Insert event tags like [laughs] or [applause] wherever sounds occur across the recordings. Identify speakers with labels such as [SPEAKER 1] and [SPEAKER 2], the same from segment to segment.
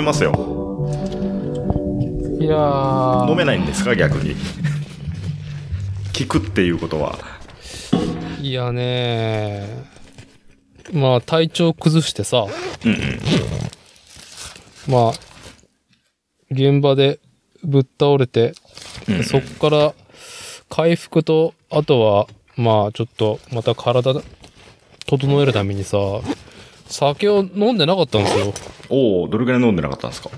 [SPEAKER 1] め
[SPEAKER 2] ますよ。
[SPEAKER 1] いやー
[SPEAKER 2] 飲めないんですか逆に。[laughs] 聞くっていうことは。
[SPEAKER 1] いやねまあ体調崩してさ、
[SPEAKER 2] うんうん。
[SPEAKER 1] まあ、現場でぶっ倒れて、
[SPEAKER 2] うん
[SPEAKER 1] そっから回復と、あとは、まあちょっとまた体整えるためにさ、酒を飲んでなかったんですよ。
[SPEAKER 2] おおどれぐらい飲んでなかったんですか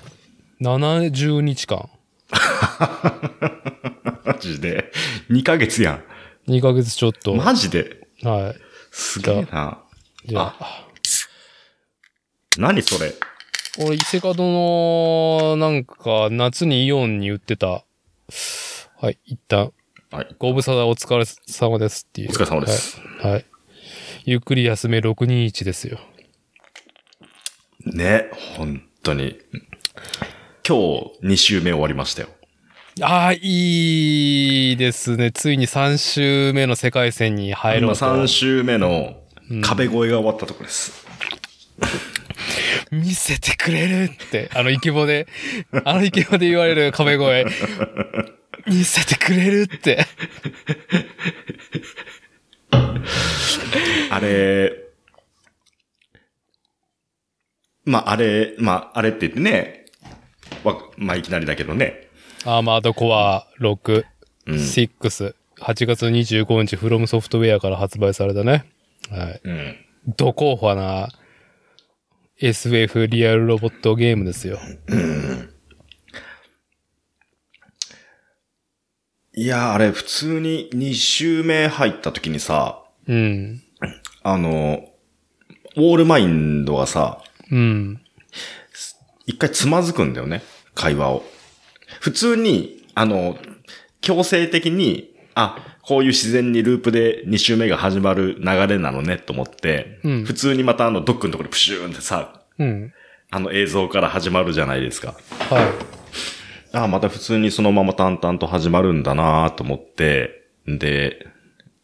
[SPEAKER 1] ？70日間。[laughs]
[SPEAKER 2] マジで？2ヶ月や
[SPEAKER 1] 2ヶ月ちょっと。
[SPEAKER 2] ん。マジで？
[SPEAKER 1] はい。
[SPEAKER 2] すげえな。
[SPEAKER 1] じゃあ、
[SPEAKER 2] 何それ？
[SPEAKER 1] 俺、伊勢門の、なんか、夏にイオンに売ってた、はい、一旦、
[SPEAKER 2] はい。
[SPEAKER 1] ご無沙汰お疲れ様ですっていう。
[SPEAKER 2] お疲れ様です。
[SPEAKER 1] はい。はい。ゆっくり休め621ですよ。
[SPEAKER 2] ね、本当に。今日2週目終わりましたよ。
[SPEAKER 1] ああ、いいですね。ついに3週目の世界戦に入ろ
[SPEAKER 2] 今
[SPEAKER 1] うと。
[SPEAKER 2] 3週目の壁越えが終わったところです。[laughs]
[SPEAKER 1] 見せてくれるって、あのイケボで、あのイケボで言われる壁越え。見せてくれるって。
[SPEAKER 2] あれ、まあ、あれ、まあ、あれって言ってね、わまあ、いきなりだけどね。
[SPEAKER 1] アーマードコア6、
[SPEAKER 2] うん。
[SPEAKER 1] 6、8月25日、フロムソフトウェアから発売されたね。はい。
[SPEAKER 2] うん。
[SPEAKER 1] ド高派な SF リアルロボットゲームですよ。
[SPEAKER 2] いや、あれ、普通に2週目入った時にさ、
[SPEAKER 1] うん。
[SPEAKER 2] あの、ウォールマインドがさ、
[SPEAKER 1] うん。
[SPEAKER 2] 一回つまずくんだよね、会話を。普通に、あの、強制的に、あ、こういう自然にループで2周目が始まる流れなのね、と思って、
[SPEAKER 1] うん
[SPEAKER 2] 普通にまたあの、ドックのところでプシューンってさ、
[SPEAKER 1] うん。
[SPEAKER 2] あの映像から始まるじゃないですか。
[SPEAKER 1] は
[SPEAKER 2] あ、また普通にそのまま淡々と始まるんだなと思って、で、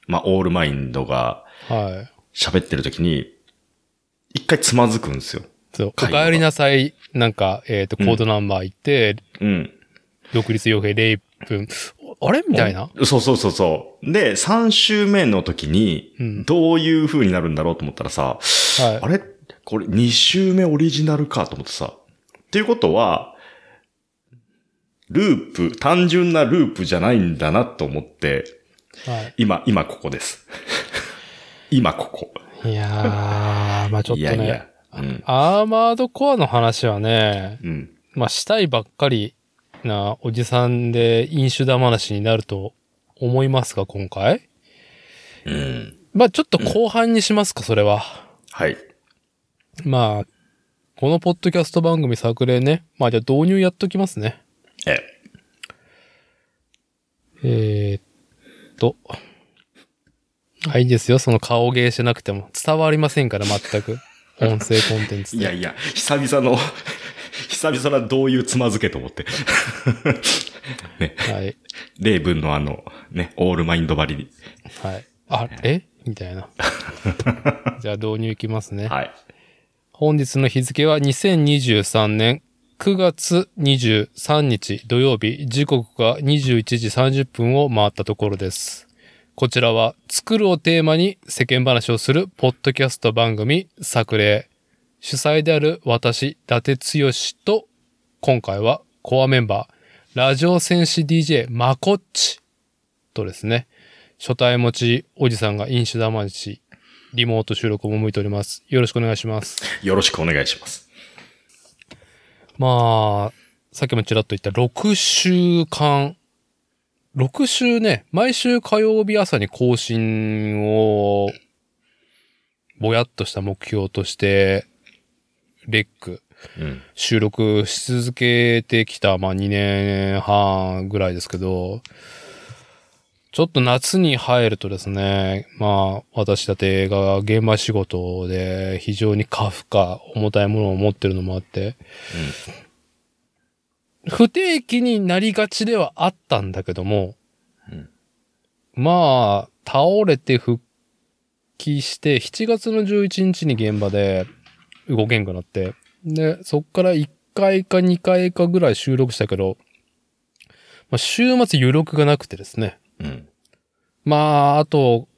[SPEAKER 2] まあ、オールマインドが
[SPEAKER 1] い。はい。
[SPEAKER 2] 喋ってる時に、一回つまずくんですよ。
[SPEAKER 1] そう。お帰りなさい。なんか、えっ、と、コードナンバー行って、
[SPEAKER 2] うん。
[SPEAKER 1] 独立傭兵0分。あれ？みたいな？
[SPEAKER 2] そうそうそうそう。で、3週目の時に
[SPEAKER 1] うん、
[SPEAKER 2] どういう風になるんだろうと思ったらさ、
[SPEAKER 1] はい
[SPEAKER 2] あれ？これ2週目オリジナルかと思ってさ。っていうことは、ループ、単純なループじゃないんだなと思って、
[SPEAKER 1] は
[SPEAKER 2] 今、今ここです。[laughs] 今ここ。
[SPEAKER 1] い。いやー、まあちょっとね。
[SPEAKER 2] いやいや。うん。
[SPEAKER 1] アーマードコアの話はね、
[SPEAKER 2] うん。
[SPEAKER 1] まあしたいばっかりなおじさんで飲酒だ話になると思いますが、今回
[SPEAKER 2] うん。
[SPEAKER 1] まあちょっと後半にしますか、それは。
[SPEAKER 2] はい。
[SPEAKER 1] まあ、このポッドキャスト番組作例ね。まあじゃあ導入やっときますね。
[SPEAKER 2] え
[SPEAKER 1] えー、っと。あ、いいですよ。その顔芸しなくても。伝わりませんから、全く。音声コンテンツで。
[SPEAKER 2] いやいや、久々の、[laughs] 久々などういうつまずけと思って。[laughs] ね。
[SPEAKER 1] はい。
[SPEAKER 2] 例文のあの、ね、オールマインド張りに。
[SPEAKER 1] はい。あ、え？みたいな。[laughs] じゃあ導入いきますね。
[SPEAKER 2] はい。
[SPEAKER 1] 本日の日付は2023年9月23日土曜日、時刻が21時30分を回ったところです。こちらは、作るをテーマに世間話をするポッドキャスト番組、作例。主催である私、伊達剛と、今回はコアメンバー、ラジオ戦士 DJ まこっちとですね、初対持ちおじさんが飲酒玉し、リモート収録も向いております。よろしくお願いします。
[SPEAKER 2] よろしくお願いします。
[SPEAKER 1] まあ、さっきもちらっと言った6週間、6週ね、毎週火曜日朝に更新を、ぼやっとした目標として、レック、
[SPEAKER 2] うん。
[SPEAKER 1] 収録し続けてきた、まあ2年半ぐらいですけど、ちょっと夏に入るとですね、まあ私だってが現場仕事で非常に過負荷、重たいものを持ってるのもあって、不定期になりがちではあったんだけども、
[SPEAKER 2] うん
[SPEAKER 1] まあ、倒れて復帰して、7月の11日に現場で動けんくなって、で、そっから1回か2回かぐらい収録したけど、まあ、週末余力がなくてですね。
[SPEAKER 2] うん。
[SPEAKER 1] まあ、あと、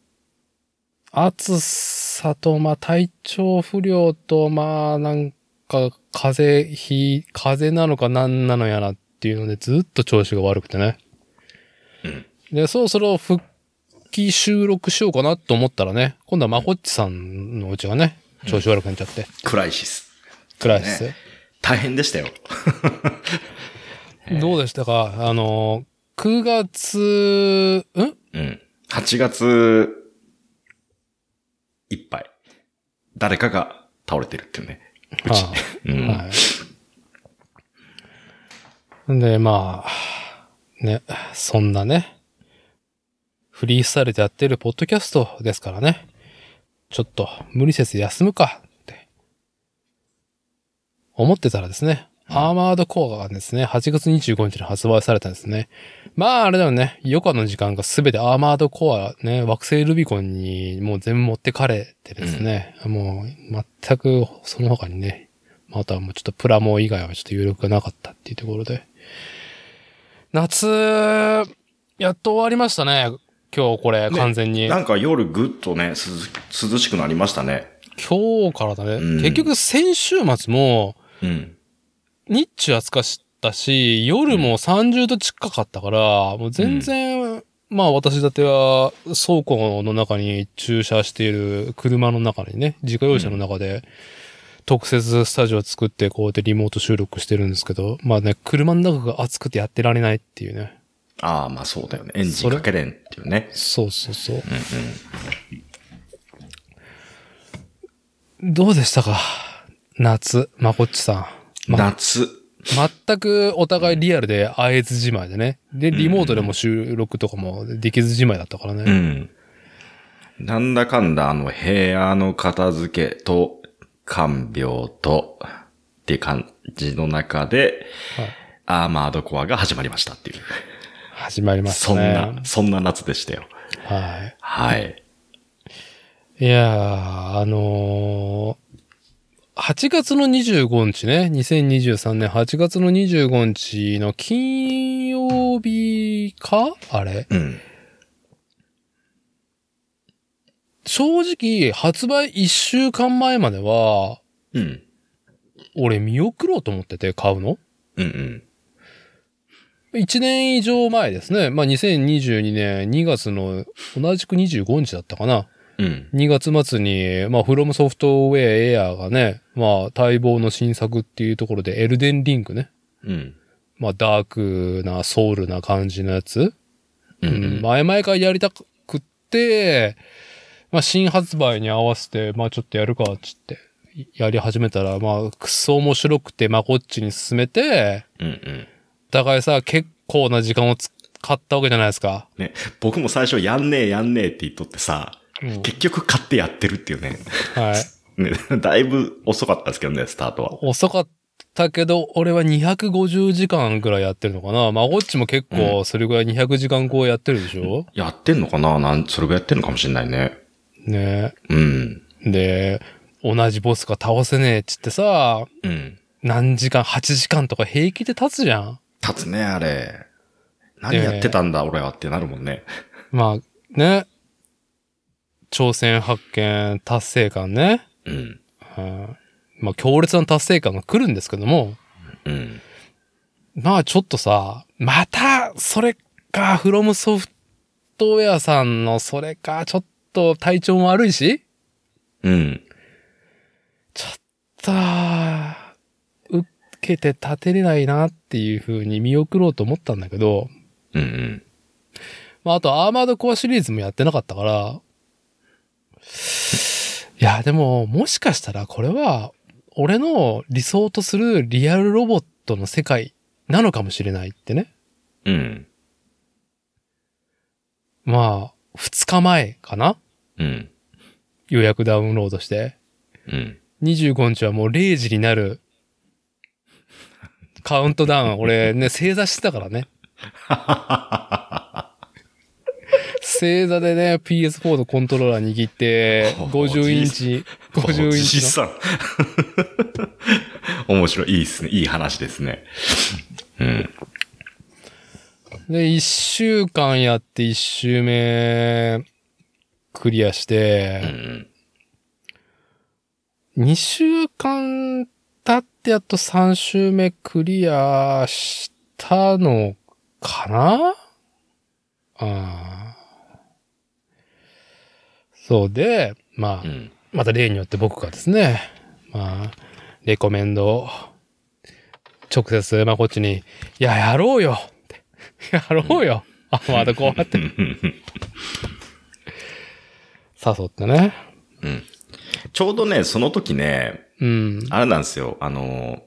[SPEAKER 1] 暑さと、まあ、体調不良と、まあ、なんか、風邪、ひ、風邪なのか何なのやなっていうので、ずっと調子が悪くてね。
[SPEAKER 2] うん。
[SPEAKER 1] で、そろそろ復帰収録しようかなと思ったらね、今度はまこっちさんのうちがね、調子悪くなっちゃって、
[SPEAKER 2] クライシス。
[SPEAKER 1] クライシス。
[SPEAKER 2] 大変でしたよ。[laughs]
[SPEAKER 1] どうでしたか？あの、9月、ん？
[SPEAKER 2] うん。8月いっぱい。誰かが倒れてるっていうね。うち。ん。
[SPEAKER 1] はい。で、まあ、ね、そんなね、フリースタイルでやってるポッドキャストですからね、ちょっと無理せず休むかって、思ってたらですね、アーマードコアがですね、8月25日に発売されたんですね。まあ、あれだよね。余暇の時間がすべてアーマードコアね、惑星ルビコンにもう全部持ってかれてですね、もう全くその他にね、またもうちょっとプラモ以外はちょっと余力がなかったっていうところで。夏、やっと終わりましたね。今日これ、完全に。
[SPEAKER 2] なんか夜ぐっとね、涼涼しくなりましたね。
[SPEAKER 1] 今日からだね。
[SPEAKER 2] うん
[SPEAKER 1] 結局先週末も、
[SPEAKER 2] うん。
[SPEAKER 1] 日中暑かったし、夜も30度近かったから、もう全然、まあ私だっては倉庫の中に駐車している車の中にね、自家用車の中で特設スタジオを作ってこうやってリモート収録してるんですけど、まあね、車の中が暑くてやってられないっていうね。
[SPEAKER 2] ああ、まあそうだよね。エンジンかけれんっていうね。
[SPEAKER 1] そうそうそう。
[SPEAKER 2] うん
[SPEAKER 1] どうでしたか？夏、まこっちさ
[SPEAKER 2] うん。
[SPEAKER 1] ま
[SPEAKER 2] 夏。
[SPEAKER 1] 全くお互いリアルで会えずじまいでね。で、リモートでも収録とかもできずじまいだったからね。
[SPEAKER 2] うん。なんだかんだあの部屋の片付けと看病とって感じの中で、
[SPEAKER 1] はい
[SPEAKER 2] アーマードコアが始まりましたっていう。
[SPEAKER 1] 始まりました
[SPEAKER 2] そん
[SPEAKER 1] ね。
[SPEAKER 2] な、そんな夏でしたよ。
[SPEAKER 1] は
[SPEAKER 2] はい。
[SPEAKER 1] い。いやー、あのー、8月の25日ね、2023年8月の25日の金曜日か？あれ？
[SPEAKER 2] うん。
[SPEAKER 1] 正直、発売1週間前までは、
[SPEAKER 2] うん。
[SPEAKER 1] 俺見送ろうと思ってて買うの
[SPEAKER 2] うんうん。
[SPEAKER 1] 1年以上前ですね。まあ、2022年2月の同じく25日だったかな。
[SPEAKER 2] うん。
[SPEAKER 1] 2月末に、まあ、フロムソフトウェアエアーがね、まあ、待望の新作っていうところで、エルデンリングね。
[SPEAKER 2] うん。
[SPEAKER 1] まあ、ダークな、ソウルな感じのやつ。
[SPEAKER 2] うん。
[SPEAKER 1] うん前々からやりたくって、まあ、新発売に合わせて、まあ、ちょっとやるか、つって、やり始めたら、まあ、くっそ面白くて、まあ、こっちに進めて、
[SPEAKER 2] うんうん。
[SPEAKER 1] お互いさ、結構な時間を使ったわけじゃないですか。
[SPEAKER 2] ね、僕も最初やんねえやんねえって言っとってさ、
[SPEAKER 1] うん
[SPEAKER 2] 結局買ってやってるっていうね。
[SPEAKER 1] はい。[laughs]
[SPEAKER 2] ね、だいぶ遅かったですけどね、スタートは。
[SPEAKER 1] 遅かったけど、俺は250時間ぐらいやってるのかな。まあ、こっちも結構、それぐらい200時間超えやってるでしょ、
[SPEAKER 2] やってんのかな？なん、それぐらいやってんのかもしれないね。
[SPEAKER 1] ね
[SPEAKER 2] うん。
[SPEAKER 1] で、同じボスが倒せねえっつってさ、
[SPEAKER 2] うん。
[SPEAKER 1] 何時間、8時間とか平気で経つじゃん。
[SPEAKER 2] 立つね、あれ。何やってたんだ、俺はってなるもんね。
[SPEAKER 1] まあ、ね。挑戦発見達成感ね。
[SPEAKER 2] うん。
[SPEAKER 1] うんまあ、強烈な達成感が来るんですけども、
[SPEAKER 2] うん。
[SPEAKER 1] まあちょっとさ、また、それか、フロムソフトウェアさんのそれか、ちょっと体調も悪いし、
[SPEAKER 2] うん。
[SPEAKER 1] ちょっと、受けて立てれないなっていう風に見送ろうと思ったんだけど、
[SPEAKER 2] うんうん。
[SPEAKER 1] まああとアーマードコアシリーズもやってなかったから、いや、でも、もしかしたらこれは、俺の理想とするリアルロボットの世界なのかもしれないってね。
[SPEAKER 2] うん。
[SPEAKER 1] まあ、二日前かな
[SPEAKER 2] うん。
[SPEAKER 1] 予約ダウンロードして。
[SPEAKER 2] うん。
[SPEAKER 1] 25日はもう0時になる。[laughs] カウントダウン、俺ね、正座してたからね。[laughs] 正座でね、PS4 のコントローラー握って、[laughs] 50インチ、50インチ
[SPEAKER 2] さん。[laughs] 面白い。いいですね。いい話ですね。うん。
[SPEAKER 1] で、一週間やって一週目、クリアし
[SPEAKER 2] う
[SPEAKER 1] て、
[SPEAKER 2] ん。
[SPEAKER 1] 二週間経ってやっと三週目クリアしたのかな？ああ。そうで、まあ、
[SPEAKER 2] うん。
[SPEAKER 1] また例によって僕がですね、まあ、レコメンドを、直接、まあこっちに、いや、やろうよって。[laughs] やろうよ。あ、またこうやって誘ってね。
[SPEAKER 2] うん。ちょうどね、その時ね、
[SPEAKER 1] うん。
[SPEAKER 2] あれなんですよ。あの、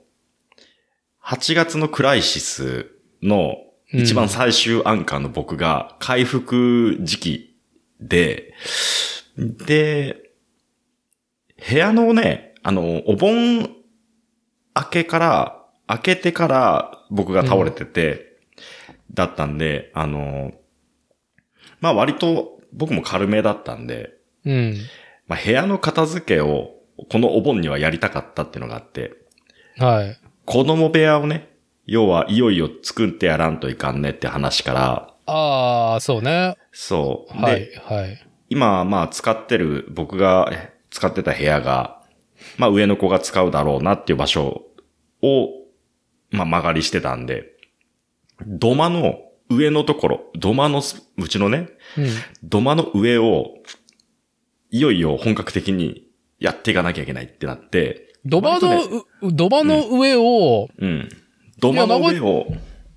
[SPEAKER 2] 8月のクライシスの一番最終アンカーの僕が回復時期で、で、部屋のね、あの、お盆明けから、明けてから僕が倒れてて、だったんで、あの、まあ割と僕も軽めだったんで、
[SPEAKER 1] うん。
[SPEAKER 2] まあ部屋の片付けをこのお盆にはやりたかったっていうのがあって、
[SPEAKER 1] はい。
[SPEAKER 2] 子供部屋をね、要はいよいよ作ってやらんといかんねって話から、
[SPEAKER 1] ああ、そうね。
[SPEAKER 2] そう。
[SPEAKER 1] はい
[SPEAKER 2] で、、
[SPEAKER 1] はい。
[SPEAKER 2] 今、まあ使ってる、僕がえ使ってた部屋が、まあ上の子が使うだろうなっていう場所を、まあ間借りしてたんで、土間の上のところ、土間のす、うちのね、
[SPEAKER 1] うん。
[SPEAKER 2] 土間の上を、いよいよ本格的にやっていかなきゃいけないってなって、
[SPEAKER 1] 土間の、
[SPEAKER 2] ね
[SPEAKER 1] う土間の上を、
[SPEAKER 2] うん。土間の上を、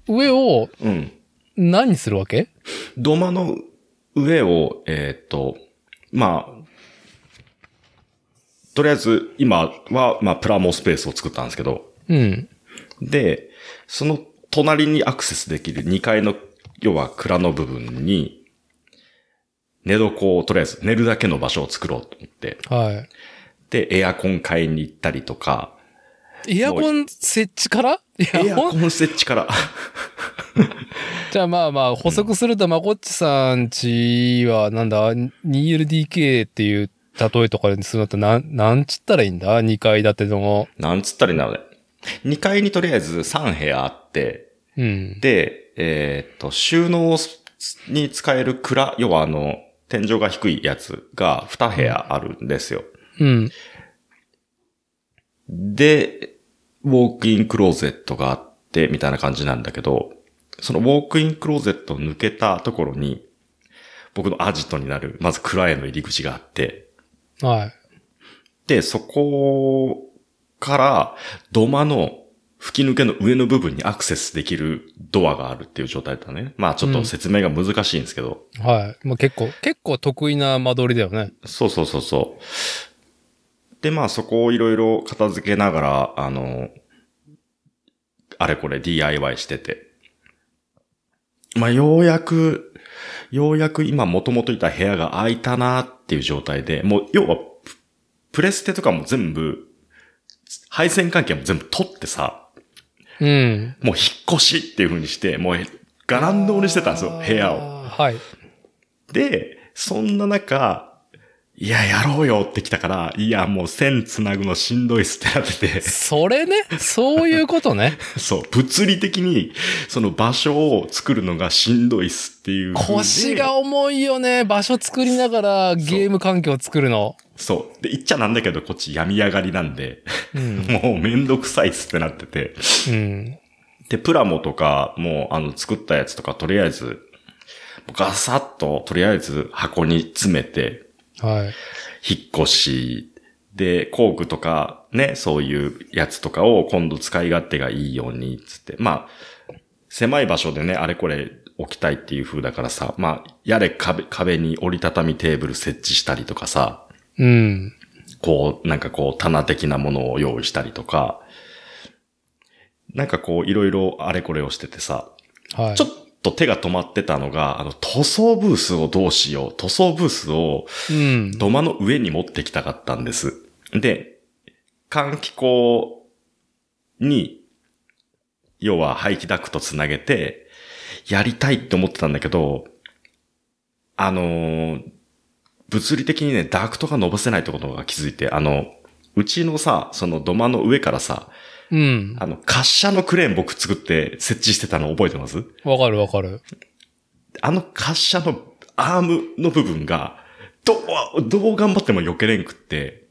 [SPEAKER 1] 上を
[SPEAKER 2] うん。
[SPEAKER 1] 何するわけ？
[SPEAKER 2] 土間の上を、えーっと、まあ、とりあえず今は、まあ、プラモスペースを作ったんですけど、
[SPEAKER 1] うん。
[SPEAKER 2] で、その隣にアクセスできる2階の、要は蔵の部分に、寝床をとりあえず寝るだけの場所を作ろうと思って、
[SPEAKER 1] は
[SPEAKER 2] で、エアコン買いに行ったりとか、
[SPEAKER 1] い。エアコン設置から？い
[SPEAKER 2] エアコン設置から、
[SPEAKER 1] じゃあまあまあ、補足すると、まこっちさんちは、なんだ、2LDK っていう例えとかにするのって、なん、なんちったらいいんだ ?2 階建ての。
[SPEAKER 2] なんつったらいいんだろうね。2階にとりあえず3部屋あって、
[SPEAKER 1] うん。
[SPEAKER 2] で、えーっと、収納に使える蔵、要はあの、天井が低いやつが2部屋あるんですよ。
[SPEAKER 1] うん。
[SPEAKER 2] で、ウォークインクローゼットがあって、みたいな感じなんだけど、そのウォークインクローゼットを抜けたところに、僕のアジトになる、まず蔵への入り口があって、
[SPEAKER 1] はい。
[SPEAKER 2] で、そこから土間の吹き抜けの上の部分にアクセスできるドアがあるっていう状態だね。まあちょっと説明が難しいんですけど。
[SPEAKER 1] はい。まあ結構、結構得意な間取りだよね。
[SPEAKER 2] そうそうそうそう。で、まあそこをいろいろ片付けながら、あの、あれこれ DIY してて。まあようやく、ようやく今元々いた部屋が空いたなっていう状態で、もう要は、ププレステとかも全部、配線関係も全部取ってさ、
[SPEAKER 1] うん。
[SPEAKER 2] もう引っ越しっていう風にして、もうガランドにしてたんですよ、部屋を。
[SPEAKER 1] を。はい。
[SPEAKER 2] で、そんな中、いや、やろうよって来たから、いや、もう線繋ぐのしんどいっすってなってて、
[SPEAKER 1] それね、そういうことね？[laughs]
[SPEAKER 2] そう、物理的に、その場所を作るのがしんどいっすっていう。
[SPEAKER 1] 腰が重いよね。場所作りながらゲーム環境を作るの。
[SPEAKER 2] そう。で、言っちゃなんだけど、こっち病み上がりなんで、
[SPEAKER 1] うん。[laughs]
[SPEAKER 2] もうめんどくさいっすってなってて。
[SPEAKER 1] うん。
[SPEAKER 2] で、プラモとか、もう、あの、作ったやつとか、とりあえず、ガサッと、とりあえず箱に詰めて、
[SPEAKER 1] はい。
[SPEAKER 2] 引っ越し、で、工具とかね、そういうやつとかを今度使い勝手がいいように、つって。まあ、狭い場所でね、あれこれ置きたいっていう風だからさ、まあ、やれ壁、壁に折りたたみテーブル設置したりとかさ、
[SPEAKER 1] うん。
[SPEAKER 2] こう、なんかこう、棚的なものを用意したりとか、なんかこう、いろいろあれこれをしててさ、
[SPEAKER 1] はい。
[SPEAKER 2] ちょっと手が止まってたのが、あの、塗装ブースをどうしよう。塗装ブースを
[SPEAKER 1] うん。
[SPEAKER 2] 土間の上に持ってきたかったんです。で、換気口に、要は排気ダクトつなげて、やりたいって思ってたんだけど、あのー物理的にね、ダクトが伸ばせないってことが気づいて、あの、うちのさ、その土間の上からさ、
[SPEAKER 1] うん。
[SPEAKER 2] あの、滑車のクレーン僕作って設置してたの覚えてます？
[SPEAKER 1] わかるわかる。
[SPEAKER 2] あの滑車のアームの部分が、どう、どう頑張っても避けれんくって、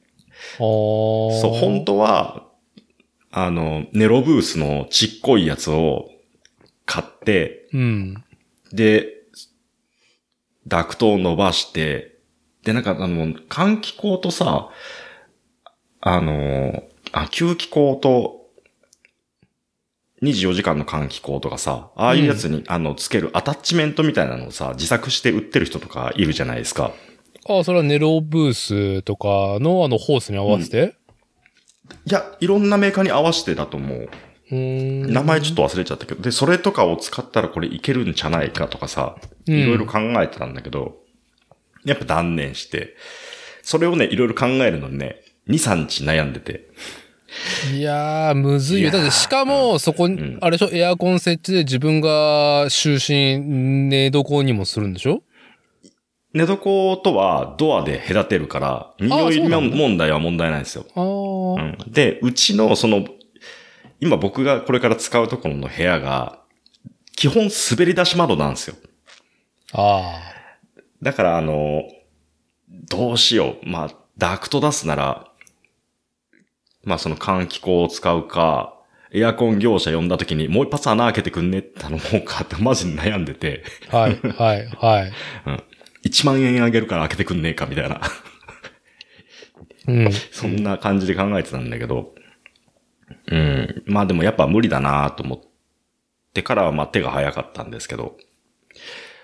[SPEAKER 1] そ
[SPEAKER 2] そう、本当は、あの、ネロブースのちっこいやつを買って、
[SPEAKER 1] うん。
[SPEAKER 2] で、ダクトを伸ばして、で、なんかあの、換気口とさ、あの、あ、吸気口と、24時間の換気口とかさ、ああいうやつに、あの、つけるアタッチメントみたいなのをさ、自作して売ってる人とかいるじゃないですか。
[SPEAKER 1] あ、それはネロブースとかのあのホースに合わせて、
[SPEAKER 2] いや、いろんなメーカーに合わせてだと思う。
[SPEAKER 1] うーん。
[SPEAKER 2] 名前ちょっと忘れちゃったけど、で、それとかを使ったらこれいけるんじゃないかとかさ、
[SPEAKER 1] うん
[SPEAKER 2] いろいろ考えてたんだけど、やっぱ断念して、それをね、いろいろ考えるのにね、2、3日悩んでて。
[SPEAKER 1] いやー、むずいよ。だってしかも、そこに、
[SPEAKER 2] ん
[SPEAKER 1] あれでしょ、エアコン設置で自分が就寝、寝床にもするんでしょ？
[SPEAKER 2] 寝床とはドアで隔てるから、匂い問題は問題ないんですよ。
[SPEAKER 1] ああ、
[SPEAKER 2] うん、で、うちのその、今僕がこれから使うところの部屋が、基本滑り出し窓なんですよ。
[SPEAKER 1] あ
[SPEAKER 2] だからあの、どうしよう。まあ、ダクト出すなら、まあその換気口を使うか、エアコン業者呼んだ時にもう一発穴開けてくんねって頼もうかってマジで悩んでて、
[SPEAKER 1] あ。はい、はい、はい。[laughs]
[SPEAKER 2] うん。1万円あげるから開けてくんねえかみたいな、
[SPEAKER 1] うん。
[SPEAKER 2] そんな感じで考えてたんだけど、うん。まあでもやっぱ無理だなと思ってからはまあ手が早かったんですけど、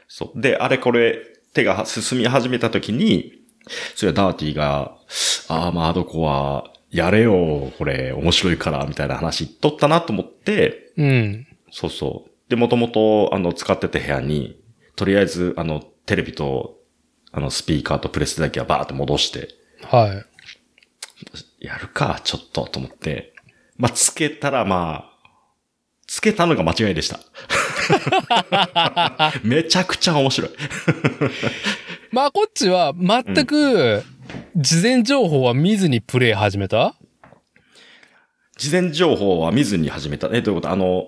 [SPEAKER 2] そう。で、あれこれ手が進み始めた時に、それはダーティが、アーマードコア、やれよ、これ、面白いから、みたいな話言っとったなと思って、
[SPEAKER 1] うん。
[SPEAKER 2] そうそう。で、もともと、あの、使ってた部屋に、とりあえず、あの、テレビと、あの、スピーカーとプレステだけはバーって戻して、
[SPEAKER 1] はい。
[SPEAKER 2] やるか、ちょっと、と思って。まあ、つけたら、まあ、つけたのが間違いでした。[laughs] めちゃくちゃ面白い。
[SPEAKER 1] まあ、こっちは全く、事前情報は見ずにプレイ始めた？
[SPEAKER 2] 事前情報は見ずに始めた。え、どういうこと？あの、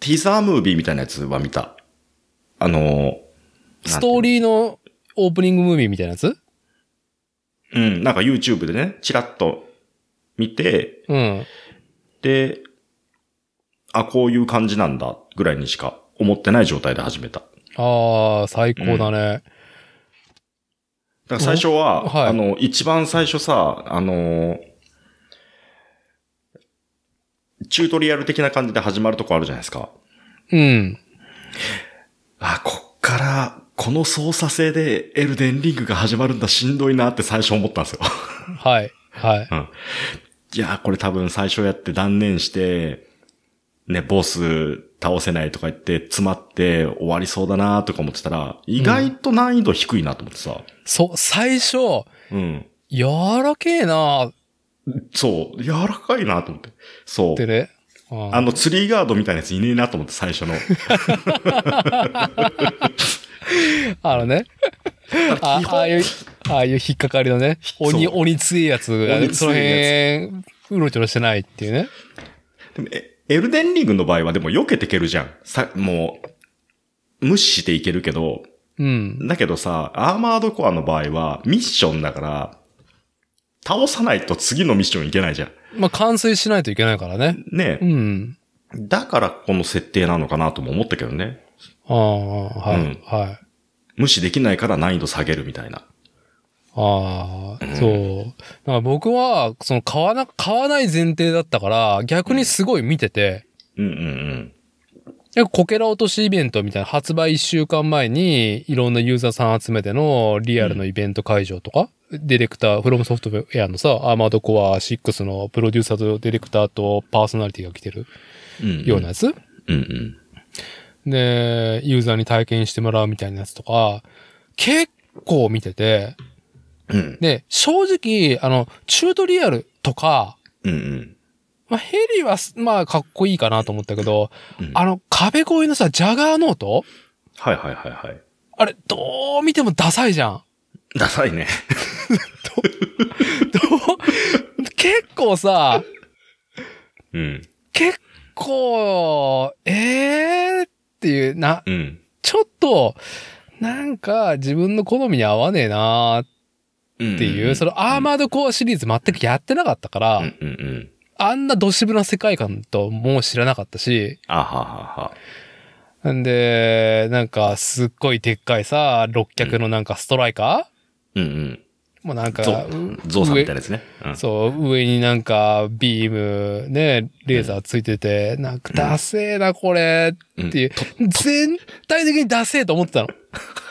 [SPEAKER 2] ティザームービーみたいなやつは見た。あの、
[SPEAKER 1] ストーリーのオープニングムービーみたいなやつ？
[SPEAKER 2] うん、なんか YouTube でね、チラッと見て、
[SPEAKER 1] うん。
[SPEAKER 2] で、あ、こういう感じなんだ、ぐらいにしか思ってない状態で始めた。だ
[SPEAKER 1] ああ、最高だね。
[SPEAKER 2] から最初は、
[SPEAKER 1] おはい
[SPEAKER 2] あの、一番最初さ、あの、チュートリアル的な感じで始まるとこあるじゃないですか。
[SPEAKER 1] うん。
[SPEAKER 2] あ、こっから、この操作性でエルデンリングが始まるんだ、しんどいなって最初思ったんですよ。
[SPEAKER 1] はい。はい。
[SPEAKER 2] いやー、これ多分最初やって断念して、ね、ボス倒せないとか言って詰まって終わりそうだなとか思ってたら、意外と難易度低いなと思ってさ。
[SPEAKER 1] そう、最初、
[SPEAKER 2] うん。
[SPEAKER 1] 柔らけえな
[SPEAKER 2] そう、柔らかいなと思って。そう
[SPEAKER 1] て。ね。うん
[SPEAKER 2] あの、ツリーガードみたいなやついねえなと思って、最初の。[laughs]
[SPEAKER 1] あのね。あああいう、ああいう引っかかりのね、鬼、鬼強いやつが
[SPEAKER 2] 鬼強いやつ
[SPEAKER 1] その辺、うろちょろしてないっていうね。
[SPEAKER 2] でもえエルデンリングの場合はでも避けていけるじゃん。さ、もう、無視していけるけど、
[SPEAKER 1] うん。
[SPEAKER 2] だけどさ、アーマードコアの場合はミッションだから、倒さないと次のミッションいけないじゃん。
[SPEAKER 1] まあ、完成しないといけないからね。
[SPEAKER 2] ね
[SPEAKER 1] う、ん。
[SPEAKER 2] だからこの設定なのかなとも思ったけどね。
[SPEAKER 1] ああ、はい、
[SPEAKER 2] うん
[SPEAKER 1] はい。
[SPEAKER 2] 無視できないから難易度下げるみたいな。
[SPEAKER 1] ああ、そう。だから僕は、その買わな、買わない前提だったから、逆にすごい見てて、
[SPEAKER 2] うんうんうん。
[SPEAKER 1] でこけら落としイベントみたいな発売1週間前にいろんなユーザーさん集めてのリアルのイベント会場とか、ディレクター、フロムソフトウェアのさ、アーマードコア6のプロデューサーとディレクターとパーソナリティが来てる
[SPEAKER 2] うんうん
[SPEAKER 1] ようなやつ、
[SPEAKER 2] うんうん。
[SPEAKER 1] で、ユーザーに体験してもらうみたいなやつとか、結構見てて、
[SPEAKER 2] うん。
[SPEAKER 1] で、正直、あの、チュートリアルとか、
[SPEAKER 2] うんうん。
[SPEAKER 1] まあ、ヘリはす、まあ、かっこいいかなと思ったけど、
[SPEAKER 2] うん
[SPEAKER 1] あの、壁越えのさ、ジャガーノート？
[SPEAKER 2] はいはいはいはい。
[SPEAKER 1] あれ、どう見てもダサいじゃん。
[SPEAKER 2] ダサいね。[laughs]
[SPEAKER 1] どう結構さ、
[SPEAKER 2] うん。
[SPEAKER 1] 結構、えーっていう、な、
[SPEAKER 2] うん。
[SPEAKER 1] ちょっと、なんか自分の好みに合わねえなーっ
[SPEAKER 2] って
[SPEAKER 1] いう、そのアーマードコアシリーズ全くやってなかったから、
[SPEAKER 2] うんうんうん。
[SPEAKER 1] あんなドシブな世界観ともう知らなかったし、
[SPEAKER 2] あははは。
[SPEAKER 1] んで、なんかすっごいでっかいさ、六脚のなんかストライカー、
[SPEAKER 2] うんうん。
[SPEAKER 1] もうなんか、
[SPEAKER 2] ゾウさんみたいなやつね。うん
[SPEAKER 1] そう、上になんかビーム、ね、レーザーついてて、なんかダセーなこれ
[SPEAKER 2] うん
[SPEAKER 1] っていう、全体的にダセーと思ってたの。[laughs]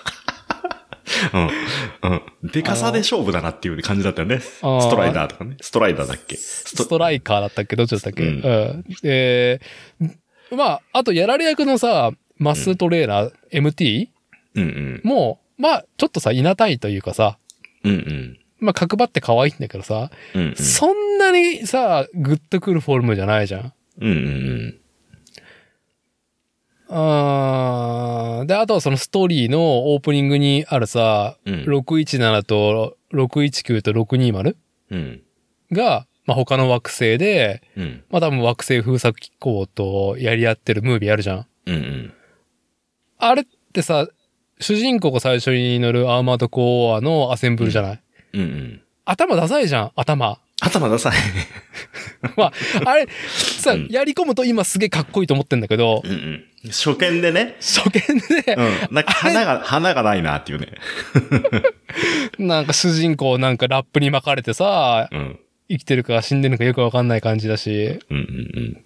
[SPEAKER 2] うん。うん。でかさで勝負だなっていう感じだったよね。ストライダーとかね。ストライダーだっけ？ス
[SPEAKER 1] ストライカーだったっけ？どっちだったっけ、
[SPEAKER 2] う
[SPEAKER 1] うんん、で、まあ、あとやられ役のさ、マストレーナー、MT
[SPEAKER 2] うんうん。
[SPEAKER 1] も、まあ、ちょっとさ、いなたいというかさ、
[SPEAKER 2] うんうん。
[SPEAKER 1] まあ、角張って可愛いんだけどさ、
[SPEAKER 2] うんうん。
[SPEAKER 1] そんなにさ、グッとくるフォルムじゃないじゃん。
[SPEAKER 2] うんうん
[SPEAKER 1] あーで、あとはそのストーリーのオープニングにあるさ、
[SPEAKER 2] うん。
[SPEAKER 1] 617と619と620
[SPEAKER 2] うん。
[SPEAKER 1] が、まあ、他の惑星で、
[SPEAKER 2] うん。
[SPEAKER 1] まあ、多分惑星封鎖機構とやり合ってるムービーあるじゃん。
[SPEAKER 2] うんうん。
[SPEAKER 1] あれってさ、主人公が最初に乗るアーマードコアのアセンブルじゃない、
[SPEAKER 2] うんうん。
[SPEAKER 1] 頭ダサいじゃん、頭。
[SPEAKER 2] 頭ダサい。[laughs]
[SPEAKER 1] まあ、あれ、さ、
[SPEAKER 2] うん
[SPEAKER 1] やり込むと今すげえかっこいいと思ってんだけど
[SPEAKER 2] う、んうん。初見でね。
[SPEAKER 1] 初見で、
[SPEAKER 2] うん。なんか花が、花がないなっていうね。[laughs]
[SPEAKER 1] なんか主人公なんかラップに巻かれてさ、
[SPEAKER 2] うん。
[SPEAKER 1] 生きてるか死んでるのかよくわかんない感じだし、
[SPEAKER 2] うんうん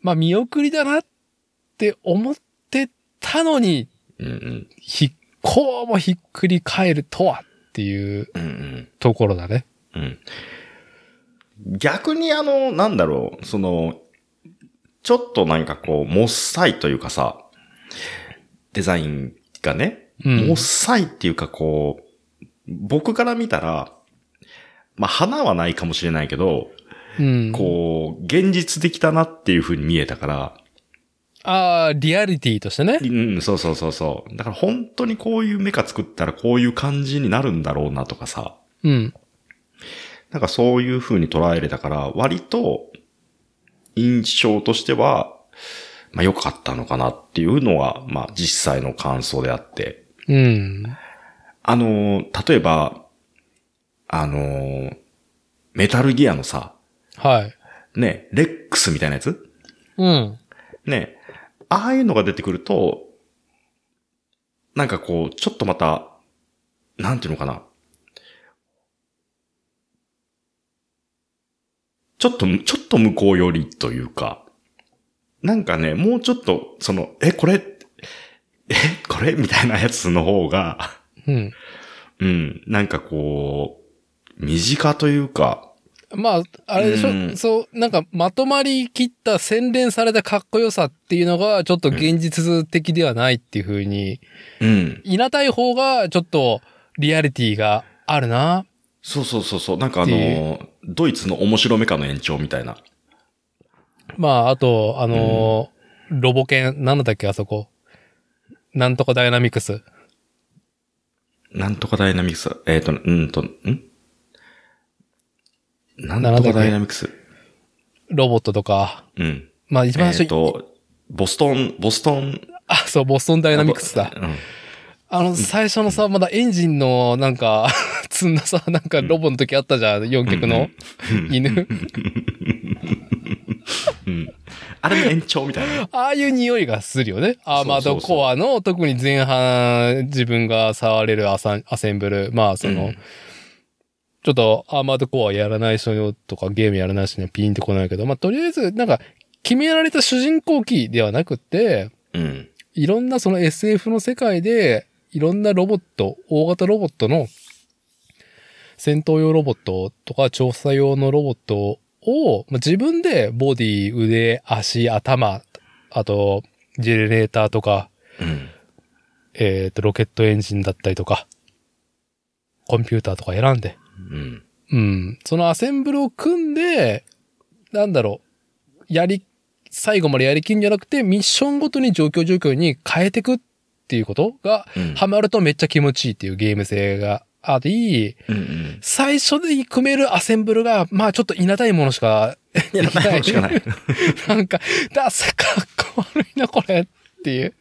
[SPEAKER 1] まあ見送りだなって思ってたのに、
[SPEAKER 2] うん。うんうん。
[SPEAKER 1] ひ、こうもひっくり返るとはっていう
[SPEAKER 2] うんうん。
[SPEAKER 1] ところだね。
[SPEAKER 2] うん。逆にあの、なんだろう、その、ちょっとなんかこう、もっさいというかさ、デザインがね、
[SPEAKER 1] うん
[SPEAKER 2] もっさいっていうかこう、僕から見たら、まあ、花はないかもしれないけど、
[SPEAKER 1] うん。
[SPEAKER 2] こう、現実的だなっていう風に見えたから、
[SPEAKER 1] ああ、リアリティとしてね。
[SPEAKER 2] うん、そうそうそうそう。だから本当にこういうメカ作ったらこういう感じになるんだろうなとかさ、
[SPEAKER 1] うん。
[SPEAKER 2] なんかそういう風に捉えれたから、割と印象としては、まあ良かったのかなっていうのは、まあ実際の感想であって。
[SPEAKER 1] うん。
[SPEAKER 2] あの、例えば、あの、メタルギアのさ、
[SPEAKER 1] はい。
[SPEAKER 2] ね、レックスみたいなやつ？
[SPEAKER 1] うん。
[SPEAKER 2] ね、ああいうのが出てくると、なんかこう、ちょっとまた、なんていうのかな。ちょっと、ちょっと向こう寄りというか、なんかね、もうちょっと、その、え、これ、え、これ？[laughs] みたいなやつの方が、
[SPEAKER 1] うん。
[SPEAKER 2] うん、なんかこう、身近というか、
[SPEAKER 1] まあ、あれでしょ、
[SPEAKER 2] うん。
[SPEAKER 1] そう、なんかまとまりきった洗練されたかっこよさっていうのがちょっと現実的ではないっていう風に、
[SPEAKER 2] うん。
[SPEAKER 1] いなたい方がちょっとリアリティがあるな。
[SPEAKER 2] そうそうそうそう、なんかあの、ドイツの面白メカの延長みたいな。
[SPEAKER 1] まあ、あと、あのーロボ犬、なんだっけ、あそこ。なんとかダイナミクス。
[SPEAKER 2] なんとかダイナミクス。えっ、と、うんと、ん？なんとかダイナミクス？
[SPEAKER 1] ロボットとか。
[SPEAKER 2] うん。
[SPEAKER 1] まあ、一番
[SPEAKER 2] えっ、
[SPEAKER 1] 最初、
[SPEAKER 2] と、ボストン、ボストン。
[SPEAKER 1] あ、そう、ボストンダイナミクスだ。
[SPEAKER 2] うん。
[SPEAKER 1] あの、最初のさ、まだエンジンの、なんか、[laughs] 積んださ、なんかロボの時あったじゃん、4脚の犬。
[SPEAKER 2] うん。あれの延長みたいな。
[SPEAKER 1] ああいう匂いがするよね。アーマードコアの、特に前半、自分が触れるアサアセンブル。まあ、その、
[SPEAKER 2] うん
[SPEAKER 1] ちょっとアーマードコアやらない人とかゲームやらない人にはピンってこないけど、まあ、とりあえず、なんか、決められた主人公機ではなくって、
[SPEAKER 2] うん。
[SPEAKER 1] いろんなその SF の世界で、いろんなロボット、大型ロボットの、戦闘用ロボットとか調査用のロボットを、まあ自分でボディ、腕、足、頭、あと、ジェネレーターとか、
[SPEAKER 2] うん。
[SPEAKER 1] えっ、と、ロケットエンジンだったりとか、コンピューターとか選んで、
[SPEAKER 2] うん。
[SPEAKER 1] うん。そのアセンブルを組んで、なんだろう、やり、最後までやりきんじゃなくて、ミッションごとに状況状況に変えてくっていうことが、
[SPEAKER 2] うん。
[SPEAKER 1] ハマるとめっちゃ気持ちいいっていうゲーム性があり、
[SPEAKER 2] うんうん。
[SPEAKER 1] 最初に組めるアセンブルが、まあちょっと稲たいものしか
[SPEAKER 2] いや、[laughs] ないしかない。[laughs]
[SPEAKER 1] なんか、だせかっこ悪いな、これっていう。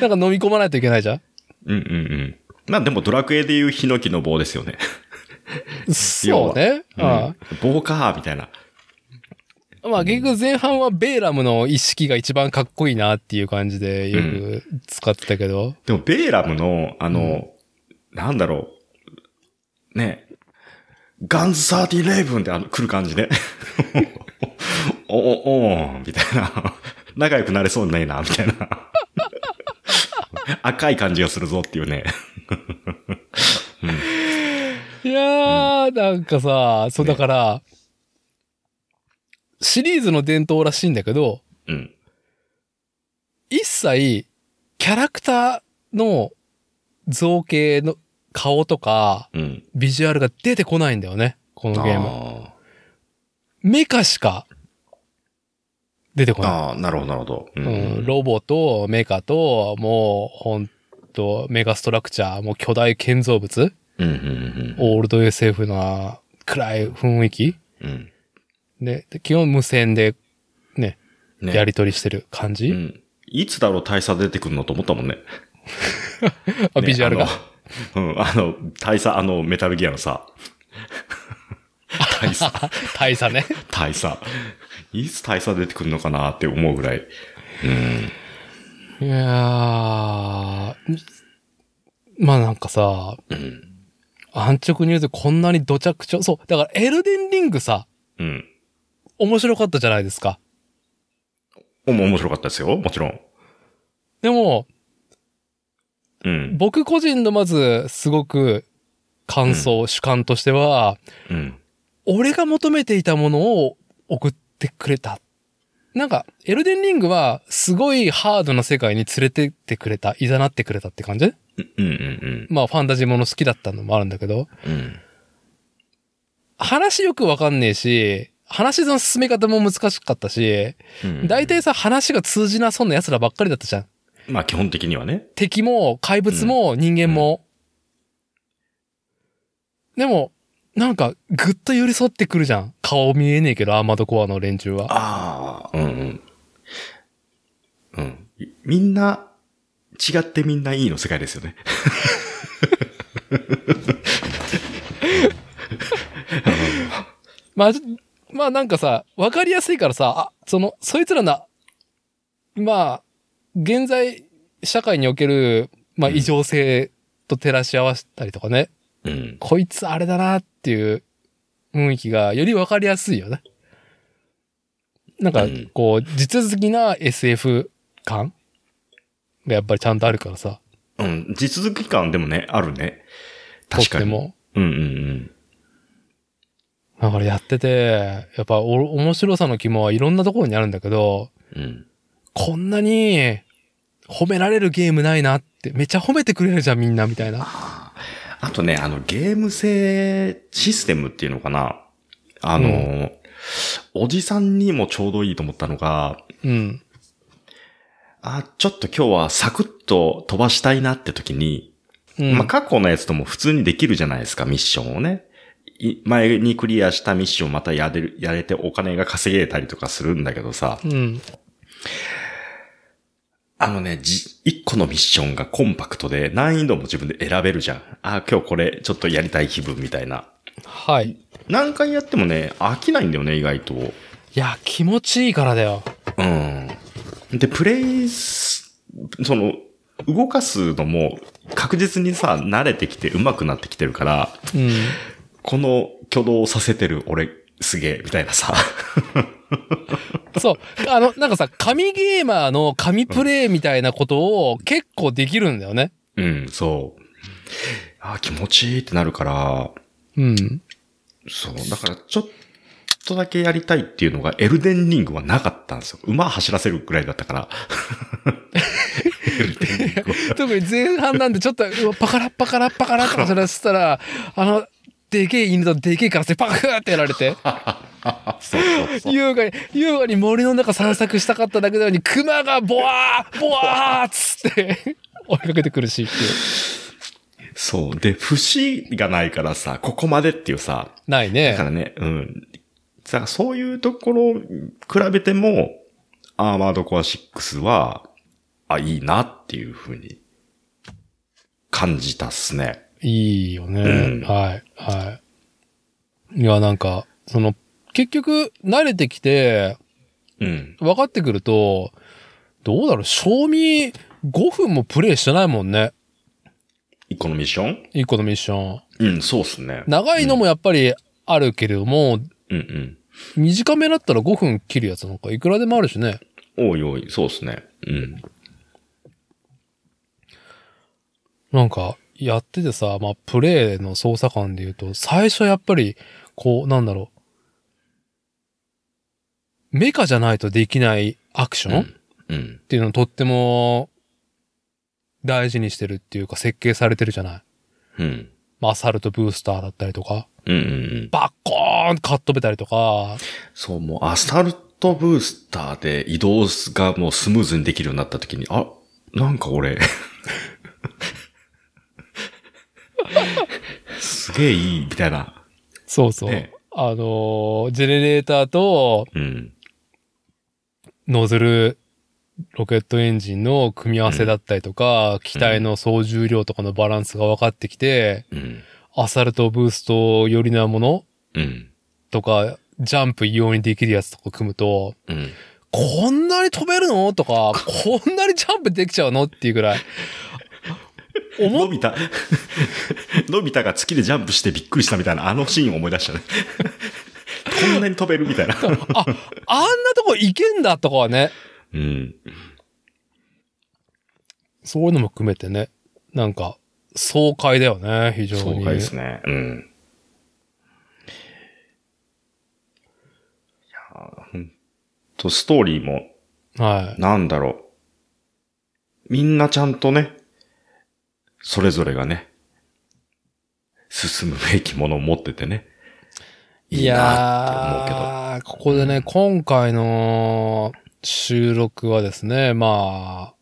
[SPEAKER 1] なんか飲み込まないといけないじゃん
[SPEAKER 2] うんうんうん。まあでもドラクエでいうヒノキの棒ですよね。
[SPEAKER 1] そうね。
[SPEAKER 2] うん
[SPEAKER 1] あ
[SPEAKER 2] 棒かーみたいな。
[SPEAKER 1] あまあ結局前半はベーラムの一式が一番かっこいいなっていう感じでよく使ってたけど。
[SPEAKER 2] でもベーラムの、あの、なんだろう。ね。ガンズサーティレイブンってあの来る感じね。[laughs] お、お、おーみたいな。仲良くなれそうにないな、みたいな。[laughs] 赤い感じがするぞっていうね。[laughs]
[SPEAKER 1] いやー、なんかさ、そうだから、シリーズの伝統らしいんだけど、
[SPEAKER 2] うん。
[SPEAKER 1] 一切、キャラクターの造形の顔とか、
[SPEAKER 2] うん。
[SPEAKER 1] ビジュアルが出てこないんだよね。このゲーム。
[SPEAKER 2] あ
[SPEAKER 1] メカしか出てこない。
[SPEAKER 2] ーあー、なるほど、なるほど。う
[SPEAKER 1] うん、ロボとメカと、もう、ほんと、メガストラクチャー、もう巨大建造物、
[SPEAKER 2] うん、うん、
[SPEAKER 1] オールド SF な暗い雰囲気
[SPEAKER 2] うん。うん。
[SPEAKER 1] で、で基本無線でね、
[SPEAKER 2] ね
[SPEAKER 1] やり取りしてる感じ、
[SPEAKER 2] うん。いつだろう大佐出てくるのと思ったもんね。[laughs]
[SPEAKER 1] あ
[SPEAKER 2] ね
[SPEAKER 1] ビジュアルが。
[SPEAKER 2] うん、あの、大佐、あの、メタルギアのさ。大佐、[laughs]
[SPEAKER 1] 大差ね。
[SPEAKER 2] 大佐。いつ大佐出てくるのかなって思うぐらい。うん。
[SPEAKER 1] いやー、まあなんかさ、
[SPEAKER 2] うん。
[SPEAKER 1] 安直に言うとこんなに土着調、そう、だからエルデンリングさ、
[SPEAKER 2] うん。
[SPEAKER 1] 面白かったじゃないですか。
[SPEAKER 2] おも面白かったですよ。もちろん。
[SPEAKER 1] でも、
[SPEAKER 2] うん。
[SPEAKER 1] 僕個人のまずすごく感想、主観としては、
[SPEAKER 2] うん。
[SPEAKER 1] 俺が求めていたものを送ってくれた。なんか、エルデンリングはすごいハードな世界に連れてってくれた、いざなってくれたって感じ？
[SPEAKER 2] うんうんうん
[SPEAKER 1] まあファンタジーもの好きだったのもあるんだけど、
[SPEAKER 2] うん。うん。
[SPEAKER 1] 話よくわかんねえし、話の進め方も難しかったし、
[SPEAKER 2] うん
[SPEAKER 1] 大体さ、話が通じなそうな奴らばっかりだったじゃん。
[SPEAKER 2] まあ基本的にはね。
[SPEAKER 1] 敵も怪物も人間も。でも、なんか、ぐっと寄り添ってくるじゃん。顔見えねえけど、アーマードコアの連中は。
[SPEAKER 2] ああ、うんうん。うん。いみんな、違ってみんないいの世界ですよね。[laughs]
[SPEAKER 1] まあ、まあなんかさ、わかりやすいからさ、あ、その、そいつらな、まあ、現在、社会における、まあ
[SPEAKER 2] うん
[SPEAKER 1] 異常性と照らし合わせたりとかね、
[SPEAKER 2] うん。
[SPEAKER 1] こいつあれだなっていう雰囲気がよりわかりやすいよね。なんか
[SPEAKER 2] うん、
[SPEAKER 1] こう、実好きな SF 感がやっぱりちゃんとあるからさ、
[SPEAKER 2] うん。地続き感でもね、あるね。
[SPEAKER 1] と
[SPEAKER 2] 確かに。
[SPEAKER 1] っても。
[SPEAKER 2] うんうんうん。
[SPEAKER 1] だからやってて、やっぱお面白さの肝はいろんなところにあるんだけど、
[SPEAKER 2] うん。
[SPEAKER 1] こんなに褒められるゲームないなって、めっちゃ褒めてくれるじゃんみんなみたいな。
[SPEAKER 2] あとね、あの、ゲーム性システムっていうのかな。あの、
[SPEAKER 1] う
[SPEAKER 2] おじさんにもちょうどいいと思ったのが、
[SPEAKER 1] うん。
[SPEAKER 2] あ、ちょっと今日はサクッと飛ばしたいなって時に、
[SPEAKER 1] うん。
[SPEAKER 2] まあ、過去のやつとも普通にできるじゃないですか、ミッションをね。い前にクリアしたミッションをまたやれる、やれてお金が稼げたりとかするんだけどさ、
[SPEAKER 1] うん。
[SPEAKER 2] あのね、じ、一個のミッションがコンパクトで難易度も自分で選べるじゃん。あ、今日これちょっとやりたい気分みたいな。
[SPEAKER 1] はい。
[SPEAKER 2] 何回やってもね、飽きないんだよね、意外と。
[SPEAKER 1] いや、気持ちいいからだよ。
[SPEAKER 2] うん。で、プレイス、その、動かすのも確実にさ、慣れてきて上手くなってきてるから、
[SPEAKER 1] うん。
[SPEAKER 2] この挙動をさせてる俺、すげえ、みたいなさ。[laughs]
[SPEAKER 1] そう。あの、なんかさ、神ゲーマーの神プレイみたいなことを結構できるんだよね。
[SPEAKER 2] うん、そう。あ気持ちいいってなるから、
[SPEAKER 1] うん。
[SPEAKER 2] そう。だから、ちょっとだけやりたいっていうのが、エルデンリングはなかったんですよ。馬走らせるぐらいだったから。[laughs] エルデンリングは
[SPEAKER 1] 特に前半なんでちょっと、うわパカラッパカラッパカラッとかそれしたら、あの、でけえ犬とでけえカラスでパクーってやられて、[laughs]
[SPEAKER 2] そうそうそう。
[SPEAKER 1] 優雅に、優雅に森の中散策したかっただけなのに、熊がボワーボワーっつって追いかけてくるしっていう。
[SPEAKER 2] そう。で、節がないからさ、ここまでっていうさ、
[SPEAKER 1] ないね
[SPEAKER 2] だか。らね、うん。だからそういうところを比べても、アーマードコア6は、あ、いいなっていうふうに感じたっすね。
[SPEAKER 1] いいよね。
[SPEAKER 2] うん
[SPEAKER 1] はい。はい。いや、なんか、その、結局、慣れてきて、
[SPEAKER 2] うん。
[SPEAKER 1] 分かってくると、どうだろう、賞味5分もプレイしてないもんね。
[SPEAKER 2] 一個のミッション？
[SPEAKER 1] 一個のミッション。
[SPEAKER 2] うん、そうっすね。
[SPEAKER 1] 長いのもやっぱりあるけれども、
[SPEAKER 2] うんうん。
[SPEAKER 1] 短めだったら5分切るやつなんかいくらでもあるしね。
[SPEAKER 2] おいおい、そうっすね。うん。
[SPEAKER 1] なんか、やっててさ、まあ、プレイの操作感で言うと、最初やっぱり、こう、なんだろう。メカじゃないとできないアクション、っ
[SPEAKER 2] うん。
[SPEAKER 1] ていうのをとっても大事にしてるっていうか設計されてるじゃない。
[SPEAKER 2] うん。
[SPEAKER 1] まあ、アサルトブースターだったりとか、
[SPEAKER 2] うんうんうん。
[SPEAKER 1] バッコーンカットべたりとか、
[SPEAKER 2] そう、もうアサルトブースターで移動がもうスムーズにできるようになった時に、あ、なんか俺、[laughs] すげえいい、みたいな。
[SPEAKER 1] そうそう。
[SPEAKER 2] ね
[SPEAKER 1] あのージェネレーターと
[SPEAKER 2] うん。
[SPEAKER 1] ノズルロケットエンジンの組み合わせだったりとか、機体の総重量とかのバランスが分かってきて、
[SPEAKER 2] うん。
[SPEAKER 1] アサルトブースト寄りなもの
[SPEAKER 2] うん。
[SPEAKER 1] とか、ジャンプ異様にできるやつとか組むと、
[SPEAKER 2] うん。
[SPEAKER 1] こんなに飛べるの？とか、[laughs] こんなにジャンプできちゃうの？っていうぐらい。[laughs] 思っ
[SPEAKER 2] のび太、[laughs] のび太が月でジャンプしてびっくりしたみたいなあのシーンを思い出したね。[laughs] こんなに飛べるみたいな。
[SPEAKER 1] あ、あんなとこ行けんだとかはね、
[SPEAKER 2] うん。
[SPEAKER 1] そういうのも含めてね、なんか、爽快だよね、非常に。
[SPEAKER 2] 爽快ですね。うん。いやーほんと、ストーリーも、
[SPEAKER 1] はい。
[SPEAKER 2] なんだろう。みんなちゃんとね、それぞれがね、進むべきものを持っててね。いいなって思うけど。
[SPEAKER 1] やーここでね、今回の収録はですね、ま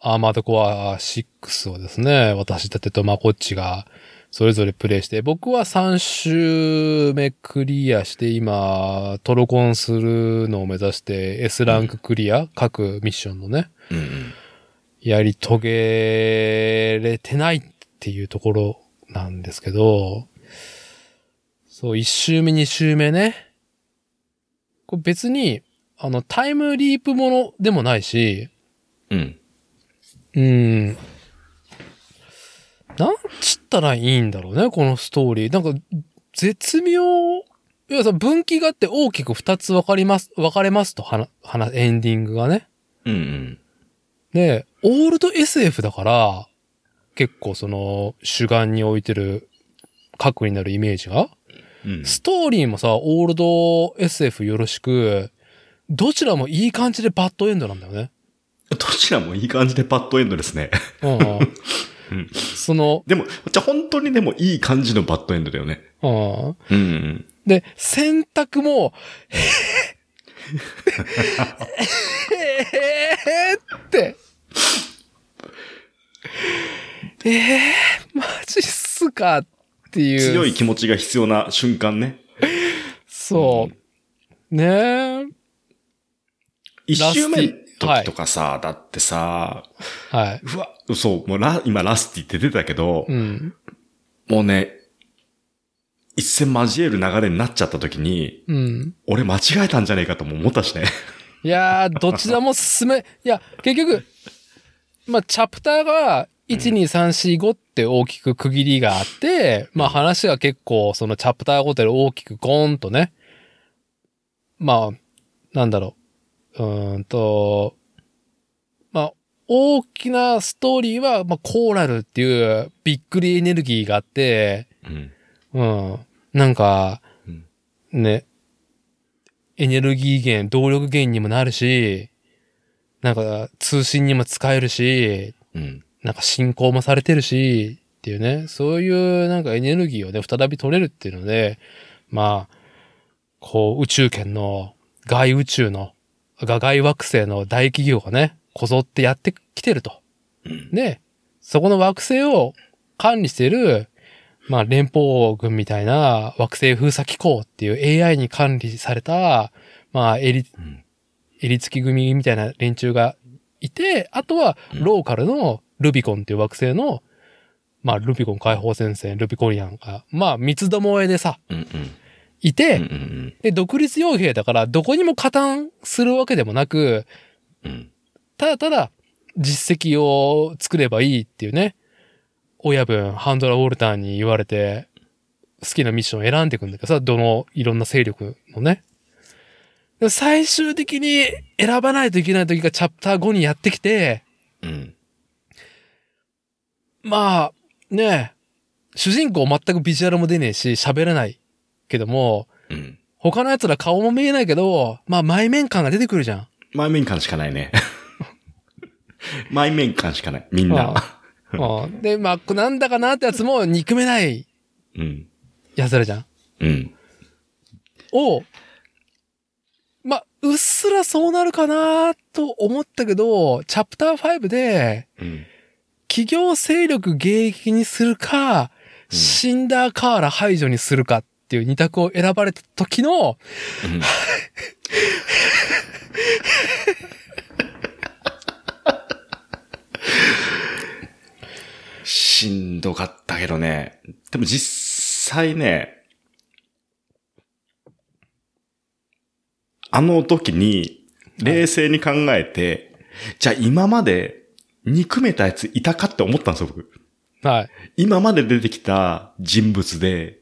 [SPEAKER 1] あ、アーマードコア6をですね、私たてとまこっちがそれぞれプレイして、僕は3周目クリアして、今、トロコンするのを目指して S ランククリア、各ミッションのね、
[SPEAKER 2] うんうん。
[SPEAKER 1] やり遂げれてないっていうところなんですけど、そう、一周目、二周目ね。これ別に、あの、タイムリープものでもないし、
[SPEAKER 2] うん。
[SPEAKER 1] うん。なんちったらいいんだろうね、このストーリー。なんか、絶妙、いやさ、分岐があって大きく二つ分かります、分かれますと、はな、はな、エンディングがね。
[SPEAKER 2] うんうん。
[SPEAKER 1] で、オールド SF だから、結構その、主眼に置いてる核になるイメージが、
[SPEAKER 2] うん。
[SPEAKER 1] ストーリーもさ、オールド SF よろしく、どちらもいい感じでバッドエンドなんだよね。
[SPEAKER 2] どちらもいい感じでパッドエンドですね。
[SPEAKER 1] うん。
[SPEAKER 2] うん
[SPEAKER 1] その、
[SPEAKER 2] でも、じゃあ本当にでもいい感じのバッドエンドだよね。
[SPEAKER 1] うん。
[SPEAKER 2] うんうん。
[SPEAKER 1] で、選択も、[laughs] へーって。えー、マジっすかっていう。
[SPEAKER 2] 強い気持ちが必要な瞬間ね。
[SPEAKER 1] そう。ねえ。
[SPEAKER 2] 一周目時とかさ、だってさ、
[SPEAKER 1] はい。
[SPEAKER 2] うわ、そう、もうラ、今ラスティって出たけど、
[SPEAKER 1] うん。
[SPEAKER 2] もうね、一戦交える流れになっちゃった時に、
[SPEAKER 1] うん。
[SPEAKER 2] 俺間違えたんじゃねえかとも思ったしね。
[SPEAKER 1] いやー、どちらも進め、いや、結局、まあ、チャプターが、1、2、3、4、5って大きく区切りがあって、まあ話が結構そのチャプターごとで大きくゴーンとね、まあ、なんだろう、うーんと、まあ、大きなストーリーは、まあ、コーラルっていうびっくりエネルギーがあって、
[SPEAKER 2] うん。
[SPEAKER 1] うん。なんか
[SPEAKER 2] うん、
[SPEAKER 1] ね、エネルギー源、動力源にもなるし、なんか通信にも使えるし、
[SPEAKER 2] うん。
[SPEAKER 1] なんか進行もされてるし、っていうね、そういうなんかエネルギーをね、再び取れるっていうので、まあ、こう宇宙圏の外宇宙の、が外惑星の大企業がね、こぞってやってきてると。
[SPEAKER 2] うん。
[SPEAKER 1] で、そこの惑星を管理している、まあ、連邦軍みたいな惑星封鎖機構っていう AI に管理された、まあ、襟、
[SPEAKER 2] うん
[SPEAKER 1] 襟付き組みたいな連中がいて、あとは、ローカルのルビコンっていう惑星の、まあ、ルビコン解放戦線、ルビコリアンが、まあ、三つどもえでさ、
[SPEAKER 2] うんうん。
[SPEAKER 1] いて、
[SPEAKER 2] うんうん
[SPEAKER 1] で、独立傭兵だから、どこにも加担するわけでもなく。ただただ実績を作ればいいっていうね、親分、ハンドラ・ウォルターに言われて、好きなミッションを選んでいくんだけどさ、どのいろんな勢力のね。で最終的に選ばないといけない時がチャプター5にやってきて、
[SPEAKER 2] うん。
[SPEAKER 1] まあ、ね主人公全くビジュアルも出ねえし、喋れないけども、
[SPEAKER 2] うん。
[SPEAKER 1] 他の奴ら顔も見えないけど、まあ前面感が出てくるじゃん。
[SPEAKER 2] 前面感しかないね。[laughs] 前面感しかない。みんな。
[SPEAKER 1] うんで、まあ、なんだかなってやつも憎めない
[SPEAKER 2] うん。
[SPEAKER 1] 奴らじゃん。
[SPEAKER 2] うん。
[SPEAKER 1] を、まあ、うっすらそうなるかなと思ったけど、チャプター5で、
[SPEAKER 2] うん。
[SPEAKER 1] 企業勢力迎撃にするか、
[SPEAKER 2] うん
[SPEAKER 1] シンダーカーラ排除にするかっていう二択を選ばれた時の、
[SPEAKER 2] うん [laughs] しんどかったけどね。でも実際ね、あの時に冷静に考えて、じゃあ今まで憎めたやついたかって思ったんですよ、僕。
[SPEAKER 1] はい。
[SPEAKER 2] 今まで出てきた人物で、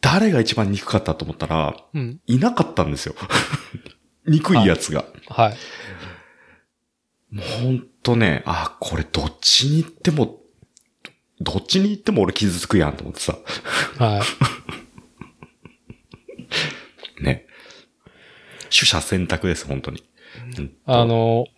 [SPEAKER 2] 誰が一番憎かったと思ったら、
[SPEAKER 1] うん。
[SPEAKER 2] いなかったんですよ。[laughs] 憎いやつが。
[SPEAKER 1] はい。
[SPEAKER 2] もうほんとね、あ、これどっちに行っても、どっちに行っても俺傷つくやんと思ってさ。
[SPEAKER 1] はい。[laughs]
[SPEAKER 2] ね。取捨選択です、本当に。うん
[SPEAKER 1] あ、の、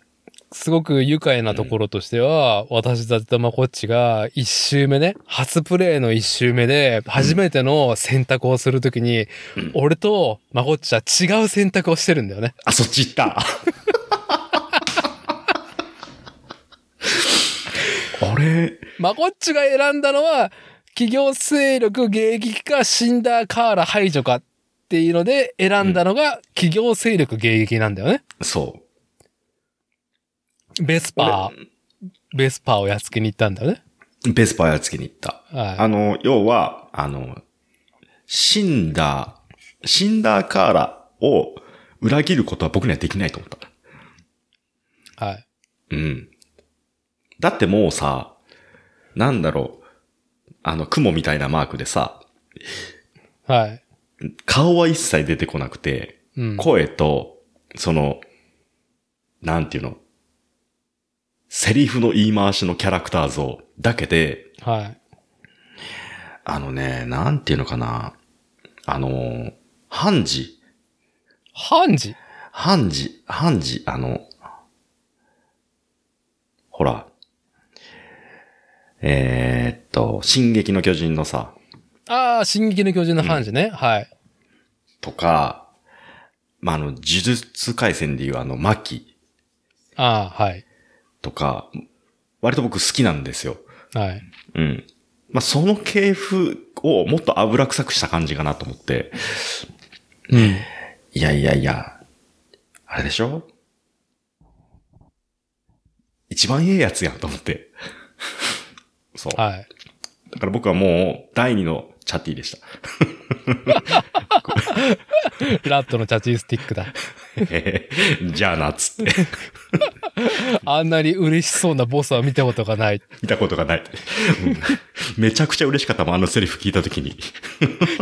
[SPEAKER 1] すごく愉快なところとしては、私たちとまこっちが一周目ね、初プレイの一周目で、初めての選択をするときに、
[SPEAKER 2] うん
[SPEAKER 1] 俺とまこっちは違う選択をしてるんだよね。
[SPEAKER 2] あ、そっち行った。[laughs] あれ、
[SPEAKER 1] まこっちが選んだのは、企業勢力迎撃かシンダーカーラ排除かっていうので選んだのが企業勢力迎撃なんだよね。
[SPEAKER 2] そ
[SPEAKER 1] ベス
[SPEAKER 2] う。
[SPEAKER 1] パー、ベスパーをやっつけに行ったんだよね。
[SPEAKER 2] 俺ベスパーやっつけに行った。
[SPEAKER 1] は
[SPEAKER 2] あの、要は、あの、死んだ、死んだカーラを裏切ることは僕にはできないと思った。
[SPEAKER 1] い。はい。
[SPEAKER 2] うん。だってもうさ、なんだろう、あの、雲みたいなマークでさ、
[SPEAKER 1] はい。
[SPEAKER 2] 顔は一切出てこなくて、
[SPEAKER 1] うん。
[SPEAKER 2] 声と、その、なんていうの、セリフの言い回しのキャラクター像だけで、
[SPEAKER 1] はい。
[SPEAKER 2] あのね、なんていうのかな、あの、ハンジ、
[SPEAKER 1] ハンジ？
[SPEAKER 2] ハンジ、ハンジ、あの、ほら、えーっと、進撃の巨人のさ、
[SPEAKER 1] ああ、進撃の巨人のハンジね。はい。
[SPEAKER 2] とか、まあ、あの、呪術回戦でいうあの、マキ
[SPEAKER 1] ああ、はい。
[SPEAKER 2] とか、割と僕好きなんですよ。
[SPEAKER 1] はい。
[SPEAKER 2] うん。まあ、その系譜をもっと油臭くした感じかなと思って、
[SPEAKER 1] うん。
[SPEAKER 2] いやいやいや、あれでしょ？一番ええやつやんと思って。そう。
[SPEAKER 1] はい。
[SPEAKER 2] だから僕はもう、第二のチャティでした。[laughs]
[SPEAKER 1] ラットのチャチースティックだ。[laughs]
[SPEAKER 2] えーじゃあな、つって。[laughs]
[SPEAKER 1] あんなに嬉しそうなボスは見たことがない。
[SPEAKER 2] 見たことがない。うんめちゃくちゃ嬉しかったもん、あのセリフ聞いたときに。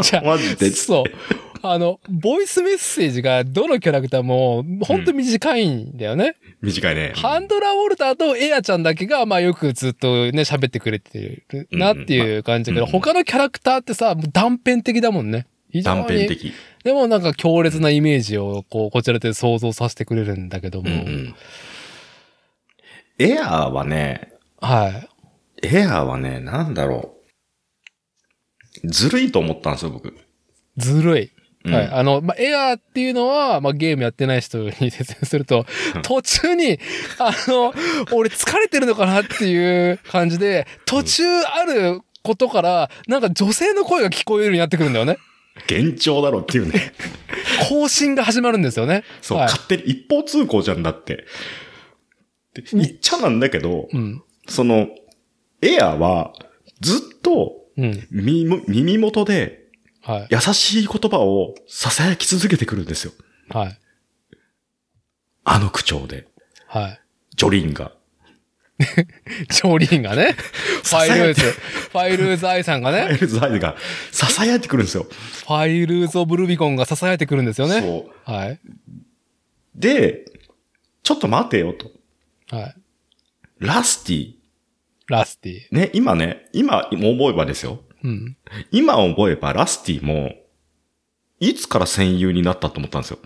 [SPEAKER 1] じゃあ [laughs]
[SPEAKER 2] マジで。
[SPEAKER 1] そう。あの、ボイスメッセージがどのキャラクターもほんと短いんだよね。
[SPEAKER 2] 短いね。
[SPEAKER 1] ハンドラ・ウォルターとエアちゃんだけが、まあよくずっとね、喋ってくれてるなっていう感じだけど、
[SPEAKER 2] うん
[SPEAKER 1] 他のキャラクターってさ、断片的だもんね。
[SPEAKER 2] 断片的。
[SPEAKER 1] でもなんか強烈なイメージを、こう、こちらで想像させてくれるんだけども。
[SPEAKER 2] うんうん。エアーはね、
[SPEAKER 1] はい。
[SPEAKER 2] エアーはね、なんだろう。ずるいと思ったんですよ、僕。
[SPEAKER 1] ずるい。
[SPEAKER 2] うん
[SPEAKER 1] はい。あの、まあ、エアーっていうのは、まあ、ゲームやってない人に説明すると
[SPEAKER 2] うん、
[SPEAKER 1] 途中に、あの、俺疲れてるのかなっていう感じで、途中あることから、なんか女性の声が聞こえるようになってくるんだよね。
[SPEAKER 2] 幻聴だろっていうね。[laughs]
[SPEAKER 1] 更新が始まるんですよね。
[SPEAKER 2] そう、
[SPEAKER 1] はい。
[SPEAKER 2] 勝手に一方通行じゃんだって。で言っちゃなんだけど、
[SPEAKER 1] うん。
[SPEAKER 2] その、エアは、ずっと
[SPEAKER 1] うん。
[SPEAKER 2] 耳も耳元で
[SPEAKER 1] はい。
[SPEAKER 2] 優しい言葉を囁き続けてくるんですよ。
[SPEAKER 1] はい。
[SPEAKER 2] あの口調で。
[SPEAKER 1] はい。
[SPEAKER 2] ジョリンが。
[SPEAKER 1] 調理員がね。[laughs] ファイルーズ、ファイルーズ愛さんがね、
[SPEAKER 2] エルズアイズが囁いてくるんですよ。
[SPEAKER 1] ファイアーズオブルビコンが囁いてくるんですよね。
[SPEAKER 2] そう。
[SPEAKER 1] はい。
[SPEAKER 2] で、ちょっと待てよと。
[SPEAKER 1] はい。
[SPEAKER 2] ラスティ。
[SPEAKER 1] ラスティ。
[SPEAKER 2] ね、今ね、今思えばですよ。
[SPEAKER 1] うん。
[SPEAKER 2] 今思えばラスティも、いつから戦友になったと思ったんですよ。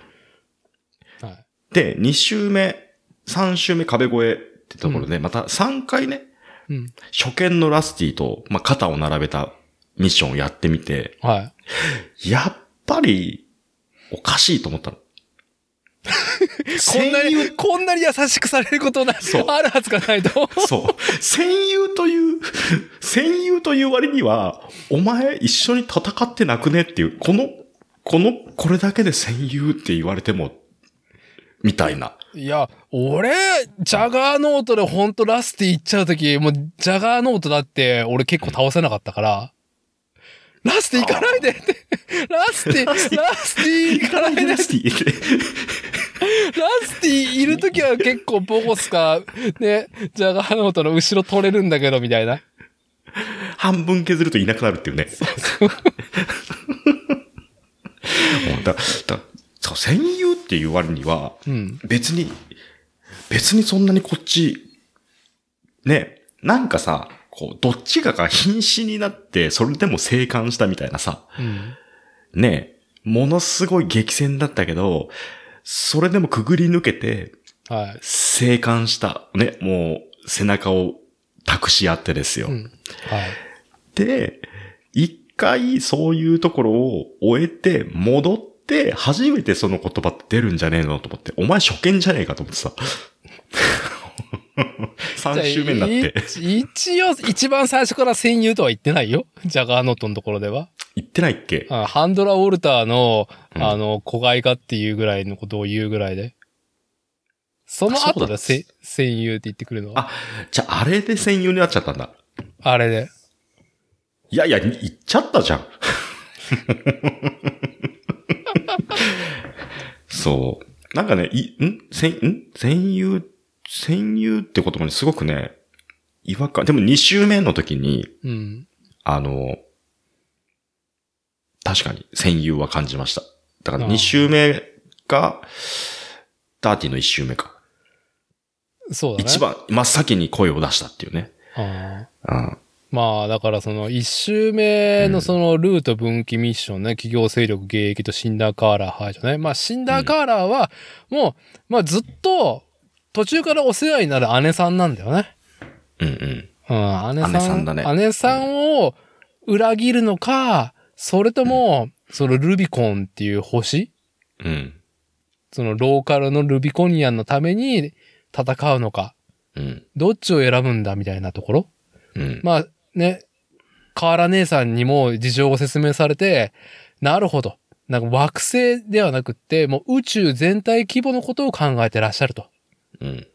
[SPEAKER 1] はい。
[SPEAKER 2] で、2周目、3周目壁越えってところで、また3回ね、
[SPEAKER 1] うん。
[SPEAKER 2] 初見のラスティと、まあ、肩を並べたミッションをやってみて、
[SPEAKER 1] はい。
[SPEAKER 2] やっぱり、おかしいと思ったの。[laughs]
[SPEAKER 1] こんなに、こんなに優しくされることなあるはずがないと。
[SPEAKER 2] そう。戦友という、戦友という割には、お前一緒に戦ってなくねっていう、この、この、これだけで戦友って言われても、みたいな。
[SPEAKER 1] いや、俺、ジャガーノートでほんとラスティ行っちゃうとき、もう、ジャガーノートだって、俺結構倒せなかったから、ラスティ行かないでって、ラスティ、ラスティ行かないで
[SPEAKER 2] ラスティ
[SPEAKER 1] ラスティいるときは結構ボコスか、ね、ジャガーノートの後ろ取れるんだけど、みたいな。
[SPEAKER 2] 半分削るといなくなるっていうね。もうだ、だ、そう、戦友っていう割には、
[SPEAKER 1] うん。
[SPEAKER 2] 別に、別にそんなにこっち、ね、なんかさ、こう、どっちかが瀕死になって、それでも生還したみたいなさ、
[SPEAKER 1] うん。
[SPEAKER 2] ね、ものすごい激戦だったけど、それでもくぐり抜けて、
[SPEAKER 1] はい。
[SPEAKER 2] 生還した、ね、もう背中を託し合ってですよ。
[SPEAKER 1] うん。はい。
[SPEAKER 2] で、一回そういうところを終えて戻って初めてその言葉って出るんじゃねえのと思って、お前初見じゃねえかと思ってさ。[laughs] 3周目になって。
[SPEAKER 1] い一応、一番最初から戦友とは言ってないよ？ジャガーノートのところでは。
[SPEAKER 2] 言ってないっけ？
[SPEAKER 1] あハンドラ・ウォルターの、
[SPEAKER 2] うん
[SPEAKER 1] あの、子飼いかっていうぐらいのことを言うぐらいで。その後だ、せ戦友って言ってくるのは。
[SPEAKER 2] あ、じゃああれで戦友になっちゃったんだ。
[SPEAKER 1] あれで。
[SPEAKER 2] いやいや、言っちゃったじゃん。[laughs] そう。なんかね、い、ん？戦、ん？戦友、戦友って言葉にすごくね、違和感。でも2周目の時に、
[SPEAKER 1] うん。
[SPEAKER 2] あの、確かに戦友は感じました。だから
[SPEAKER 1] ああ
[SPEAKER 2] 2周目が、ダーティの1周目か。
[SPEAKER 1] そうだね。
[SPEAKER 2] 一。番、真っ先に声を出したっていうね。
[SPEAKER 1] ああ
[SPEAKER 2] うん。
[SPEAKER 1] まあ、だからその、一周目のその、ルート分岐ミッションね、企業勢力迎撃とシンダーカーラー排除ね。まあ、シンダーカーラーは、もう、まあ、ずっと、途中からお世話になる姉さんなんだよね。
[SPEAKER 2] うんうん。
[SPEAKER 1] うん、姉さん。
[SPEAKER 2] 姉さんだね
[SPEAKER 1] 姉さんを裏切るのか、それとも、そのルビコンっていう星？
[SPEAKER 2] うん。
[SPEAKER 1] そのローカルのルビコニアンのために戦うのか、
[SPEAKER 2] うん。
[SPEAKER 1] どっちを選ぶんだみたいなところ。
[SPEAKER 2] うん。
[SPEAKER 1] まあね、河原姉さんにも事情を説明されて、なるほど。なんか惑星ではなくって、もう宇宙全体規模のことを考えてらっしゃると。
[SPEAKER 2] うん。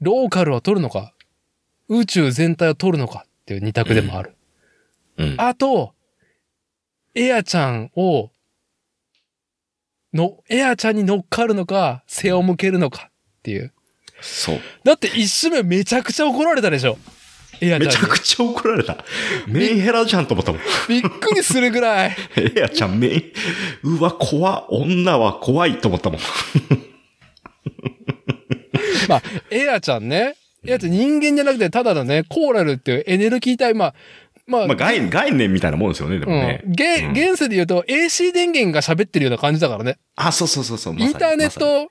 [SPEAKER 1] ローカルを取るのか、宇宙全体を取るのかっていう二択でもある。
[SPEAKER 2] うん。
[SPEAKER 1] あと、エアちゃんを、の、エアちゃんに乗っかるのか、背を向けるのかっていう。
[SPEAKER 2] そう。
[SPEAKER 1] だって一瞬目めちゃくちゃ怒られたでしょ？エアちゃんに。
[SPEAKER 2] めちゃくちゃ怒られた。メンヘラじゃんと思ったもん。
[SPEAKER 1] びっくりするぐらい。[laughs]
[SPEAKER 2] エアちゃんメン、うわ、怖っ女は怖いと思ったもん。[laughs]
[SPEAKER 1] まあ、エアちゃんね。エアちゃん人間じゃなくて、ただのね、コーラルっていうエネルギー体、まあ、まあ、
[SPEAKER 2] まあ概概念みたいなもんですよね、でもね。
[SPEAKER 1] うん、げ
[SPEAKER 2] うん
[SPEAKER 1] 現世で言うと AC 電源が喋ってるような感じだからね。
[SPEAKER 2] あ、そうそうそうそう。ま
[SPEAKER 1] インターネット、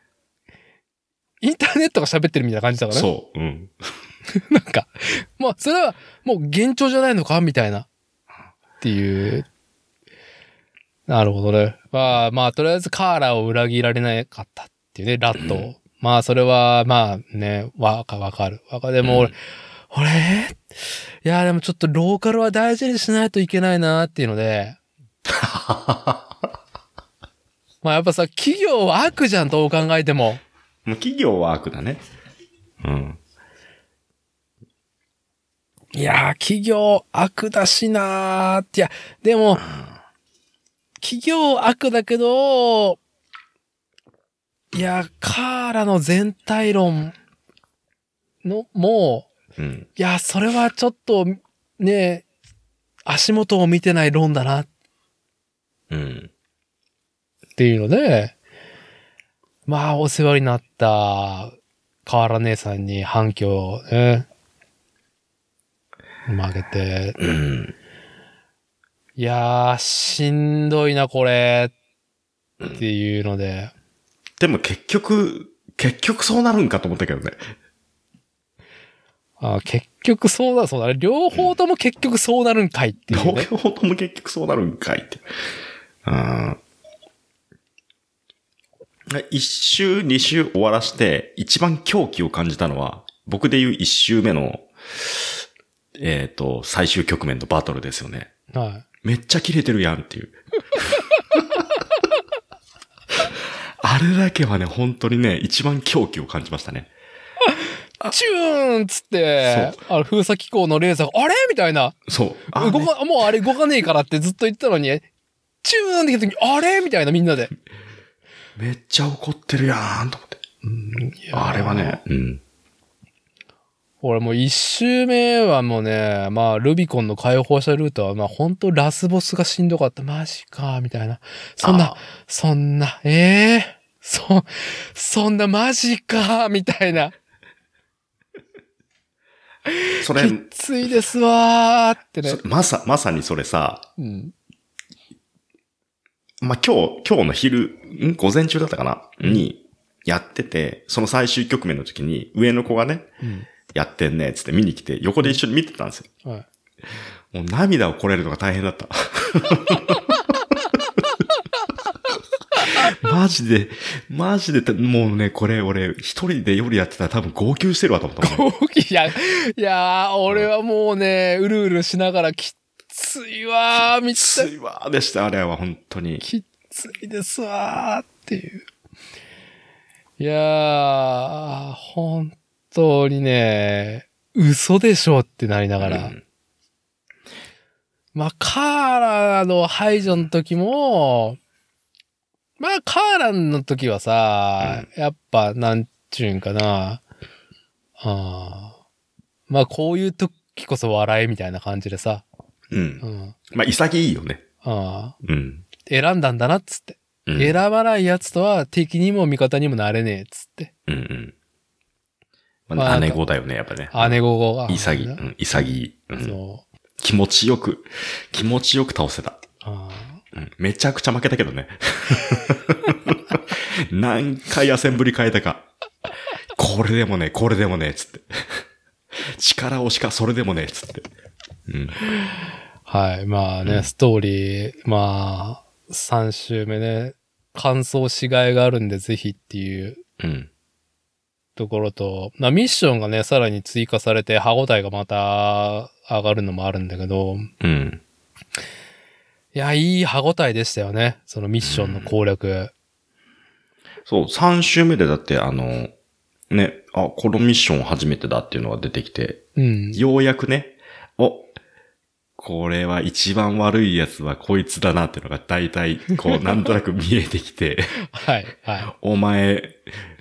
[SPEAKER 1] インターネットが喋ってるみたいな感じだからね。
[SPEAKER 2] そう。うん。[laughs]
[SPEAKER 1] なんか、もうそれはもう幻聴じゃないのかみたいな。っていう。なるほどね。まあ、まあ、とりあえずカーラを裏切られなかったっていうね、ラットまあ、それは、まあね、わか、わかる。わかる。でも俺、俺、いや、でもちょっとローカルは大事にしないといけないなっていうので、[laughs] まあやっぱさ、企業は悪じゃん、どう考えても。
[SPEAKER 2] もう企業は悪だね。うん。
[SPEAKER 1] いやー、企業悪だしなーって、いや、でも、企業悪だけど、いや、カーラの全体論の、もう、
[SPEAKER 2] うん。
[SPEAKER 1] いや、それはちょっと、ね、足元を見てない論だなっ
[SPEAKER 2] うん。
[SPEAKER 1] ていうので、まあ、お世話になった、河原姉さんに反響をね、負けて、
[SPEAKER 2] うん。
[SPEAKER 1] いやー、しんどいな、これ、っていうので、
[SPEAKER 2] でも結局、結局そうなるんかと思ったけどね。
[SPEAKER 1] あ結局そうだ、そうだね。両方とも結局そうなるんかいっていう
[SPEAKER 2] 両
[SPEAKER 1] ね。
[SPEAKER 2] 方とも結局そうなるんかいって。うん。一周、二周終わらして、一番狂気を感じたのは、僕で言う一周目の、えっ、と、最終局面のバトルですよね。
[SPEAKER 1] は
[SPEAKER 2] めっちゃ切れてるやんっていう。あれだけはね、本当にね、一番狂気を感じましたね。
[SPEAKER 1] い。[laughs] チューンっつって、あの封鎖機構のレーザーが、あれ？みたいな。
[SPEAKER 2] そう。あ
[SPEAKER 1] 動か、もうあれ動かねえからってずっと言ってたのに、チューンって言った時に、あれ？みたいなみんなで。[laughs]
[SPEAKER 2] めっちゃ怒ってるやんと思って。あれはね、うん。
[SPEAKER 1] 俺もう一周目はもうね、まあ、ルビコンの解放者ルートは、まあ、本当ラスボスがしんどかった。マジか、みたいな。そんな
[SPEAKER 2] あ、
[SPEAKER 1] そんな、ええそ、そんなマジか、みたいな。
[SPEAKER 2] それ、
[SPEAKER 1] きついですわーってね
[SPEAKER 2] そ。まさ、まさにそれさ、
[SPEAKER 1] うん。
[SPEAKER 2] まあ、今日、今日の昼、ん？午前中だったかな、に、やってて、その最終局面の時に、上の子がね、
[SPEAKER 1] うん。
[SPEAKER 2] やってんね、つって見に来て、横で一緒に見てたんですよ。
[SPEAKER 1] はい。
[SPEAKER 2] もう涙をこれるのが大変だった。[laughs] マジで、マジで、もうね、これ俺、一人で夜やってたら多分号泣してるわと思ったもんね。
[SPEAKER 1] いや、いやー、俺はもうね、うるうるしながらきっついわー、み
[SPEAKER 2] ついわーでした、あれは本当に。
[SPEAKER 1] きっついですわーっていう。いやー、本当にね、嘘でしょってなりながら。
[SPEAKER 2] うん
[SPEAKER 1] まあ、カーラの排除の時も、まあ、カーラの時はさ、やっぱ、なんちゅうんかな。あーまあ、こういう時こそ笑いみたいな感じでさ。
[SPEAKER 2] うん
[SPEAKER 1] う。ん。
[SPEAKER 2] まあ、潔いよね。
[SPEAKER 1] あ
[SPEAKER 2] うん。
[SPEAKER 1] ー選んだんだなっつって。
[SPEAKER 2] うん。
[SPEAKER 1] 選ばないやつとは敵にも味方にもなれねえっつって。
[SPEAKER 2] うんうん。
[SPEAKER 1] ま
[SPEAKER 2] まあ、
[SPEAKER 1] あなんか
[SPEAKER 2] 姉子だよね、やっぱね。
[SPEAKER 1] 姉子が。
[SPEAKER 2] 潔い。うん、潔い。うん
[SPEAKER 1] そう。
[SPEAKER 2] 気持ちよく、気持ちよく倒せた。
[SPEAKER 1] あ
[SPEAKER 2] うん、めちゃくちゃ負けたけどね。[laughs] 何回アセンブリ変えたか。これでもね、これでもね、つって。力押しか、それでもね、つって。うん。
[SPEAKER 1] ーはい。まあね、ストーリー、まあ、3週目ね、感想しがいがあるんで、ぜひっていう
[SPEAKER 2] うん。
[SPEAKER 1] ところと、まあミッションがね、さらに追加されて歯応えがまた上がるのもあるんだけど、
[SPEAKER 2] うん。
[SPEAKER 1] いや、いい歯応えでしたよね。そのミッションの攻略。
[SPEAKER 2] そう、3週目でだって、あの、ね、あ、このミッション初めてだっていうのが出てきて、
[SPEAKER 1] うん。
[SPEAKER 2] ようやくね、お、これは一番悪いやつはこいつだなっていうのが大体、こう、[laughs] なんとなく見えてきて、
[SPEAKER 1] はい、は
[SPEAKER 2] お前、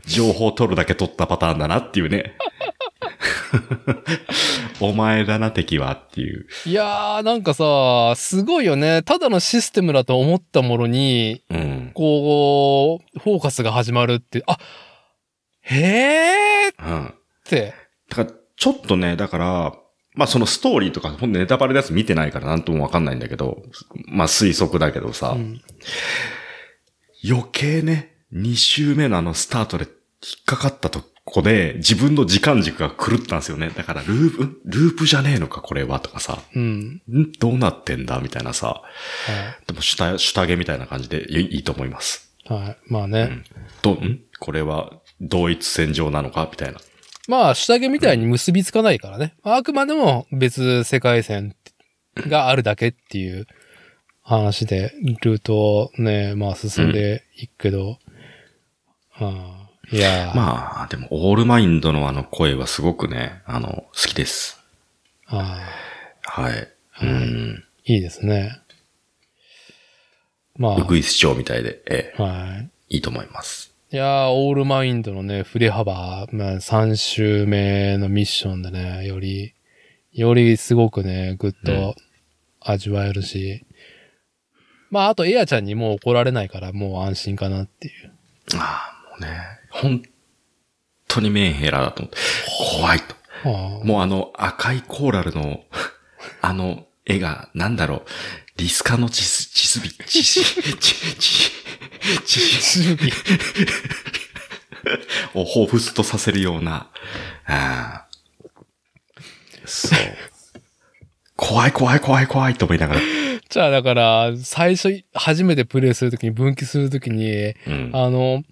[SPEAKER 2] 情報取るだけ取ったパターンだなっていうね。[laughs] お前だな、敵はっていう。
[SPEAKER 1] い。いやー、なんかさ、すごいよね。ただのシステムだと思ったものに、
[SPEAKER 2] うん。
[SPEAKER 1] こう、フォーカスが始まるって、あ、へーっ
[SPEAKER 2] うん。
[SPEAKER 1] て。
[SPEAKER 2] だから、ちょっとね、だから、まあそのストーリーとか、ほんとネタバレのやつ見てないからなんともわかんないんだけど、まあ推測だけどさ、
[SPEAKER 1] うん
[SPEAKER 2] 余計ね、2周目のあのスタートで引っかかったと個で自分の時間軸が狂ったんですよね。だからループ、ループじゃねえのか、これは、とかさ。
[SPEAKER 1] うん。
[SPEAKER 2] ん？どうなってんだみたいなさ。
[SPEAKER 1] は
[SPEAKER 2] でも、下、下着みたいな感じでいいいいと思います。
[SPEAKER 1] い。はい。まあね。
[SPEAKER 2] ど、ん？これは同一線上なのかみたいな。
[SPEAKER 1] まあ、下着みたいに結びつかないからね。あくまでも別世界線があるだけっていう話で、ルートをね、まあ進んでいくけど、ああいやー、
[SPEAKER 2] まあ、でも、オールマインドのあの声はすごくね、あの、好きです。
[SPEAKER 1] あ
[SPEAKER 2] はい。うん。
[SPEAKER 1] ーいいですね。ま
[SPEAKER 2] ウグイス町みたいで、え
[SPEAKER 1] あ、はい。
[SPEAKER 2] え、いいと思います。
[SPEAKER 1] いやー、オールマインドのね、振れ幅、まあ、3週目のミッションでね、より、よりすごくね、ぐっと味わえるし、まあ、あと、エアちゃんにもう怒られないから、もう安心かなっていう。
[SPEAKER 2] ああ、もうね、本当にメンヘラだと思って、怖いと。もうあの赤いコーラルの、[laughs] あの絵が、なんだろう、リスカのチス、チスビ、チス、チ、チ、チ、
[SPEAKER 1] 準備 [laughs]
[SPEAKER 2] を彷彿とさせるような、ああそう。怖い怖い怖い怖いと思いながら。
[SPEAKER 1] じゃあ、だから、最初、初めてプレイするときに、分岐するときに、
[SPEAKER 2] うん。
[SPEAKER 1] あの、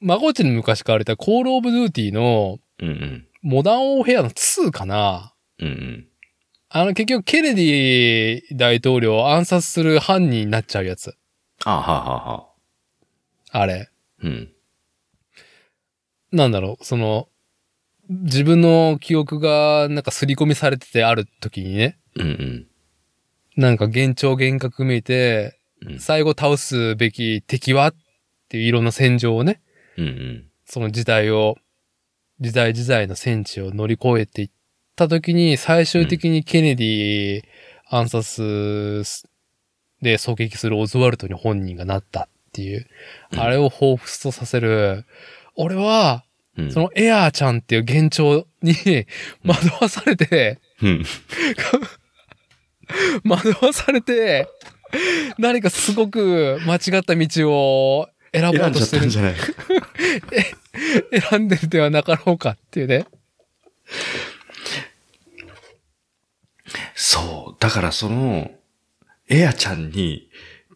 [SPEAKER 1] まごちに昔から言ったコールオブデューティーの
[SPEAKER 2] うんうん。
[SPEAKER 1] モダンオーヘアの2かな
[SPEAKER 2] うんうん。
[SPEAKER 1] あの、結局、ケネディ大統領を暗殺する犯人になっちゃうやつ。
[SPEAKER 2] ああ、はあ、はあ、はあ。
[SPEAKER 1] あれ。
[SPEAKER 2] うん。
[SPEAKER 1] なんだろう、その、自分の記憶がなんか刷り込みされててある時にね、
[SPEAKER 2] うんうん。
[SPEAKER 1] なんか幻聴幻覚見えて、
[SPEAKER 2] うん
[SPEAKER 1] 最後倒すべき敵はっていういろんな戦場をね、
[SPEAKER 2] うんうん。
[SPEAKER 1] その時代を、時代時代の戦地を乗り越えていった時に、最終的にケネディ暗殺で狙撃するオズワルドに本人がなったっていう、
[SPEAKER 2] うん
[SPEAKER 1] あれを彷彿とさせる、俺は、
[SPEAKER 2] うん。
[SPEAKER 1] そのエアーちゃんっていう幻聴に [laughs] 惑わされて、
[SPEAKER 2] うん。[laughs]
[SPEAKER 1] 惑わされて、何かすごく間違った道を選ぼ
[SPEAKER 2] 選じゃ
[SPEAKER 1] うんとしてる
[SPEAKER 2] ったんじゃない [laughs]
[SPEAKER 1] 選んでるではなかろうかっていうね。
[SPEAKER 2] そう。だからその、エアちゃんに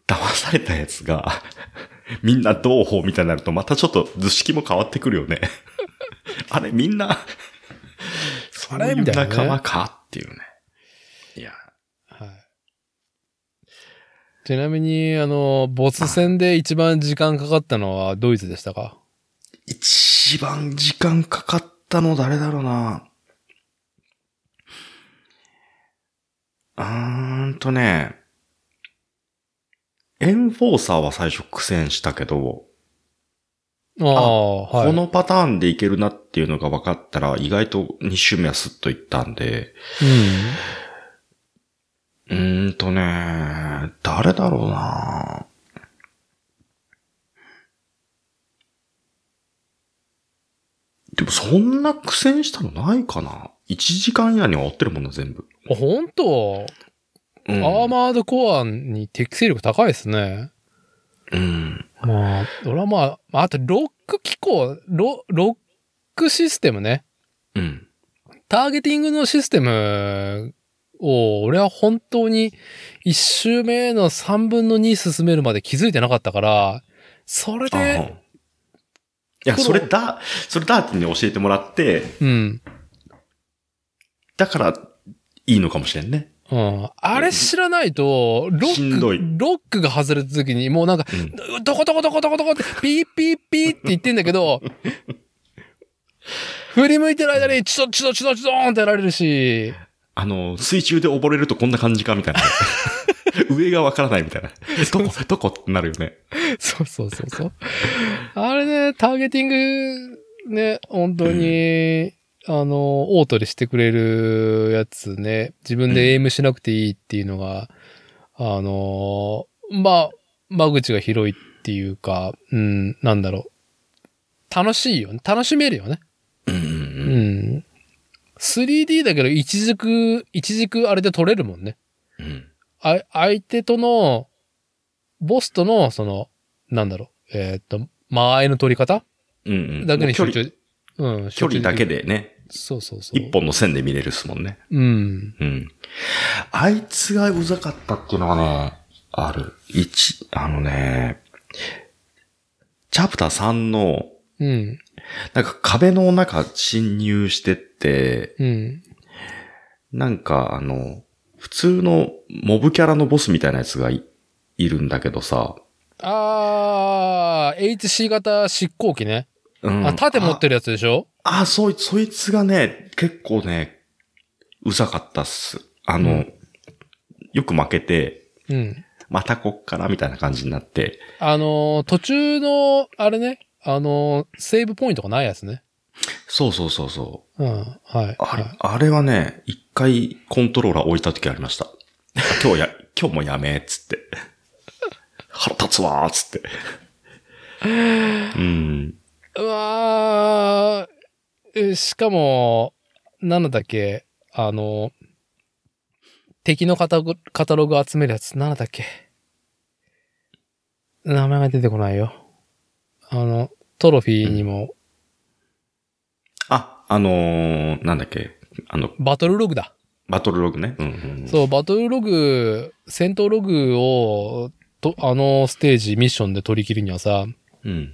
[SPEAKER 2] 騙されたやつが、[laughs] みんな同胞みたいになるとまたちょっと図式も変わってくるよね。[laughs] あれみんな、そういう
[SPEAKER 1] あれみたいなね
[SPEAKER 2] 仲間か？っていうね。いや。
[SPEAKER 1] はい。ちなみに、あの、ボス戦で一番時間かかったのはドイツでしたか？
[SPEAKER 2] 一番時間かかったの誰だろうな。うーんとね、エンフォーサーは最初苦戦したけど、
[SPEAKER 1] ああ、はい。
[SPEAKER 2] このパターンでいけるなっていうのが分かったら、意外と2周目はスッといったんで、うーんとね、誰だろうなでもそんな苦戦したのないかな ?1 時間以内には追ってるもんな、全部。
[SPEAKER 1] うん。本当
[SPEAKER 2] うん。
[SPEAKER 1] アーマードコアに適正力高いですね。
[SPEAKER 2] うん。
[SPEAKER 1] まあ、俺はまあ、あとロック機構、ロロックシステムね。
[SPEAKER 2] うん。
[SPEAKER 1] ターゲティングのシステムを、俺は本当に一周目の3分の2進めるまで気づいてなかったから、それで、
[SPEAKER 2] いや、それだ、それダーティンに教えてもらって、
[SPEAKER 1] うん。
[SPEAKER 2] だから、いいのかもしれんね。
[SPEAKER 1] うん。あれ知らないと、ロック、ロックが外れた時に、もうなんか、
[SPEAKER 2] うん。
[SPEAKER 1] どこどこどこどこどこって、ピーピーピーって言ってんだけど、[laughs] 振り向いてる間に、チドチドチドチドーンってやられるし、
[SPEAKER 2] あの、水中で溺れるとこんな感じかみたいな。[laughs] 上がわからないみたいな。どこ、どこ？ってなるよね。
[SPEAKER 1] そうそうそうそう。あれね、ターゲティング、ね、本当に、あの、オートでしてくれるやつね、自分でエイムしなくていいっていうのが、あの、まあ、間口が広いっていうか、うん、なんだろう。楽しいよね。楽しめるよね。
[SPEAKER 2] うんうん
[SPEAKER 1] う
[SPEAKER 2] うん。
[SPEAKER 1] ん。3D だけど、一軸、一軸あれで取れるもんね。
[SPEAKER 2] うん。
[SPEAKER 1] あ相手との、ボスとの、その、なんだろう、えーっと、間合いの取り方？
[SPEAKER 2] うんうん。
[SPEAKER 1] だけに集中、うん、
[SPEAKER 2] 距離だけ
[SPEAKER 1] で。
[SPEAKER 2] でね、
[SPEAKER 1] そうそうそう。
[SPEAKER 2] 一本の線で見れるっすもんね。
[SPEAKER 1] うん。
[SPEAKER 2] うん。あいつがうざかったっていうのがね、ある。一、あのね、チャプター3の、
[SPEAKER 1] うん。
[SPEAKER 2] なんか壁の中侵入してって、
[SPEAKER 1] うん。
[SPEAKER 2] なんかあの、普通のモブキャラのボスみたいなやつがいいるんだけどさ、
[SPEAKER 1] あー、HC 型執行機ね。
[SPEAKER 2] うん
[SPEAKER 1] あ、盾持ってるやつでしょ？
[SPEAKER 2] あ、あそい、そいつがね、結構ね、うざかったっす。あの、
[SPEAKER 1] うん
[SPEAKER 2] よく負けて、
[SPEAKER 1] うん。
[SPEAKER 2] またこっからみたいな感じになって、
[SPEAKER 1] あのー途中の、あれね、あのーセーブポイントがないやつね。
[SPEAKER 2] そうそうそうそう。
[SPEAKER 1] うん。はい。
[SPEAKER 2] あれ、
[SPEAKER 1] はい
[SPEAKER 2] あれはね、一回コントローラー置いた時ありました。[laughs] 今日や、今日もやめ、っつって。[laughs] 腹立つわー、つって。うん。
[SPEAKER 1] うわーえしかも、なんだっけ、あの、敵のカタゴカタログ集めるやつ、なんだっけ？名前が出てこないよ。あの、トロフィーにも、
[SPEAKER 2] あ、あのー、なんだっけ。あの、
[SPEAKER 1] バトルログだ。
[SPEAKER 2] バトルログね。うんうん、
[SPEAKER 1] そう、バトルログ、戦闘ログを、と、あのステージ、ミッションで取り切るにはさ、
[SPEAKER 2] うん。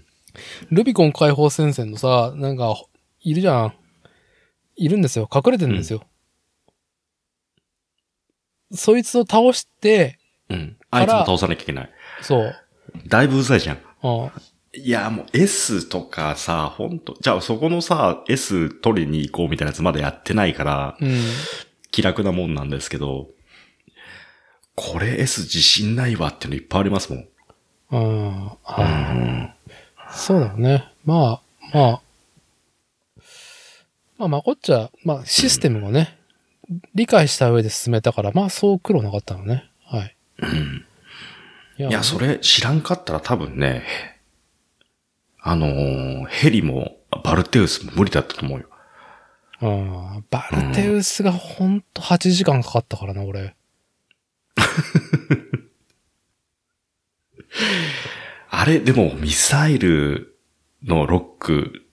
[SPEAKER 1] ルビコン解放戦線のさ、なんか、いるじゃん。いるんですよ。隠れてるんですよ。そいつを倒して、
[SPEAKER 2] うん。あいつも倒さなきゃいけない。
[SPEAKER 1] そう。
[SPEAKER 2] だいぶうざいじゃん。
[SPEAKER 1] あ
[SPEAKER 2] いや、もう S とかさ、ほんと、じゃあそこのさ、S 取りに行こうみたいなやつまだやってないから、
[SPEAKER 1] うん。
[SPEAKER 2] 気楽なもんなんですけど、これ S 自信ないわっていうのいっぱいありますもん。
[SPEAKER 1] ああ、
[SPEAKER 2] う
[SPEAKER 1] はい
[SPEAKER 2] ん。
[SPEAKER 1] そうだよね。まあ、まあ、まあ、まこっちゃ、まあ、システムをね、理解した上で進めたから、まあ、そう苦労なかったのね。はい。
[SPEAKER 2] うん
[SPEAKER 1] い
[SPEAKER 2] いや、それ知らんかったら多分ね、あのーヘリもバルテウスも無理だったと思うよ。
[SPEAKER 1] うんバルテウスがほんと8時間かかったからな、俺。[laughs]
[SPEAKER 2] あれ、でもミサイルのロック、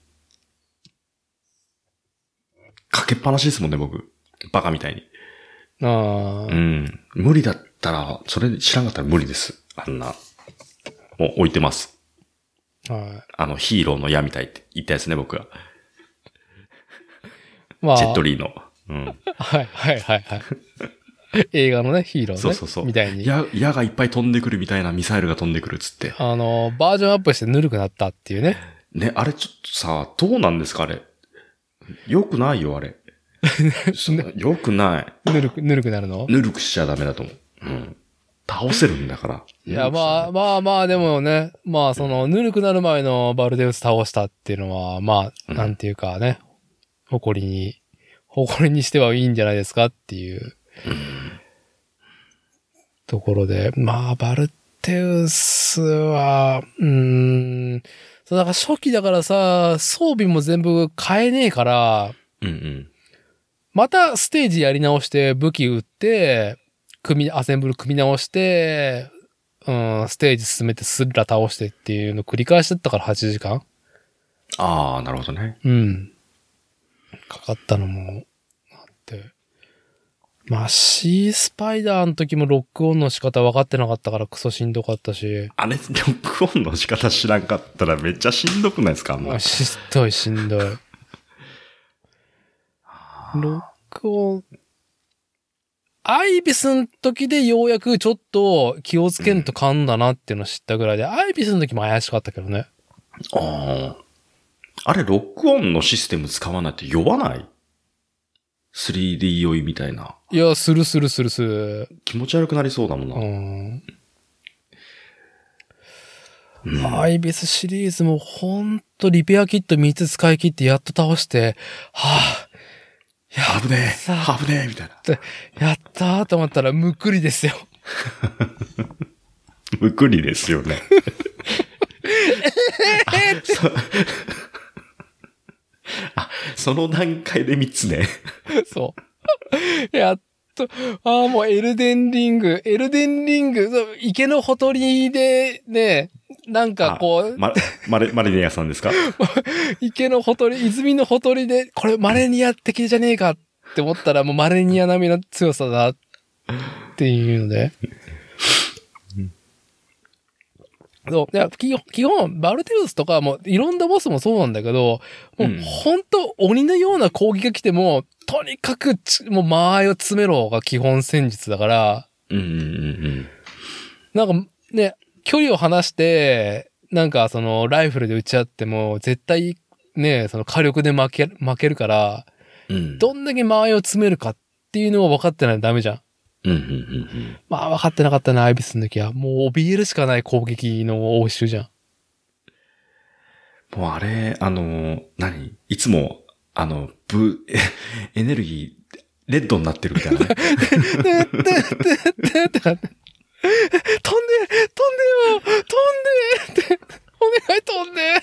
[SPEAKER 2] かけっぱなしですもんね、僕。バカみたいに。
[SPEAKER 1] ああ、
[SPEAKER 2] うん。無理だったら、それ知らんかったら無理です。あんな。もう置いてます。
[SPEAKER 1] はい。
[SPEAKER 2] あの、ヒーローの矢みたいって言ったやつね、僕は。
[SPEAKER 1] まあ、
[SPEAKER 2] ジェットリーの。うん。
[SPEAKER 1] はい、はい、はい、はい。映画のね、ヒーローね。
[SPEAKER 2] そうそうそう。
[SPEAKER 1] みたいに。
[SPEAKER 2] 矢、矢がいっぱい飛んでくるみたいなミサイルが飛んでくるっつって。
[SPEAKER 1] あの、バージョンアップしてぬるくなったっていうね。
[SPEAKER 2] ね、あれちょっとさ、どうなんですか、あれ。よくないよ、あれ。[laughs] よくない。
[SPEAKER 1] ぬるく、ぬるくなるの？
[SPEAKER 2] ぬるくしちゃダメだと思う。うん。倒せるんだから。
[SPEAKER 1] いや、まあ、まあまあ、でもね、まあ、その、ぬるくなる前のバルデウス倒したっていうのは、まあ、
[SPEAKER 2] うん
[SPEAKER 1] なんていうかね、誇りに、誇りにしてはいいんじゃないですかっていうところで、まあ、バルテウスは、うーん、そう、だから初期だからさ、装備も全部変えねえから、
[SPEAKER 2] うんうん。
[SPEAKER 1] またステージやり直して武器撃って、組み、アセンブル組み直して、うん、ステージ進めてスッラ倒してっていうの繰り返しだったから8時間
[SPEAKER 2] ああ、なるほどね。
[SPEAKER 1] うん。かかったのもあって。まあ、シースパイダーの時もロックオンの仕方分かってなかったからクソしんどかったし。
[SPEAKER 2] あれ、ロックオンの仕方知らんかったらめっちゃしんどくないですかあんな
[SPEAKER 1] あ。しんどいしんどい。[laughs] ロックオン。アイビスの時でようやくちょっと気をつけんとかんだなっていうのを知ったぐらいで、アイビスの時も怪しかったけどね。
[SPEAKER 2] ああ。あれ、ロックオンのシステム使わないと酔わない ?3D 酔いみたいな。
[SPEAKER 1] いや、するするするする。
[SPEAKER 2] 気持ち悪くなりそうだもんな。
[SPEAKER 1] うん。
[SPEAKER 2] うん
[SPEAKER 1] アイビスシリーズもほんとリペアキット3つ使い切ってやっと倒して、はぁ、や
[SPEAKER 2] 危ねえ
[SPEAKER 1] さ
[SPEAKER 2] 危ねえみたいな。
[SPEAKER 1] やったーと思ったらむっくりですよ。[laughs]
[SPEAKER 2] むくりですよね。あそ [laughs] あ、その段階で3つね。
[SPEAKER 1] そう。やっと、ああ、もうエルデンリング、エルデンリング、池のほとりでね、なんかこう、
[SPEAKER 2] ま、マレ、マレニアさんですか？[laughs]
[SPEAKER 1] 池のほとり、泉のほとりで、これマレニア的じゃねえかって思ったら、もうマレニア並みの強さだっていうので。そう。いや、基本、バルテウスとかも、いろんなボスもそうなんだけど、もう、
[SPEAKER 2] うん
[SPEAKER 1] 本当鬼のような攻撃が来ても、とにかくち、もう間合いを詰めろが基本戦術だから、
[SPEAKER 2] うんうんうん
[SPEAKER 1] なんか、ね、距離を離して、なんかその、ライフルで撃ち合っても、絶対、ね、その火力で負け、負けるから、
[SPEAKER 2] うん。うん。
[SPEAKER 1] どんだけ間合いを詰めるかっていうのを分かってないとダメじゃん。
[SPEAKER 2] うんうんうん
[SPEAKER 1] まあ分かってなかったな、アイビスの時は。もう怯えるしかない攻撃の応酬じゃん。
[SPEAKER 2] うん。もうあれ、あの、何？いつも、あの、ブ、え [laughs] エネルギー、レッドになってるみたいなね。
[SPEAKER 1] 飛んで、飛んでよ飛んでって。お願い飛んで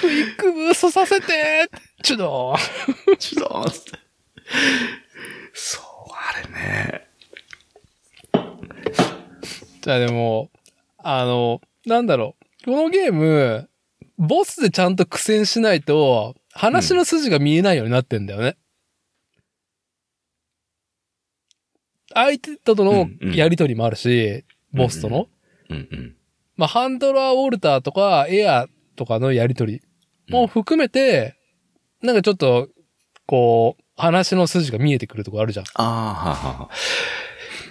[SPEAKER 1] クイックブーストさせてちょっと。
[SPEAKER 2] ちょっと、そう、あれね。
[SPEAKER 1] じゃあでも、あの、なんだろう。このゲーム、ボスでちゃんと苦戦しないと、話の筋が見えないようになってんだよね。相手との
[SPEAKER 2] うんうん
[SPEAKER 1] やりとりもあるし、ボスとの。
[SPEAKER 2] うんうん。
[SPEAKER 1] まあ、ハンドラーウォルターとかエアとかのやりとりも含めて、なんかちょっと、こう、話の筋が見えてくるとこあるじゃん。
[SPEAKER 2] ああ、はあはあ。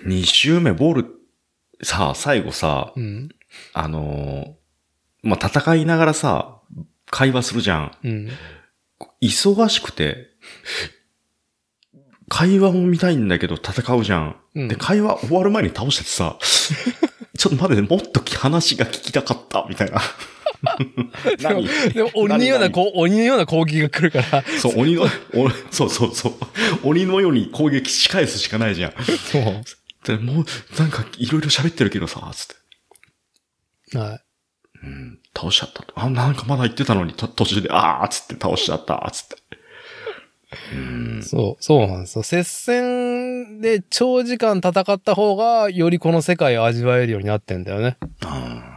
[SPEAKER 2] 二周目、ボール、さあ、最後さ、
[SPEAKER 1] うん。
[SPEAKER 2] あのーまあ、戦いながらさ、会話するじゃん。
[SPEAKER 1] うん。
[SPEAKER 2] 忙しくて、会話も見たいんだけど戦うじゃん。
[SPEAKER 1] うん
[SPEAKER 2] で、会話終わる前に倒しててさ、[laughs] ちょっと待って、もっと話が聞きたかった、みたいな。何？
[SPEAKER 1] でも鬼のような、
[SPEAKER 2] 何
[SPEAKER 1] こう、鬼のような攻撃が来るから、
[SPEAKER 2] そう、鬼の、おそうそうそう。鬼のように攻撃し返すしかないじゃん。
[SPEAKER 1] そう。
[SPEAKER 2] でもう、なんか、いろいろ喋ってるけどさ、つって。
[SPEAKER 1] はい。
[SPEAKER 2] うん、倒しちゃったと。あ、なんかまだ言ってたのに、と途中で、あーっつって倒しちゃった、つって。うん。
[SPEAKER 1] そう、そうなんですよ。接戦で長時間戦った方が、よりこの世界を味わえるようになってんだよね。
[SPEAKER 2] あ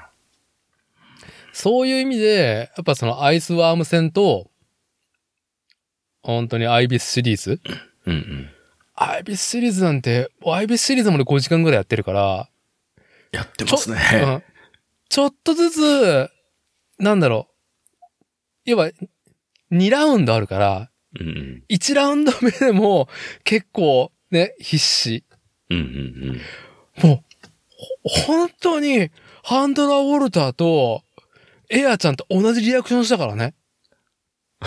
[SPEAKER 1] そういう意味で、やっぱそのアイスワーム戦と、本当にアイビスシリーズ？
[SPEAKER 2] ーうんうん。
[SPEAKER 1] アイビスシリーズなんて、アイビスシリーズも俺5時間ぐらいやってるから、
[SPEAKER 2] やって
[SPEAKER 1] ちょ
[SPEAKER 2] ますね。
[SPEAKER 1] うんちょっとずつ、なんだろう。要は、2ラウンドあるから、
[SPEAKER 2] うんうん。
[SPEAKER 1] 1ラウンド目でも結構ね、必死。
[SPEAKER 2] うんうん
[SPEAKER 1] もう、ほ本当に、ハンドラーウォルターと、エアちゃんと同じリアクションしたからね。
[SPEAKER 2] う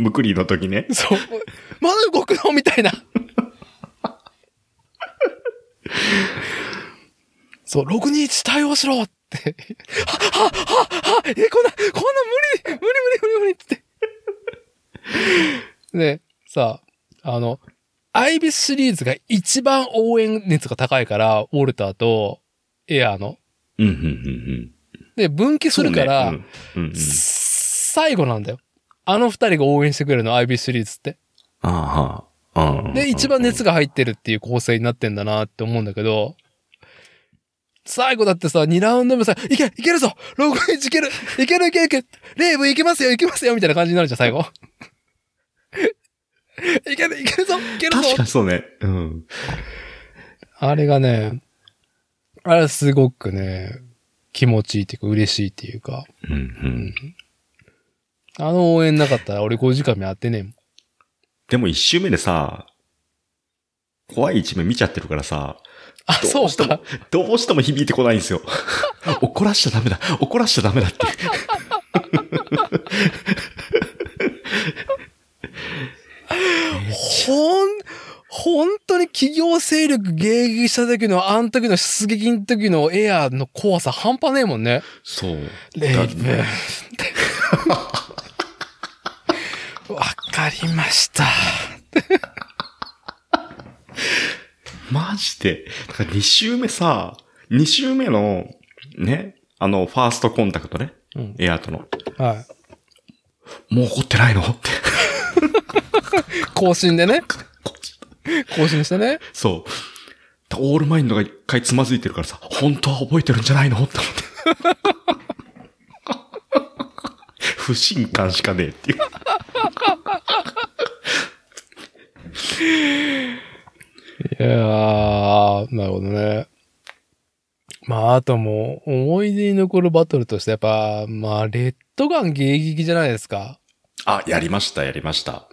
[SPEAKER 2] ん。ムクリの時ね。
[SPEAKER 1] そう。まだ動くの？みたいな。[laughs] そう、621対応しろって。は、は、は、は、え、こんな、こんな無理、無理無理無理無理って。で、さ、あの、アイビスシリーズが一番応援熱が高いから、ウォルターとエアーの。
[SPEAKER 2] うんうんうんうん。
[SPEAKER 1] で、分岐するから、
[SPEAKER 2] そうねうんうんうん。
[SPEAKER 1] 最後なんだよ。あの二人が応援してくれるの、アイビスシリーズって。
[SPEAKER 2] ああ、はあ。うん
[SPEAKER 1] で、一番熱が入ってるっていう構成になってんだなって思うんだけど、最後だってさ、2ラウンド目さ、いけいけるぞ !61 いけるいけるいけるいけるレイブいけますよいけますよみたいな感じになるじゃん、最後。[laughs] いけるいけるぞいけるぞ
[SPEAKER 2] 確かにそうね。うん。
[SPEAKER 1] あれがね、あれすごくね、気持ちいいっていうか嬉しいっていうか、
[SPEAKER 2] うんうん。
[SPEAKER 1] あの応援なかったら俺5時間目やってねえもん。
[SPEAKER 2] でも一周目でさ、怖い一面見ちゃってるからさ、
[SPEAKER 1] あ、
[SPEAKER 2] ど
[SPEAKER 1] そううか
[SPEAKER 2] しても。、どうしても響いてこないんですよ。[laughs] 怒らしちゃダメだ。怒らしちゃダメだって。[laughs]
[SPEAKER 1] ほん、本当に企業勢力迎撃した時の、あの時の出撃の時のエアの怖さ半端ねえもんね。
[SPEAKER 2] そう。
[SPEAKER 1] レイブ
[SPEAKER 2] だ [laughs]
[SPEAKER 1] わかりました。[laughs]
[SPEAKER 2] マジで？だから2周目さ、2周目の、ね、あの、ファーストコンタクトね。
[SPEAKER 1] うん
[SPEAKER 2] エアーとの。
[SPEAKER 1] はい。
[SPEAKER 2] もう怒ってないの？って。
[SPEAKER 1] 更新でね。[laughs] 更新してね。
[SPEAKER 2] そう。オールマインドが一回つまずいてるからさ、本当は覚えてるんじゃないの？って思って。不信感しかねえっていう。
[SPEAKER 1] いやー、なるほどね。まあ、あともう、思い出に残るバトルとして、やっぱ、まあ、レッドガン迎撃じゃないですか。
[SPEAKER 2] あ、やりました、やりました。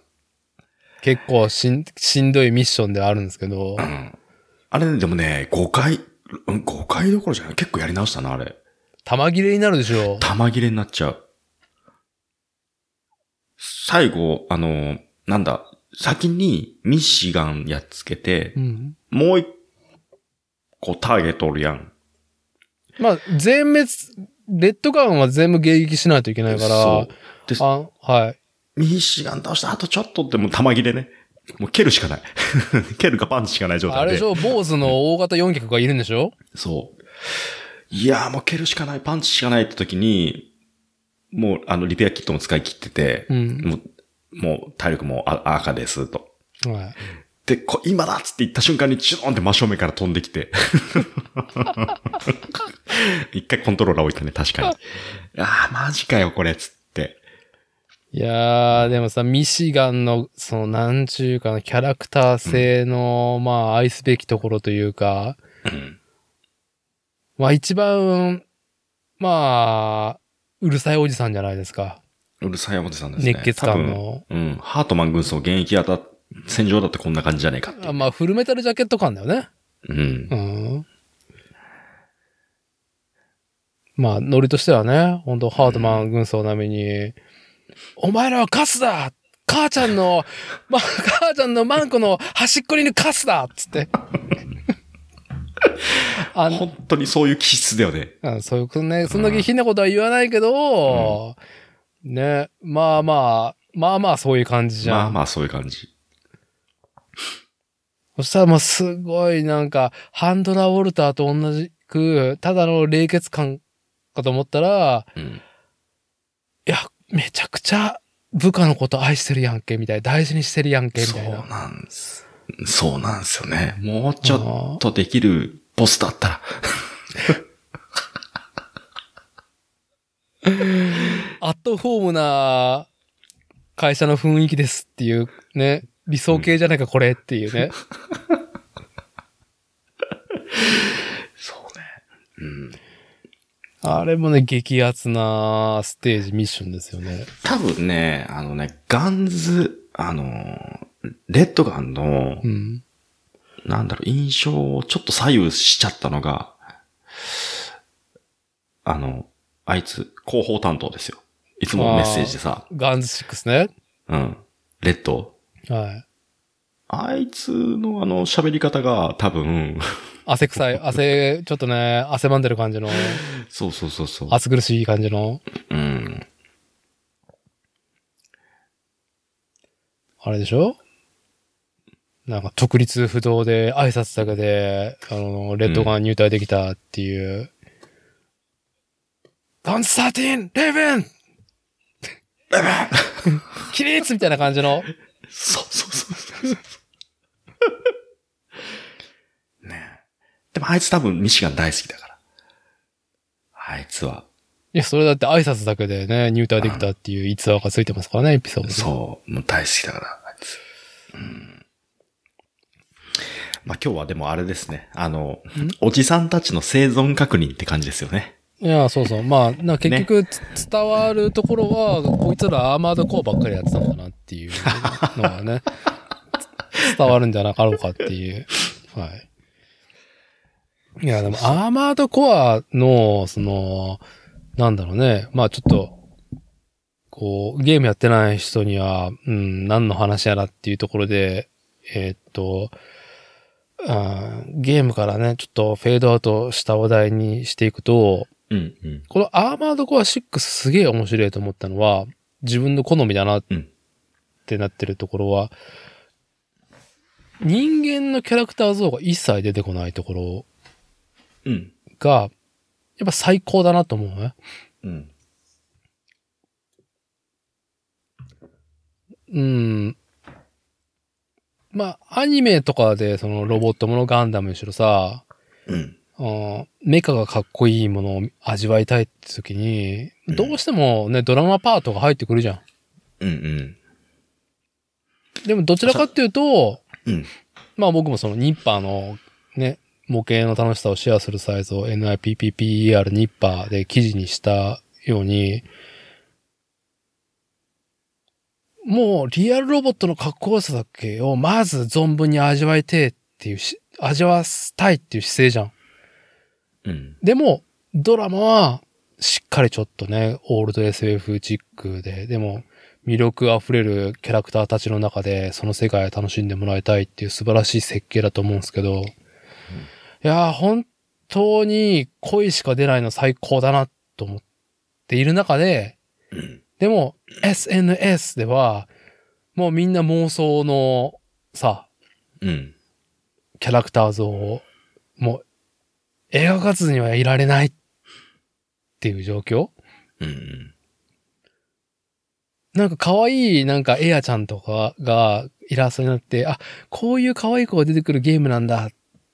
[SPEAKER 1] 結構しん、しんどいミッションではあるんですけど
[SPEAKER 2] う、ん。あれね、でもね、5回、うん5回どころじゃない結構やり直したな、あれ。
[SPEAKER 1] 玉切れになるでしょ。
[SPEAKER 2] 玉切れになっちゃう。最後、あの、なんだ、先にミシガンやっつけて
[SPEAKER 1] う、ん。
[SPEAKER 2] もう一個ターゲットおるやん。
[SPEAKER 1] まあ、全滅、レッドガンは全部迎撃しないといけないから
[SPEAKER 2] そう、。で、
[SPEAKER 1] あ、はい。
[SPEAKER 2] ミシガン倒したあとちょっとってもう玉切れね。もう蹴るしかない。[laughs] 蹴るかパンチしかない状態で。
[SPEAKER 1] あれでしょ坊主の大型4脚がいるんでしょ？
[SPEAKER 2] そう。いやーもう蹴るしかない、パンチしかないって時に、もうあのリペアキットも使い切ってて、
[SPEAKER 1] うん。
[SPEAKER 2] もう、もう体力もあ赤ですと。
[SPEAKER 1] はい。
[SPEAKER 2] で、こ今だっつって言った瞬間にチューンって真正面から飛んできて。[laughs] 一回コントローラー置いたね、確かに。ああ、マジかよ、これ、つって。
[SPEAKER 1] いやー、でもさ、ミシガンの、その、なんちゅうかな、キャラクター性の、まあ、愛すべきところというか、
[SPEAKER 2] うん。
[SPEAKER 1] まあ、一番、まあ、うるさいおじさんじゃないですか。
[SPEAKER 2] うるさいおじさんですね。
[SPEAKER 1] 熱血感の。
[SPEAKER 2] うん。ハートマン軍曹現役当た、戦場だってこんな感じじゃねえか。
[SPEAKER 1] あまあ、フルメタルジャケット感だよね。
[SPEAKER 2] うん
[SPEAKER 1] う。ん。まあ、ノリとしてはね、本当ハートマン軍曹並みに、お前らはカスだ母ちゃんの、ま、母ちゃんのマンコの端っこにいるカスだっつって。あの
[SPEAKER 2] 本当にそういう気質だよね。
[SPEAKER 1] あそういうことね、そんだけひなことは言わないけど、ね、まあまあ、まあまあそういう感じじゃん。
[SPEAKER 2] まあまあそういう感じ。
[SPEAKER 1] そしたらもうすごいなんか、ハンドラー・ウォルターと同じく、ただの冷血感かと思ったら、
[SPEAKER 2] うん。
[SPEAKER 1] めちゃくちゃ部下のこと愛してるやんけ、みたいな。大事にしてるやんけ、み
[SPEAKER 2] そう
[SPEAKER 1] たいな。
[SPEAKER 2] なんです。そうなんですよね。もうちょっとできるボスだったら。[laughs]
[SPEAKER 1] アットホームな会社の雰囲気ですっていうね、理想系じゃないか、これっていうね。
[SPEAKER 2] そうね。うん。
[SPEAKER 1] あれもね、激アツなステージ、ミッションですよね。
[SPEAKER 2] 多分ね、あのね、ガンズ、あの、レッドガンの
[SPEAKER 1] う、ん。
[SPEAKER 2] なんだろう、印象をちょっと左右しちゃったのが、あの、あいつ、広報担当ですよ。いつもメッセージでさ、
[SPEAKER 1] ガンズ6ね。
[SPEAKER 2] うん。レッド。
[SPEAKER 1] はい。
[SPEAKER 2] あいつのあの喋り方が多分、
[SPEAKER 1] 汗臭い、汗、ちょっとね、汗ばんでる感じの、
[SPEAKER 2] そうそうそうそう。
[SPEAKER 1] 暑苦しい感じの、
[SPEAKER 2] うん。
[SPEAKER 1] あれでしょ？なんか、直立不動で挨拶だけで、あの、レッドガン入隊できたっていう。ガンス 13! レベン [laughs] 起立みたいな感じの。
[SPEAKER 2] そうそうそうそう。でもあいつ多分ミシガン大好きだから。あいつは。
[SPEAKER 1] いや、それだって挨拶だけでね、入隊できたっていう逸話がついてますからね、エピソードに
[SPEAKER 2] そう。もう大好きだから、あいつ。うん。まあ今日はでもあれですね。あの、おじさんたちの生存確認って感じですよね。
[SPEAKER 1] いや、そうそう。まあ、な結局、つ伝わるところは、こいつらアーマードコアばっかりやってたのかなっていうのがね、つ [laughs] 伝わるんじゃなかろうかっていう。はい。いや、でも、アーマードコアの、その、なんだろうね。まあちょっと、こう、ゲームやってない人には、うん、何の話やらっていうところで、えーっと、あーゲームからね、ちょっとフェードアウトした話題にしていくと、
[SPEAKER 2] うん、うん。
[SPEAKER 1] このアーマードコア6すげえ面白いと思ったのは、自分の好みだなっ
[SPEAKER 2] うん
[SPEAKER 1] てなってるところは、人間のキャラクター像が一切出てこないところ
[SPEAKER 2] うん。
[SPEAKER 1] が、やっぱ最高だなと思うね。
[SPEAKER 2] うん。
[SPEAKER 1] うん。まあ、アニメとかでそのロボットものガンダムにしろさ、
[SPEAKER 2] うん。
[SPEAKER 1] うんメカがかっこいいものを味わいたいって時に、
[SPEAKER 2] うん
[SPEAKER 1] どうしてもね、ドラマパートが入ってくるじゃん。
[SPEAKER 2] うんうん。
[SPEAKER 1] でもどちらかっていうと、
[SPEAKER 2] うん。
[SPEAKER 1] まあ僕もそのニッパーのね、模型の楽しさをシェアするサイズを NIPPPER ニッパーで記事にしたように、もうリアルロボットのかっこよさだけをまず存分に味わいてえっていうし、味わわせたいっていう姿勢じゃん。
[SPEAKER 2] うん。
[SPEAKER 1] でも、ドラマは、しっかりちょっとね、オールド SF チックで、でも、魅力あふれるキャラクターたちの中で、その世界を楽しんでもらいたいっていう素晴らしい設計だと思うんですけど、いや、本当に恋しか出ないの最高だなと思っている中で、でも、SNS では、もうみんな妄想のさ、
[SPEAKER 2] うん。
[SPEAKER 1] キャラクター像を、もう、描かずにはいられないっていう状況
[SPEAKER 2] うん。
[SPEAKER 1] なんか可愛いなんかエアちゃんとかがイラストになって、あ、こういう可愛い子が出てくるゲームなんだっ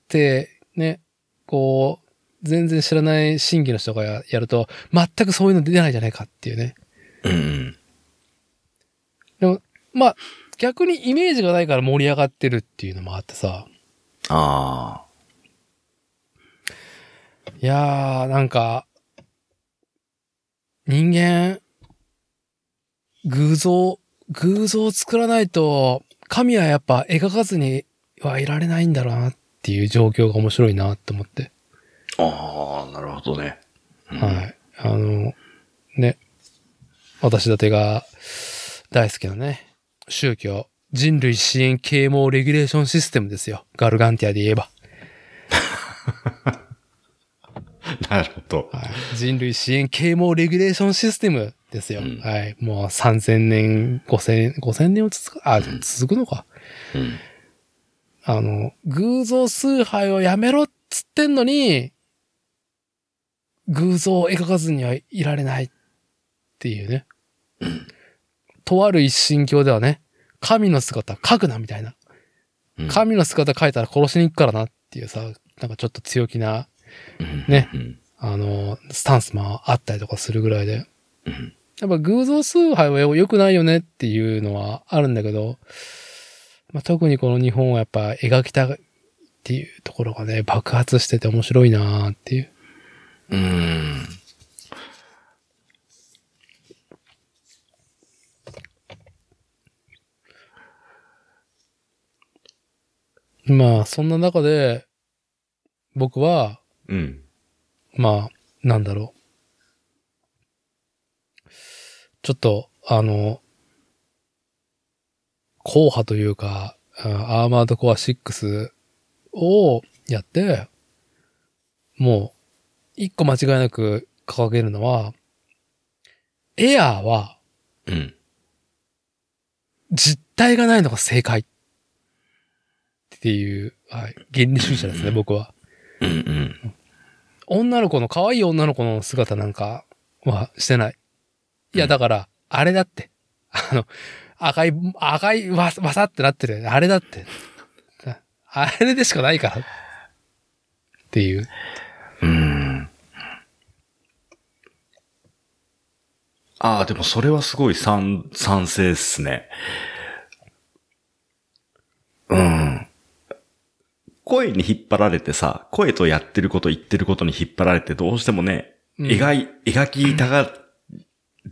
[SPEAKER 1] て、ね、こう、全然知らない新規の人がややると、全くそういうの出ないじゃないかっていうね。
[SPEAKER 2] うん。
[SPEAKER 1] まあ、逆にイメージがないから盛り上がってるっていうのもあってさ。
[SPEAKER 2] あ
[SPEAKER 1] いやー、なんか、人間、偶像、偶像を作らないと、神はやっぱ描かずにはいられないんだろうなっていう状況が面白いなって思って。
[SPEAKER 2] あ。ああ、なるほどね。うん
[SPEAKER 1] はい。あの、ね、私だてが大好きなね、宗教、人類支援啓蒙レギュレーションシステムですよ。ガルガンティアで言えば。[laughs]
[SPEAKER 2] なるほど。
[SPEAKER 1] はい、人類支援啓蒙レギュレーションシステムですよ。
[SPEAKER 2] うん
[SPEAKER 1] はい。もう3000年、5000、5000年を続く、あ、続くのか。
[SPEAKER 2] うん。
[SPEAKER 1] あの、偶像崇拝をやめろっつってんのに、偶像を描かずにはいられないっていうね。とある一神教ではね、神の姿描くなみたいな。
[SPEAKER 2] うん
[SPEAKER 1] 神の姿描いたら殺しに行くからなっていうさ、なんかちょっと強気な、ね
[SPEAKER 2] うん。
[SPEAKER 1] あの、スタンスもあったりとかするぐらいで。
[SPEAKER 2] うん。
[SPEAKER 1] やっぱ偶像崇拝は良くないよねっていうのはあるんだけど、まあ、特にこの日本はやっぱ描きたいっていうところがね、爆発してて面白いなーっていう。
[SPEAKER 2] うん。
[SPEAKER 1] まあ、そんな中で、僕は、
[SPEAKER 2] うん。
[SPEAKER 1] まあ、なんだろう。ちょっと、あの、硬派というか、あアーマードコア6をやって、もう、一個間違いなく掲げるのは、エアーは
[SPEAKER 2] うん。
[SPEAKER 1] 実体がないのが正解っていう、はい、原理主義者ですね、僕は。
[SPEAKER 2] うん。うん。
[SPEAKER 1] 女の子の、可愛い女の子の姿なんかはしてない。いや、だから、あれだって。あの、赤い、赤い、わ、わさってなってる。あれだって。あれでしかないから。っていう。
[SPEAKER 2] うん。ああ、でもそれはすごい賛、賛成っすね。うん。声に引っ張られてさ、声とやってること言ってることに引っ張られてどうしてもね、
[SPEAKER 1] うん
[SPEAKER 2] 描い、描きたが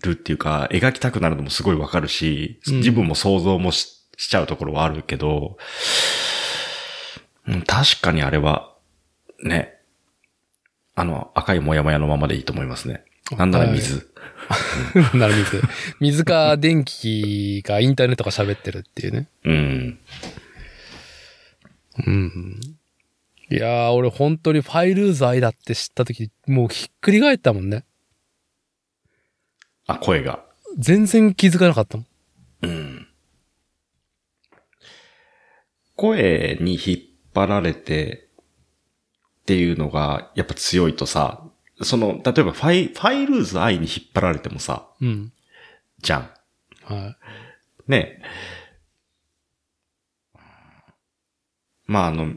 [SPEAKER 2] るっていうか、描きたくなるのもすごいわかるし、
[SPEAKER 1] うん
[SPEAKER 2] 自分も想像もししちゃうところはあるけど、うん確かにあれは、ね、あの、赤いもやもやのままでいいと思いますね。なんなら水。[laughs]
[SPEAKER 1] なら水。水か電気かインターネットが喋ってるっていうね。
[SPEAKER 2] うん。
[SPEAKER 1] うん。いやー、俺本当にファイルーズ愛だって知った時、もうひっくり返ったもんね。
[SPEAKER 2] あ、声が。
[SPEAKER 1] 全然気づかなかったもん。
[SPEAKER 2] うん。声に引っ張られてっていうのがやっぱ強いとさ、その、例えばファイ、ファイルーズ愛に引っ張られてもさ、
[SPEAKER 1] うん。
[SPEAKER 2] じゃん。
[SPEAKER 1] は
[SPEAKER 2] ね。まあ、あの、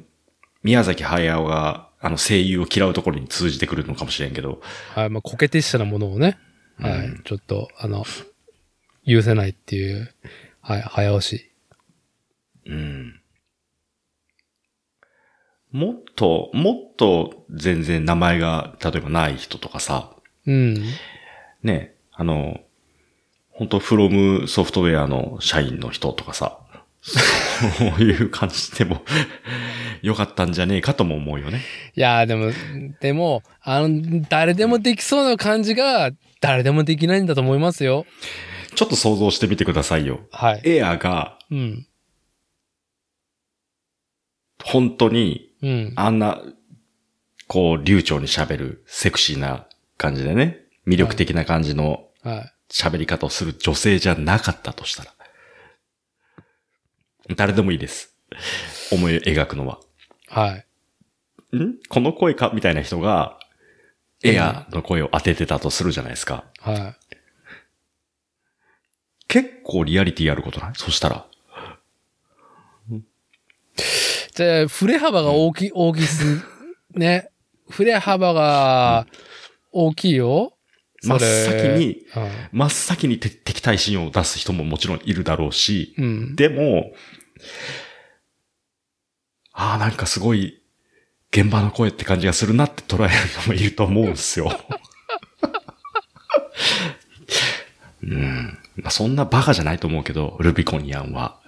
[SPEAKER 2] 宮崎駿が、あの、声優を嫌うところに通じてくるのかもしれんけど、
[SPEAKER 1] はい、まあ、コケティッシュなものをね、はい、
[SPEAKER 2] うん
[SPEAKER 1] ちょっと、あの、許せないっていう、はい、早押し。
[SPEAKER 2] うん。もっと、もっと全然名前が、例えばない人とかさ、
[SPEAKER 1] うん。
[SPEAKER 2] ね、あの、本当フロムソフトウェアの社員の人とかさ、そういう感じでも [laughs] よかったんじゃねえかとも思うよね。
[SPEAKER 1] いやーでも、でも、あの、誰でもできそうな感じが、誰でもできないんだと思いますよ。
[SPEAKER 2] ちょっと想像してみてくださいよ。
[SPEAKER 1] はい。
[SPEAKER 2] エアが
[SPEAKER 1] うん。
[SPEAKER 2] 本当に
[SPEAKER 1] うん。
[SPEAKER 2] あんな、こう、流暢に喋るセクシーな感じでね、魅力的な感じの
[SPEAKER 1] はい。
[SPEAKER 2] 喋り方をする女性じゃなかったとしたら。誰でもいいです。思い描くのは。
[SPEAKER 1] はい。
[SPEAKER 2] ん？この声か？みたいな人が、エアの声を当ててたとするじゃないですか。
[SPEAKER 1] は
[SPEAKER 2] 結構リアリティあることない？そしたら。
[SPEAKER 1] い。じゃあ、振れ幅が大きい、大きす、ね。振れ幅が大きいよ。
[SPEAKER 2] 真っ
[SPEAKER 1] それ
[SPEAKER 2] 先に、
[SPEAKER 1] うん
[SPEAKER 2] 真っ先にて敵対心を出す人ももちろんいるだろうし、
[SPEAKER 1] うん。
[SPEAKER 2] でも、ああ、なんかすごい、現場の声って感じがするなって捉える人もいると思うんですよ。うん。まあ、そんなバカじゃないと思うけど、ルビコニアンは。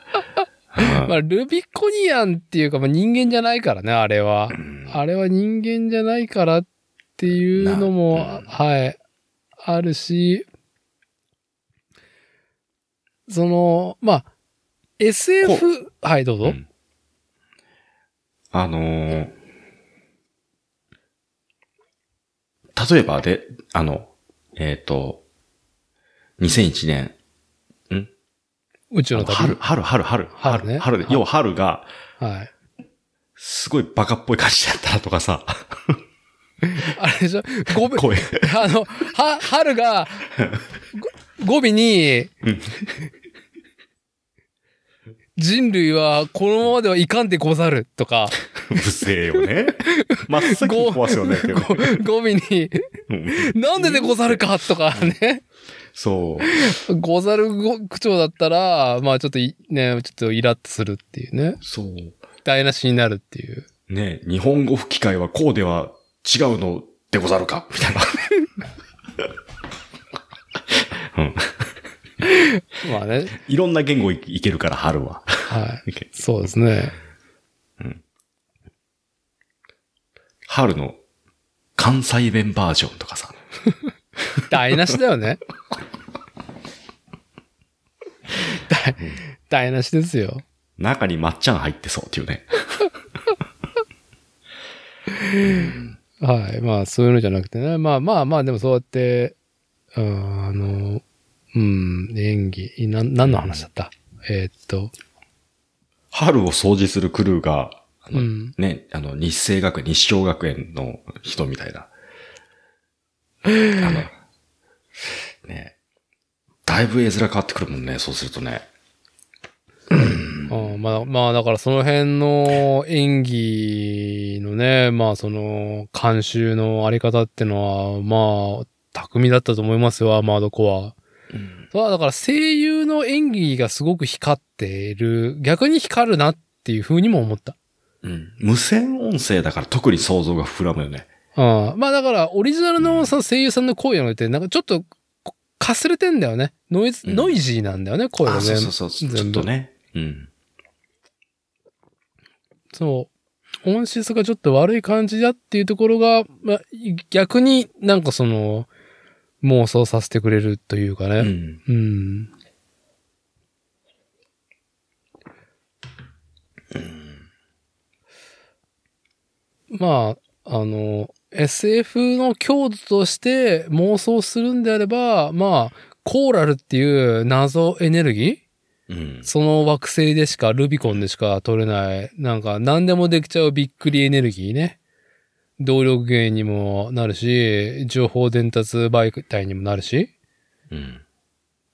[SPEAKER 2] うん
[SPEAKER 1] まあ、ルビコニアンっていうか、まあ、人間じゃないからね、あれは。
[SPEAKER 2] うん
[SPEAKER 1] あれは人間じゃないからっていうのも、
[SPEAKER 2] なうん
[SPEAKER 1] はい、あるし、その、まあ、SF、はい、どうぞ。
[SPEAKER 2] うんあのー例えばで、あの、えっ、と、2001年、
[SPEAKER 1] 宇宙の旅？
[SPEAKER 2] 春、春、春、春、
[SPEAKER 1] 春ね。
[SPEAKER 2] 春で、
[SPEAKER 1] はい。
[SPEAKER 2] 要は春が、
[SPEAKER 1] はい。
[SPEAKER 2] すごいバカっぽい感じだったらとかさ、[laughs]
[SPEAKER 1] あれでしょ？語尾、[laughs]
[SPEAKER 2] 声。
[SPEAKER 1] あの、は、春が、ご語尾に
[SPEAKER 2] うん、
[SPEAKER 1] 人類はこのままではいかんでござるとか、
[SPEAKER 2] 不正よね。真っ先に壊すよね。
[SPEAKER 1] ご語尾に、
[SPEAKER 2] うん
[SPEAKER 1] なんででござるかとかね。
[SPEAKER 2] そう。
[SPEAKER 1] ござる口調だったら、まあちょっといね、ちょっとイラッとするっていうね。
[SPEAKER 2] そう。
[SPEAKER 1] 台無しになるっていう。
[SPEAKER 2] ね日本語吹き替えはこうでは違うのでござるか？みたいな。[laughs] うん。
[SPEAKER 1] まあね。
[SPEAKER 2] いろんな言語いいけるから、春は。
[SPEAKER 1] はい。そうですね。
[SPEAKER 2] 春の関西弁バージョンとかさ。
[SPEAKER 1] 台無しだよね。台、台無しですよ。
[SPEAKER 2] 中にまっちゃん入ってそうっていうね。[laughs]
[SPEAKER 1] はい。まあ、そういうのじゃなくてね。まあまあまあ、でもそうやって、うんあの、うん、演技、な、何の話だった？えーっと、
[SPEAKER 2] 春を掃除するクルーが、あの
[SPEAKER 1] うん。
[SPEAKER 2] ね、あの、日生学園、日照学園の人みたいな。あの、ね、だいぶ絵面変わってくるもんね、そうするとね。
[SPEAKER 1] うん。まあ、まあ、だからその辺の演技のね、まあその、監修のあり方ってのは、まあ、巧みだったと思いますよ、アーマードコア。そうだから声優の演技がすごく光ってる、逆に光るなっていう風にも思った。
[SPEAKER 2] うん。無線音声だから特に想像が膨らむよね。
[SPEAKER 1] うん。まあだから、オリジナルのその声優さんの声のって、なんかちょっと、こかすれてんだよね。ノイズ、
[SPEAKER 2] うん
[SPEAKER 1] ノイジーなんだよね、声が
[SPEAKER 2] あ、そう。そうそう。ちょっとね。うん。
[SPEAKER 1] そう。音質がちょっと悪い感じだっていうところが、まあ、逆になんかその、妄想させてくれるというか
[SPEAKER 2] う
[SPEAKER 1] ね。
[SPEAKER 2] ん。
[SPEAKER 1] うん。まあ、あの、SF の強度として妄想するんであれば、まあ、コーラルっていう謎エネルギー？
[SPEAKER 2] うん。
[SPEAKER 1] その惑星でしか、ルビコンでしか取れない、なんか何でもできちゃうびっくりエネルギーね。動力源にもなるし、情報伝達媒体にもなるし。
[SPEAKER 2] うん。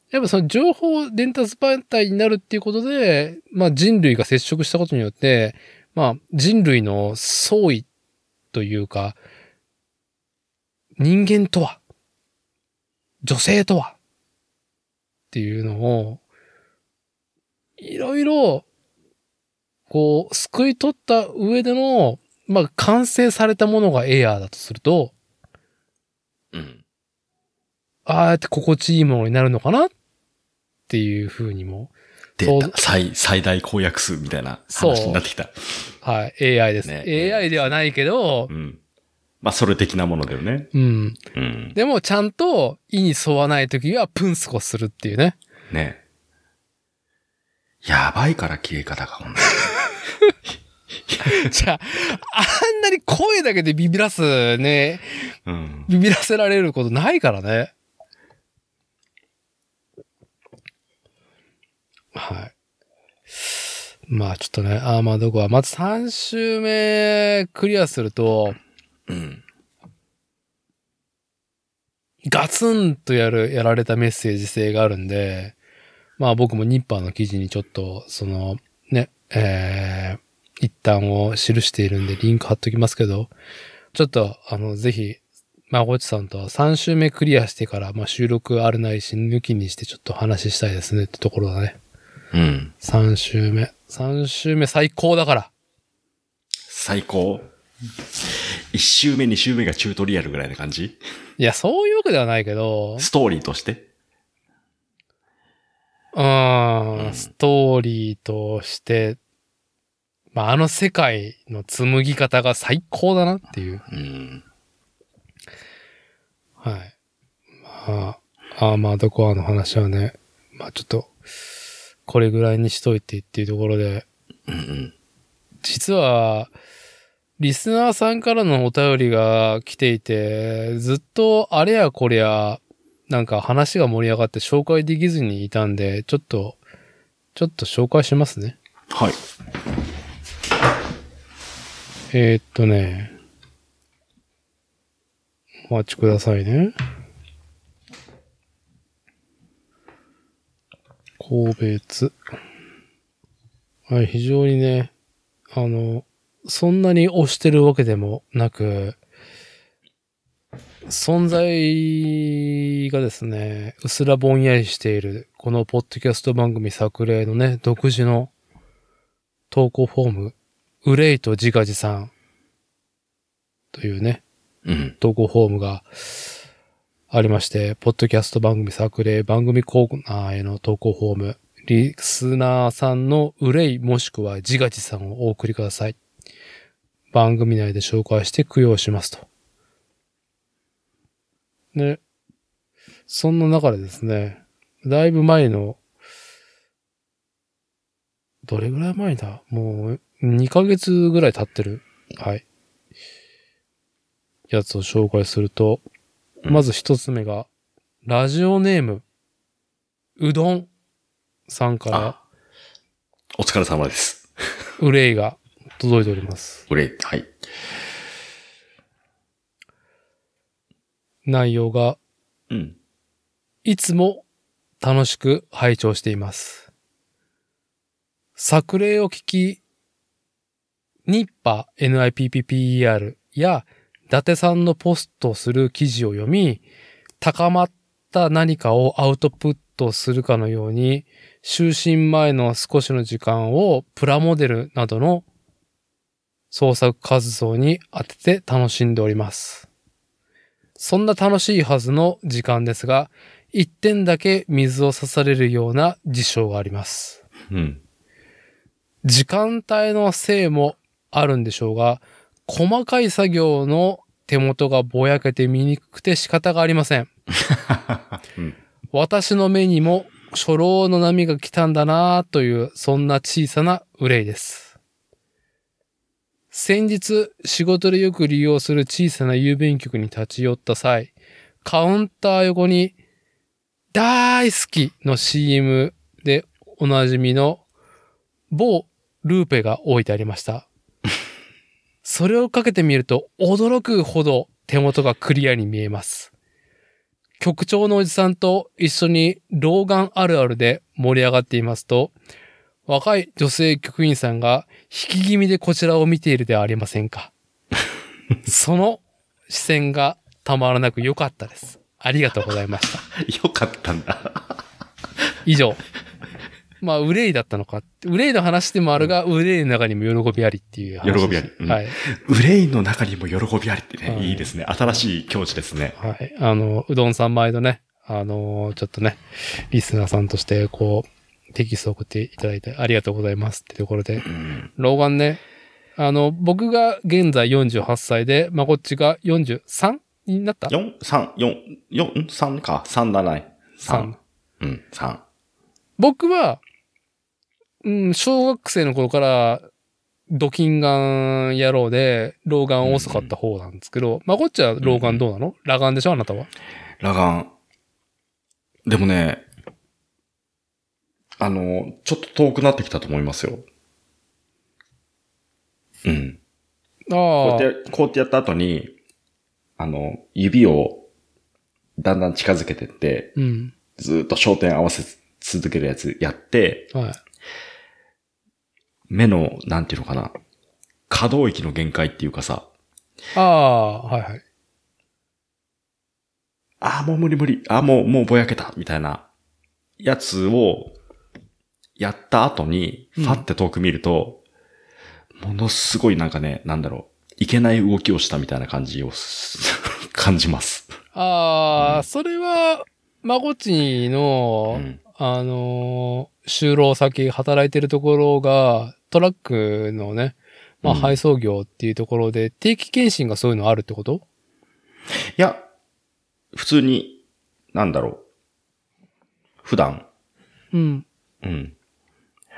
[SPEAKER 1] やっぱその情報伝達媒体になるっていうことで、まあ人類が接触したことによって、まあ人類の総意というか、人間とは、女性とは、っていうのを、いろいろ、こう、救い取った上での、まあ、完成されたものがエアーだとすると、
[SPEAKER 2] うん。
[SPEAKER 1] ああやって心地いいものになるのかなっていうふうにも、そう
[SPEAKER 2] 出た。最、最大公約数みたいな話になってきた。[laughs]
[SPEAKER 1] はい、AI です。
[SPEAKER 2] ね
[SPEAKER 1] AI ではないけど
[SPEAKER 2] う、ん。まあ、それ的なものだよね。
[SPEAKER 1] うん。
[SPEAKER 2] うん。
[SPEAKER 1] でもちゃんと意に沿わないときはプンスコするっていうね。
[SPEAKER 2] ね。やばいから消え方が、ほんと [laughs] [laughs]
[SPEAKER 1] じゃあ、あんなに声だけでビビらすね、
[SPEAKER 2] うん。
[SPEAKER 1] ビビらせられることないからね。はい。まあちょっとね、アーマードコア、まず3周目クリアすると、
[SPEAKER 2] うん。
[SPEAKER 1] ガツンとやる、やられたメッセージ性があるんで、まあ僕もニッパーの記事にちょっと、その、ね、えー、一旦を記しているんでリンク貼っときますけど、ちょっと、あの、ぜひ、まごちさんとは3週目クリアしてから、まあ収録あるないし抜きにしてちょっと話したいですねってところだね。
[SPEAKER 2] うん。
[SPEAKER 1] 3週目。3週目最高だから。
[SPEAKER 2] 最高。一周目、二周目がチュートリアルぐらいな感じ？
[SPEAKER 1] いや、そういうわけではないけど、
[SPEAKER 2] ストーリーとして？
[SPEAKER 1] う
[SPEAKER 2] ん、
[SPEAKER 1] ストーリーとして、まあ、あの世界の紡ぎ方が最高だなっていう。
[SPEAKER 2] うん。
[SPEAKER 1] はい。まあ、アーマードコアの話はね、まあちょっと、これぐらいにしといてっていうところで、
[SPEAKER 2] うん。
[SPEAKER 1] 実は、リスナーさんからのお便りが来ていて、ずっとあれやこれや、なんか話が盛り上がって紹介できずにいたんで、ちょっと、ちょっと紹介しますね。
[SPEAKER 2] はい。
[SPEAKER 1] えー、っとね、お待ちくださいね。個別。はい、非常にね、あの、そんなに押してるわけでもなく、存在がですね、うすらぼんやりしている、このポッドキャスト番組作例のね、独自の投稿フォーム、ウレイと自画自賛というね、
[SPEAKER 2] うん。
[SPEAKER 1] 投稿フォームがありまして、ポッドキャスト番組作例、番組コーナーへの投稿フォーム、リスナーさんの憂いもしくは自画自賛をお送りください。番組内で紹介して供養しますと。で、そんな中でですね、だいぶ前の、どれぐらい前だ？もう2ヶ月ぐらい経ってる？はい。やつを紹介すると、
[SPEAKER 2] うん
[SPEAKER 1] まず一つ目が、ラジオネーム、うどんさんから
[SPEAKER 2] あ、お疲れ様です。
[SPEAKER 1] 憂いが届いております。
[SPEAKER 2] 俺、はい。
[SPEAKER 1] 内容が、
[SPEAKER 2] うん。
[SPEAKER 1] いつも楽しく拝聴しています。作例を聞き、ニッパ NIPPPER や伊達さんのポストする記事を読み、高まった何かをアウトプットするかのように、就寝前の少しの時間をプラモデルなどの創作活動に当てて楽しんでおります。そんな楽しいはずの時間ですが、一点だけ水を刺されるような事象があります。
[SPEAKER 2] うん。
[SPEAKER 1] 時間帯のせいもあるんでしょうが、細かい作業の手元がぼやけて見にくくて仕方がありません。
[SPEAKER 2] うん。
[SPEAKER 1] 私の目にも初老の波が来たんだなぁという、そんな小さな憂いです。先日、仕事でよく利用する小さな郵便局に立ち寄った際、カウンター横に、大好きの CM でおなじみの某ルーペが置いてありました。それをかけてみると驚くほど手元がクリアに見えます。局長のおじさんと一緒に老眼あるあるで盛り上がっていますと、若い女性局員さんが引き気味でこちらを見ているではありませんか。その視線がたまらなく良かったです。ありがとうございました。[laughs]
[SPEAKER 2] よかったんだ。
[SPEAKER 1] 以上。まあ、憂いだったのか。憂いの話でもあるが、憂いの中にも喜びありっていう話。
[SPEAKER 2] 喜びありうん
[SPEAKER 1] はい。
[SPEAKER 2] 憂いの中にも喜びありってね、
[SPEAKER 1] はい
[SPEAKER 2] いいですね。新しい境地ですね。
[SPEAKER 1] はい。あの、うどんさん毎度ね、あの、ちょっとね、リスナーさんとして、こう、テキストを送っていただいてありがとうございますってところで、
[SPEAKER 2] うん。
[SPEAKER 1] 老眼ね、あの、僕が現在48歳で、まこっちが 43? になった
[SPEAKER 2] ？4、3、4、4、3か。3だない。3
[SPEAKER 1] 3。
[SPEAKER 2] うん、3。
[SPEAKER 1] 僕は、うん、小学生の頃から、ドキンガン野郎で、老眼遅かった方なんですけど、まこっちは老眼どうなの？裸眼でしょあなたは？
[SPEAKER 2] 裸眼。でもね、あの、ちょっと遠くなってきたと思いますよ。うん。こ
[SPEAKER 1] ああ。
[SPEAKER 2] うやって、こうやってやった後に、あの、指をだんだん近づけてって、
[SPEAKER 1] うん。
[SPEAKER 2] ずーっと焦点合わせ続けるやつやって、
[SPEAKER 1] はい。
[SPEAKER 2] 目の、なんていうのかな、可動域の限界っていうかさ、
[SPEAKER 1] ああ、はいはい。
[SPEAKER 2] ああ、もう無理無理、ああ、もう、もうぼやけた、みたいな、やつを、やった後に、
[SPEAKER 1] うん。
[SPEAKER 2] ファって遠く見ると、ものすごいなんかね、なんだろう、いけない動きをしたみたいな感じをす [laughs] 感じます。
[SPEAKER 1] ああ、
[SPEAKER 2] うん。
[SPEAKER 1] それは、まこっちの、
[SPEAKER 2] うん。
[SPEAKER 1] あのー、就労先、働いてるところが、トラックのね、まあ、
[SPEAKER 2] うん
[SPEAKER 1] 配送業っていうところで、定期検診がそういうのあるってこと？
[SPEAKER 2] いや、普通に、なんだろう、普段、
[SPEAKER 1] うん。
[SPEAKER 2] うん。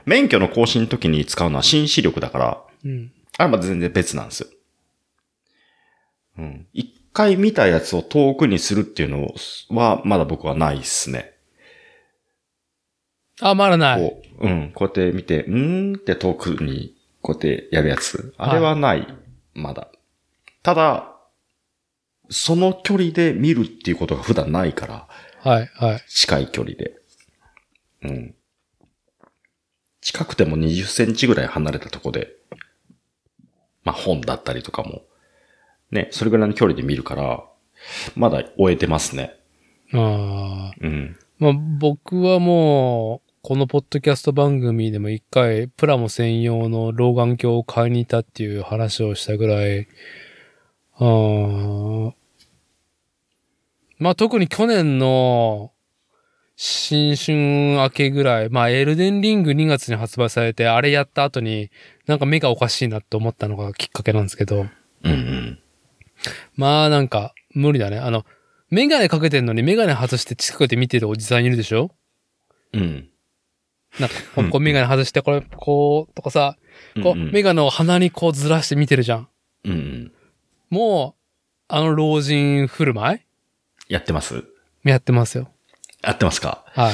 [SPEAKER 2] 免許の更新の時に使うのは新視力だから、
[SPEAKER 1] うん。
[SPEAKER 2] あれは全然別なんですよ。うん。一回見たやつを遠くにするっていうのは、まだ僕はないっすね。
[SPEAKER 1] あ、まだない。
[SPEAKER 2] こう、うん。こうやって見て、うーんって遠くに、こうやってやるやつ。あれはない。まだ。ただ、その距離で見るっていうことが普段ないから、
[SPEAKER 1] はい、はい。
[SPEAKER 2] 近い距離で。うん。近くても20センチぐらい離れたとこで、まあ本だったりとかも、ね、それぐらいの距離で見るから、まだ終えてますね。
[SPEAKER 1] ああ。
[SPEAKER 2] うん。
[SPEAKER 1] まあ、僕はもう、このポッドキャスト番組でも一回、プラモ専用の老眼鏡を買いに行ったっていう話をしたぐらい、あーまあ特に去年の新春明けぐらい、まあエルデンリング2月に発売されて、あれやった後に、なんか目がおかしいなって思ったのがきっかけなんですけど、
[SPEAKER 2] うんうん。
[SPEAKER 1] まあなんか無理だね。あの、メガネかけてんのにメガネ外して近くで見てるおじさんいるでしょ？
[SPEAKER 2] うん。
[SPEAKER 1] なんか、こうメガネ外して、これ、こう、とかさ、こう、
[SPEAKER 2] うんうん
[SPEAKER 1] メガネを鼻にこうずらして見てるじゃん。
[SPEAKER 2] うんうん。
[SPEAKER 1] もう、あの老人振る舞
[SPEAKER 2] やってます？
[SPEAKER 1] いやってますよ。
[SPEAKER 2] やってますか？
[SPEAKER 1] はい。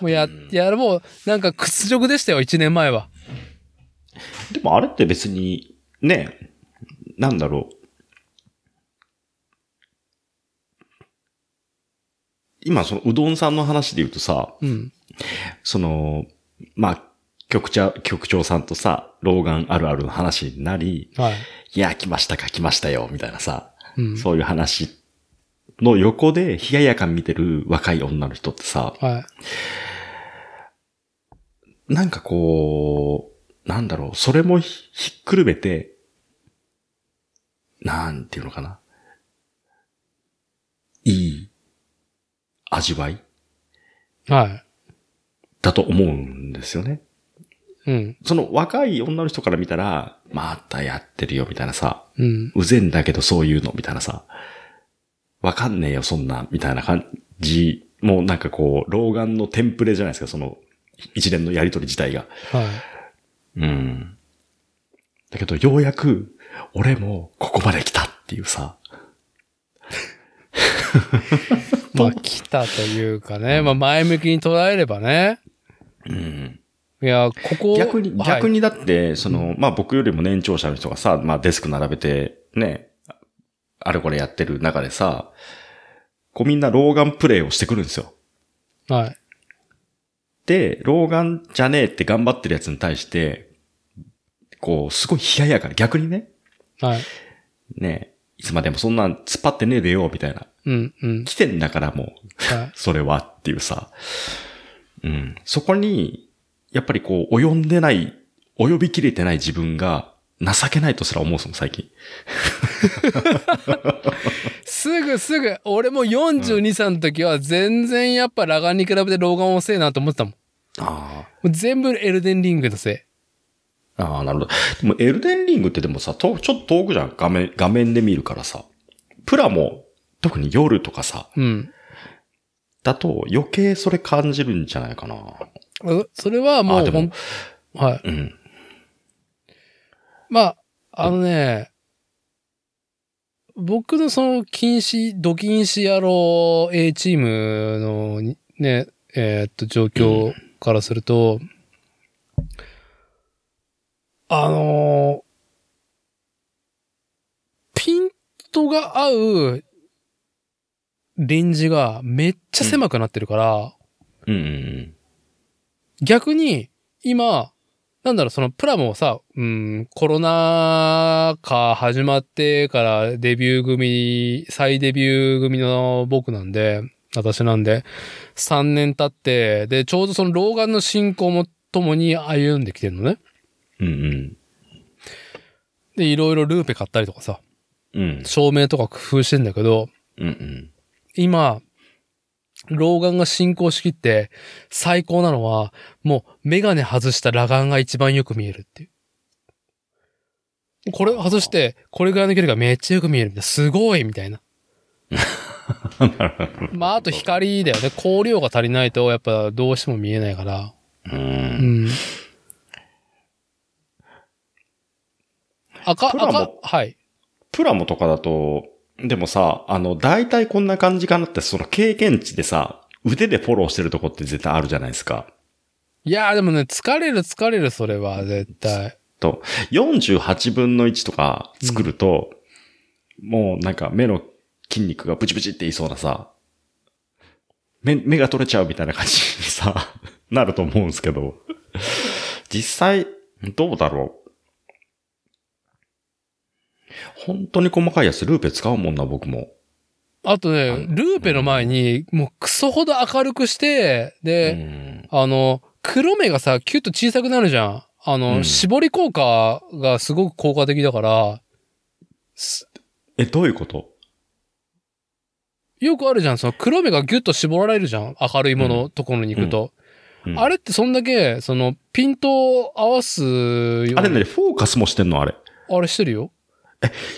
[SPEAKER 1] もうや、やる、もう、なんか屈辱でしたよ、一年前は。
[SPEAKER 2] でもあれって別に、ね、なんだろう。今そのうどんさんの話で言うとさ、
[SPEAKER 1] うん。
[SPEAKER 2] その、まあ、局長、局長さんとさ、老眼あるあるの話になり、
[SPEAKER 1] はい。
[SPEAKER 2] いや、来ましたか、来ましたよ、みたいなさ、
[SPEAKER 1] うん。
[SPEAKER 2] そういう話の横で、冷ややかに見てる若い女の人ってさ、
[SPEAKER 1] はい。
[SPEAKER 2] なんかこう、なんだろう、それもひひっくるめて、なんていうのかな。いい味わい？
[SPEAKER 1] は
[SPEAKER 2] だと思うんですよね。
[SPEAKER 1] い。うん。
[SPEAKER 2] その若い女の人から見たら、またやってるよ、みたいなさ、
[SPEAKER 1] うん。
[SPEAKER 2] うぜんだけどそういうの、みたいなさ、わかんねえよ、そんな、みたいな感じ、もうなんかこう、老眼のテンプレじゃないですか、その、一連のやりとり自体が。
[SPEAKER 1] はい。
[SPEAKER 2] うん。だけど、ようやく、俺もここまで来たっていうさ、[laughs]
[SPEAKER 1] まあ、来たというかね。まあ、前向きに捉えればね。
[SPEAKER 2] うん。
[SPEAKER 1] いや、ここ。
[SPEAKER 2] 逆に、
[SPEAKER 1] はい
[SPEAKER 2] 逆にだって、その、まあ僕よりも年長者の人がさ、まあデスク並べて、ね、あれこれやってる中でさ、こうみんな老眼プレイをしてくるんですよ。
[SPEAKER 1] はい。
[SPEAKER 2] で、老眼じゃねえって頑張ってるやつに対して、こう、すごい冷ややかに、逆にね、
[SPEAKER 1] はい。
[SPEAKER 2] ねいつまでもそんなん突っ張ってねえでよ、みたいな。
[SPEAKER 1] うん、うん。
[SPEAKER 2] 来てんだからもう、
[SPEAKER 1] はい。[laughs]
[SPEAKER 2] それはっていうさ。うん。そこに、やっぱりこう、及んでない、及びきれてない自分が、情けないとすら思うその最近。
[SPEAKER 1] すぐすぐ、俺も42、3の時は全然やっぱ裸眼に比べて老眼遅いなと思ってたもん。
[SPEAKER 2] あ
[SPEAKER 1] もう全部エルデンリングのせい。
[SPEAKER 2] あ。ああ、なるほど。でも、エルデンリングってでもさ、とちょっと遠くじゃん。画面、画面で見るからさ。プラも、特に夜とかさ、
[SPEAKER 1] うん。
[SPEAKER 2] だと余計それ感じるんじゃないかな。
[SPEAKER 1] うそれはも
[SPEAKER 2] あでも
[SPEAKER 1] うほん、はい。
[SPEAKER 2] うん。
[SPEAKER 1] まあ、あのね、僕のその禁止、ド禁止野郎 A チームのにね、えーっと、状況からすると、あのーピントが合うレンジがめっちゃ狭くなってるから、
[SPEAKER 2] うんうん
[SPEAKER 1] 逆に、今、なんだろう、そのプラモさ、うん、コロナ禍始まってからデビュー組、再デビュー組の僕なんで、私なんで、3年経って、で、ちょうどその老眼の進行もともに歩んできてるのね。
[SPEAKER 2] うん。うん
[SPEAKER 1] で、いろいろルーペ買ったりとかさ、
[SPEAKER 2] うん。うん。
[SPEAKER 1] 照明とか工夫してんだけど、
[SPEAKER 2] うんうん。
[SPEAKER 1] 今、老眼が進行しきって、最高なのは、もう、メガネ外した裸眼が一番よく見えるっていう。これ外して、これぐらいの距離がめっちゃよく見えるみたいな。すごいみたいな。[laughs] まあ、あと光だよね。光量が足りないと、やっぱどうしても見えないから。
[SPEAKER 2] う。
[SPEAKER 1] うんん。赤、赤、はい。
[SPEAKER 2] プラモとかだと、でもさ、あの、大体こんな感じかなって、その経験値でさ、腕でフォローしてるとこって絶対あるじゃないですか。
[SPEAKER 1] いやーでもね、疲れる疲れる、それは、絶対。
[SPEAKER 2] と、48分の1とか作ると、もうなんか目の筋肉がブチブチって言いそうなさ、目、目が取れちゃうみたいな感じにさ、[laughs] なると思うんですけど、実際、どうだろう？本当に細かいやつ、ルーペ使うもんな、僕も。
[SPEAKER 1] あとね、ルーペの前に、もうクソほど明るくして、
[SPEAKER 2] う
[SPEAKER 1] で、
[SPEAKER 2] ん。
[SPEAKER 1] あの、黒目がさ、キュッと小さくなるじゃん。あの、
[SPEAKER 2] うん
[SPEAKER 1] 絞り効果がすごく効果的だから、す
[SPEAKER 2] え、どういうこと？
[SPEAKER 1] よくあるじゃん。その黒目がギュッと絞られるじゃん。明るいもの、ところに行くと。あ
[SPEAKER 2] れ
[SPEAKER 1] れってそんだけ、その、ピントを合わすように
[SPEAKER 2] あれね、フォーカスもしてんの？あれ。
[SPEAKER 1] あれしてるよ。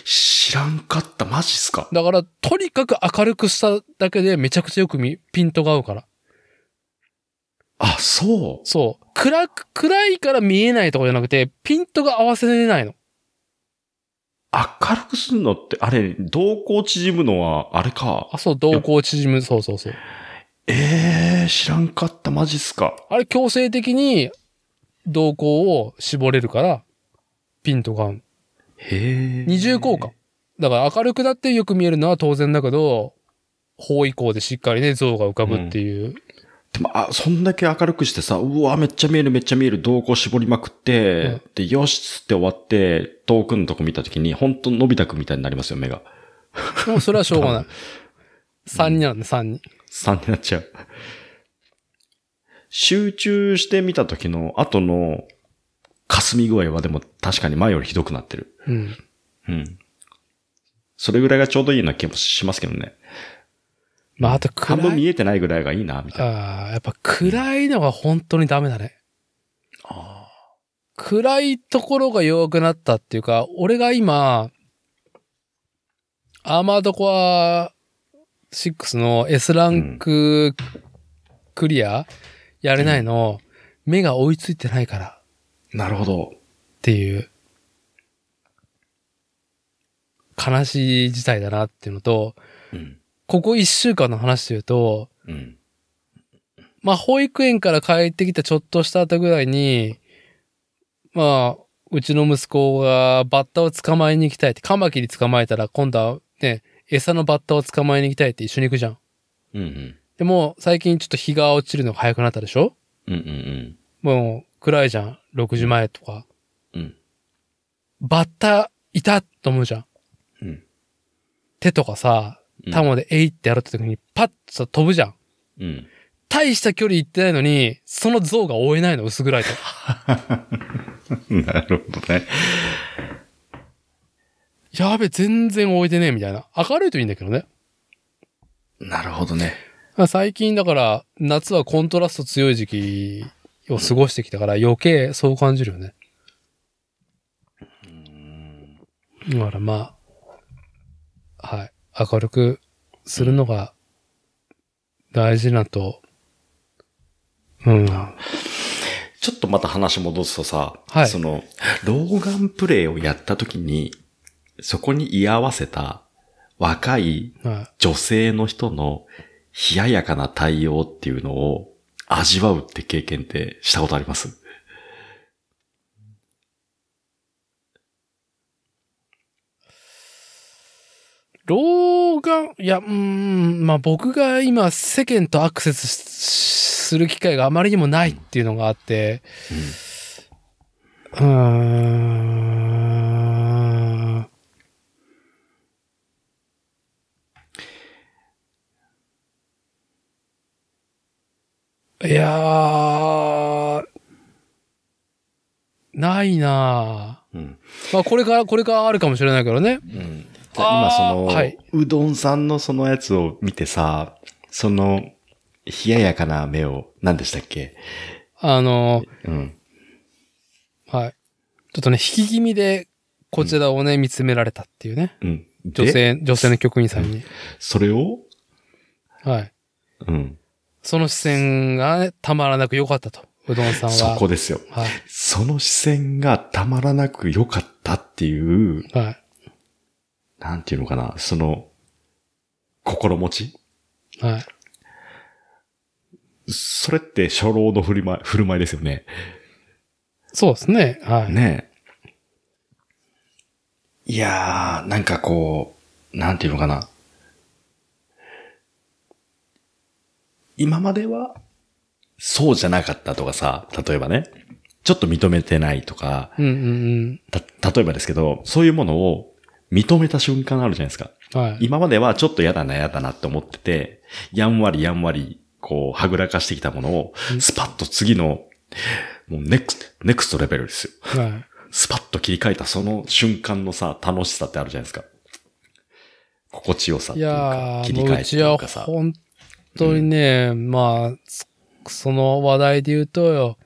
[SPEAKER 2] 知らんかった。マジっすか？
[SPEAKER 1] だから、とにかく明るくしただけでめちゃくちゃよく見、ピントが合うから。
[SPEAKER 2] あ、そう。
[SPEAKER 1] そう。暗く、暗いから見えないとかじゃなくて、ピントが合わせれないの。
[SPEAKER 2] 明るくすんのって、あれ、動向縮むのは、あれか？
[SPEAKER 1] あ、そう、動向縮む。そうそうそう。
[SPEAKER 2] ええー、知らんかった。マジっすか？
[SPEAKER 1] あれ強制的に動向を絞れるから、ピントが合う。
[SPEAKER 2] へえ。
[SPEAKER 1] 二重効果。だから明るくなってよく見えるのは当然だけど、方位向でしっかりね、像が浮かぶっていう。
[SPEAKER 2] でも、あ、そんだけ明るくしてさ、うわ、めっちゃ見える、めっちゃ見える、動向絞りまくって、
[SPEAKER 1] うん
[SPEAKER 2] で、よしっつって終わって、遠くのとこ見たときに、本当のび太くんみたいになりますよ、目が。
[SPEAKER 1] でもそれはしょうがない。3になんで、3に。
[SPEAKER 2] 3になっちゃう。集中して見た時の後の霞具合はでも確かに前よりひどくなってる。
[SPEAKER 1] うん。
[SPEAKER 2] うん。それぐらいがちょうどいいような気もしますけどね。
[SPEAKER 1] まあ、あと
[SPEAKER 2] 半分
[SPEAKER 1] 暗い。
[SPEAKER 2] 見えてないぐらいがいいな、みたいな。
[SPEAKER 1] あーやっぱ暗いのが本当にダメだね。
[SPEAKER 2] あ
[SPEAKER 1] 暗いところが弱くなったっていうか、俺が今、アーマードコア6の S ランククリアやれないの、目が追いついてないから
[SPEAKER 2] ーなるほど。
[SPEAKER 1] っていう、悲しい事態だなっていうのと、
[SPEAKER 2] うん。
[SPEAKER 1] ここ一週間の話で言うと、
[SPEAKER 2] うん。
[SPEAKER 1] まあ、保育園から帰ってきたちょっとした後ぐらいに、まあ、うちの息子がバッタを捕まえに行きたいって、カマキリ捕まえたら今度はね、餌のバッタを捕まえに行きたいって一緒に行くじゃん。
[SPEAKER 2] うんうん。
[SPEAKER 1] でも、最近ちょっと日が落ちるのが早くなったでしょ？
[SPEAKER 2] うんうん
[SPEAKER 1] もう暗いじゃん。6時前とか。
[SPEAKER 2] うん。
[SPEAKER 1] バッタいたと思うじゃん。
[SPEAKER 2] うん。
[SPEAKER 1] 手とかさ、
[SPEAKER 2] うん。
[SPEAKER 1] タモでえいってやるった時にパッと飛ぶじゃん。
[SPEAKER 2] うん。
[SPEAKER 1] 大した距離行ってないのに、その像が追えないの、薄暗いと。[laughs]
[SPEAKER 2] なるほどね。
[SPEAKER 1] やべ、全然追えてねえ、みたいな。明るいといいんだけどね。
[SPEAKER 2] なるほどね。
[SPEAKER 1] 最近だから、夏はコントラスト強い時期を過ごしてきたから余計そう感じるよね。だからまあ、はい。明るくするのが大事なと。うん。
[SPEAKER 2] ちょっとまた話戻すとさ、
[SPEAKER 1] はい
[SPEAKER 2] その、老眼プレイをやった時に、そこに居合わせた若い
[SPEAKER 1] は
[SPEAKER 2] 女性の人の冷ややかな対応っていうのを味わうって経験ってしたことあります？
[SPEAKER 1] い。老眼、いや、うーん、まあ僕が今世間とアクセスしする機会があまりにもないっていうのがあって、うーん。いやー、ないなぁ
[SPEAKER 2] うん。
[SPEAKER 1] まあこれから、これからあるかもしれないけどね。
[SPEAKER 2] うん。今その、
[SPEAKER 1] はいう
[SPEAKER 2] どんさんのそのやつを見てさ、その、冷ややかな目を、何でしたっけ？
[SPEAKER 1] あの、
[SPEAKER 2] うん。
[SPEAKER 1] はい。ちょっとね、引き気味で、こちらをね、見つめられたっていうね。
[SPEAKER 2] うん。で、
[SPEAKER 1] 女性、女性の局員さんに。
[SPEAKER 2] それを？
[SPEAKER 1] はい。
[SPEAKER 2] うん。
[SPEAKER 1] その視線がね、たまらなく良かったと。うどんさんは。
[SPEAKER 2] そこですよ。
[SPEAKER 1] はい。
[SPEAKER 2] その視線がたまらなく良かったっていう、
[SPEAKER 1] はい。
[SPEAKER 2] なんていうのかな、その、心持ち
[SPEAKER 1] はい。
[SPEAKER 2] それって初老の振る舞い、振る舞いですよね。
[SPEAKER 1] そうですね。はい。
[SPEAKER 2] ねえ。いやー、なんかこう、なんていうのかな。今までは、そうじゃなかったとかさ、例えばね、ちょっと認めてないとか、
[SPEAKER 1] うんうん
[SPEAKER 2] た、例えばですけど、そういうものを認めた瞬間あるじゃないですか。
[SPEAKER 1] うん。はい。
[SPEAKER 2] 今まではちょっと嫌だな嫌だなって思ってて、やんわりやんわり、こう、はぐらかしてきたものを
[SPEAKER 1] う、ん
[SPEAKER 2] スパッと次の、もうネクスト、ネクストレベルですよ。
[SPEAKER 1] はい。
[SPEAKER 2] スパッと切り替えたその瞬間のさ、楽しさってあるじゃないですか。心地よさっ
[SPEAKER 1] い
[SPEAKER 2] ていうか切り替えって
[SPEAKER 1] もううちは
[SPEAKER 2] いうかさ。
[SPEAKER 1] 本当にね、まあ、そその話題で言うとよ、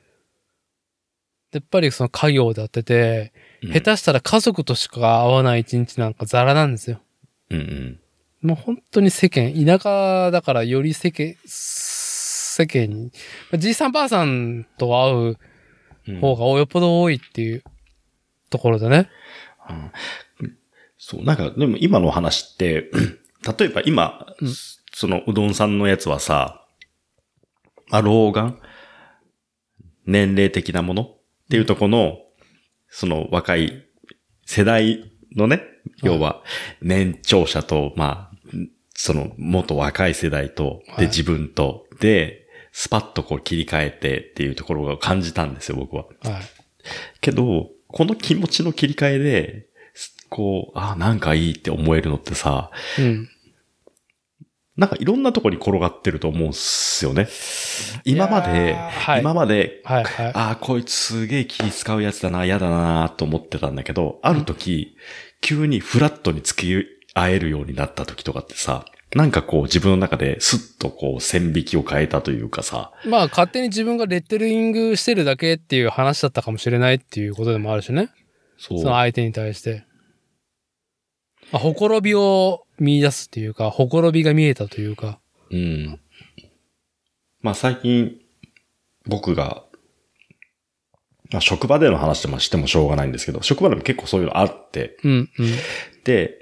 [SPEAKER 1] やっぱりその家業でやってて、
[SPEAKER 2] うん
[SPEAKER 1] 下手したら家族としか会わない一日なんかザラなんですよ。
[SPEAKER 2] うんうん。
[SPEAKER 1] もう本当に世間、田舎だからより世間、世間に、じいさんばあさんと会う
[SPEAKER 2] うん
[SPEAKER 1] 方がよっぽど多いっていうところでね。
[SPEAKER 2] そう、なんか、でも今の話って、[clears throat] 例えば今、
[SPEAKER 1] うん
[SPEAKER 2] そのうどんさんのやつはさ、まあ、老眼？年齢的なもの？っていうとこの、その若い世代のね、要は年長者と、まあ、その元若い世代と、
[SPEAKER 1] はい
[SPEAKER 2] で自分と、で、スパッとこう切り替えてっていうところを感じたんですよ、僕は。
[SPEAKER 1] はい。
[SPEAKER 2] けど、この気持ちの切り替えで、すこう、あ、なんかいいって思えるのってさ、
[SPEAKER 1] うん。
[SPEAKER 2] なんかいろんなとこに転がってると思うんすよね。今ま
[SPEAKER 1] い
[SPEAKER 2] で、
[SPEAKER 1] はい
[SPEAKER 2] 今まで、
[SPEAKER 1] はいはい。
[SPEAKER 2] ああ、こいつすげえ気使うやつだな、嫌だなと思ってたんだけど、ある時、急にフラットに付き合えるようになった時とかってさ、なんかこう自分の中でスッとこう線引きを変えたというかさ、
[SPEAKER 1] まあ勝手に自分がレッテリングしてるだけっていう話だったかもしれないっていうことでもあるしね。
[SPEAKER 2] そう。
[SPEAKER 1] その相手に対して。まあ、ほころびを見出すっていうか、ほころびが見えたというか。
[SPEAKER 2] うん。まあ最近、僕が、まあ職場での話でもしてもしょうがないんですけど、職場でも結構そういうのあって、
[SPEAKER 1] うん、うん。
[SPEAKER 2] で、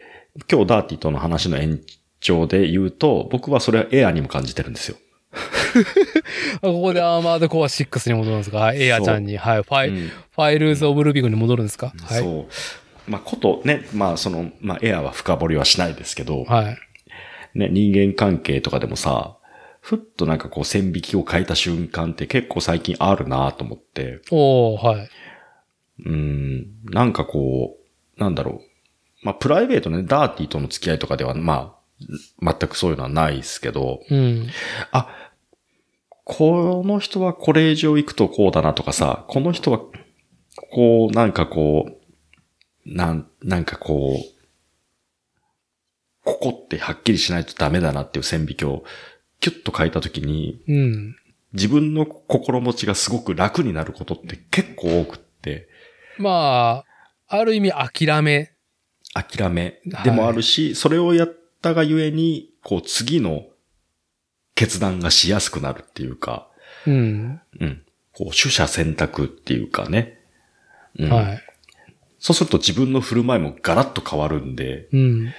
[SPEAKER 2] 今日ダーティとの話の延長で言うと、僕はそれはエアにも感じてるんですよ。[laughs]
[SPEAKER 1] あここでアーマードコア6に戻るんですか？はい、エアちゃんに。はい、ファイ、
[SPEAKER 2] うん
[SPEAKER 1] ファイルーズ・オブ・ルビコンに戻るんですか？はい。
[SPEAKER 2] そう。まあことね、まあその、まあエアは深掘りはしないですけど、
[SPEAKER 1] はい。
[SPEAKER 2] ね、人間関係とかでもさ、ふっとなんかこう線引きを変えた瞬間って結構最近あるなと思って、
[SPEAKER 1] おー、はい。
[SPEAKER 2] うん、なんかこう、なんだろう。まあ、プライベートね、ダーティーとの付き合いとかでは、まあ、全くそういうのはないですけど、
[SPEAKER 1] うん。
[SPEAKER 2] あ、この人はこれ以上行くとこうだなとかさ、この人は、こう、なんかこう、なん、なんかこう、ここってはっきりしないとダメだなっていう線引きを、キュッと変えたときに、
[SPEAKER 1] うん。
[SPEAKER 2] 自分の心持ちがすごく楽になることって結構多くって、
[SPEAKER 1] まあ、ある意味諦め。
[SPEAKER 2] 諦め
[SPEAKER 1] はい
[SPEAKER 2] でもあるし、それをやったがゆえに、こう次の決断がしやすくなるっていうか、
[SPEAKER 1] うん。
[SPEAKER 2] うん。こう、取捨選択っていうかね。うん
[SPEAKER 1] はい。
[SPEAKER 2] そうすると自分の振る舞いもガラッと変わるんで、
[SPEAKER 1] うん。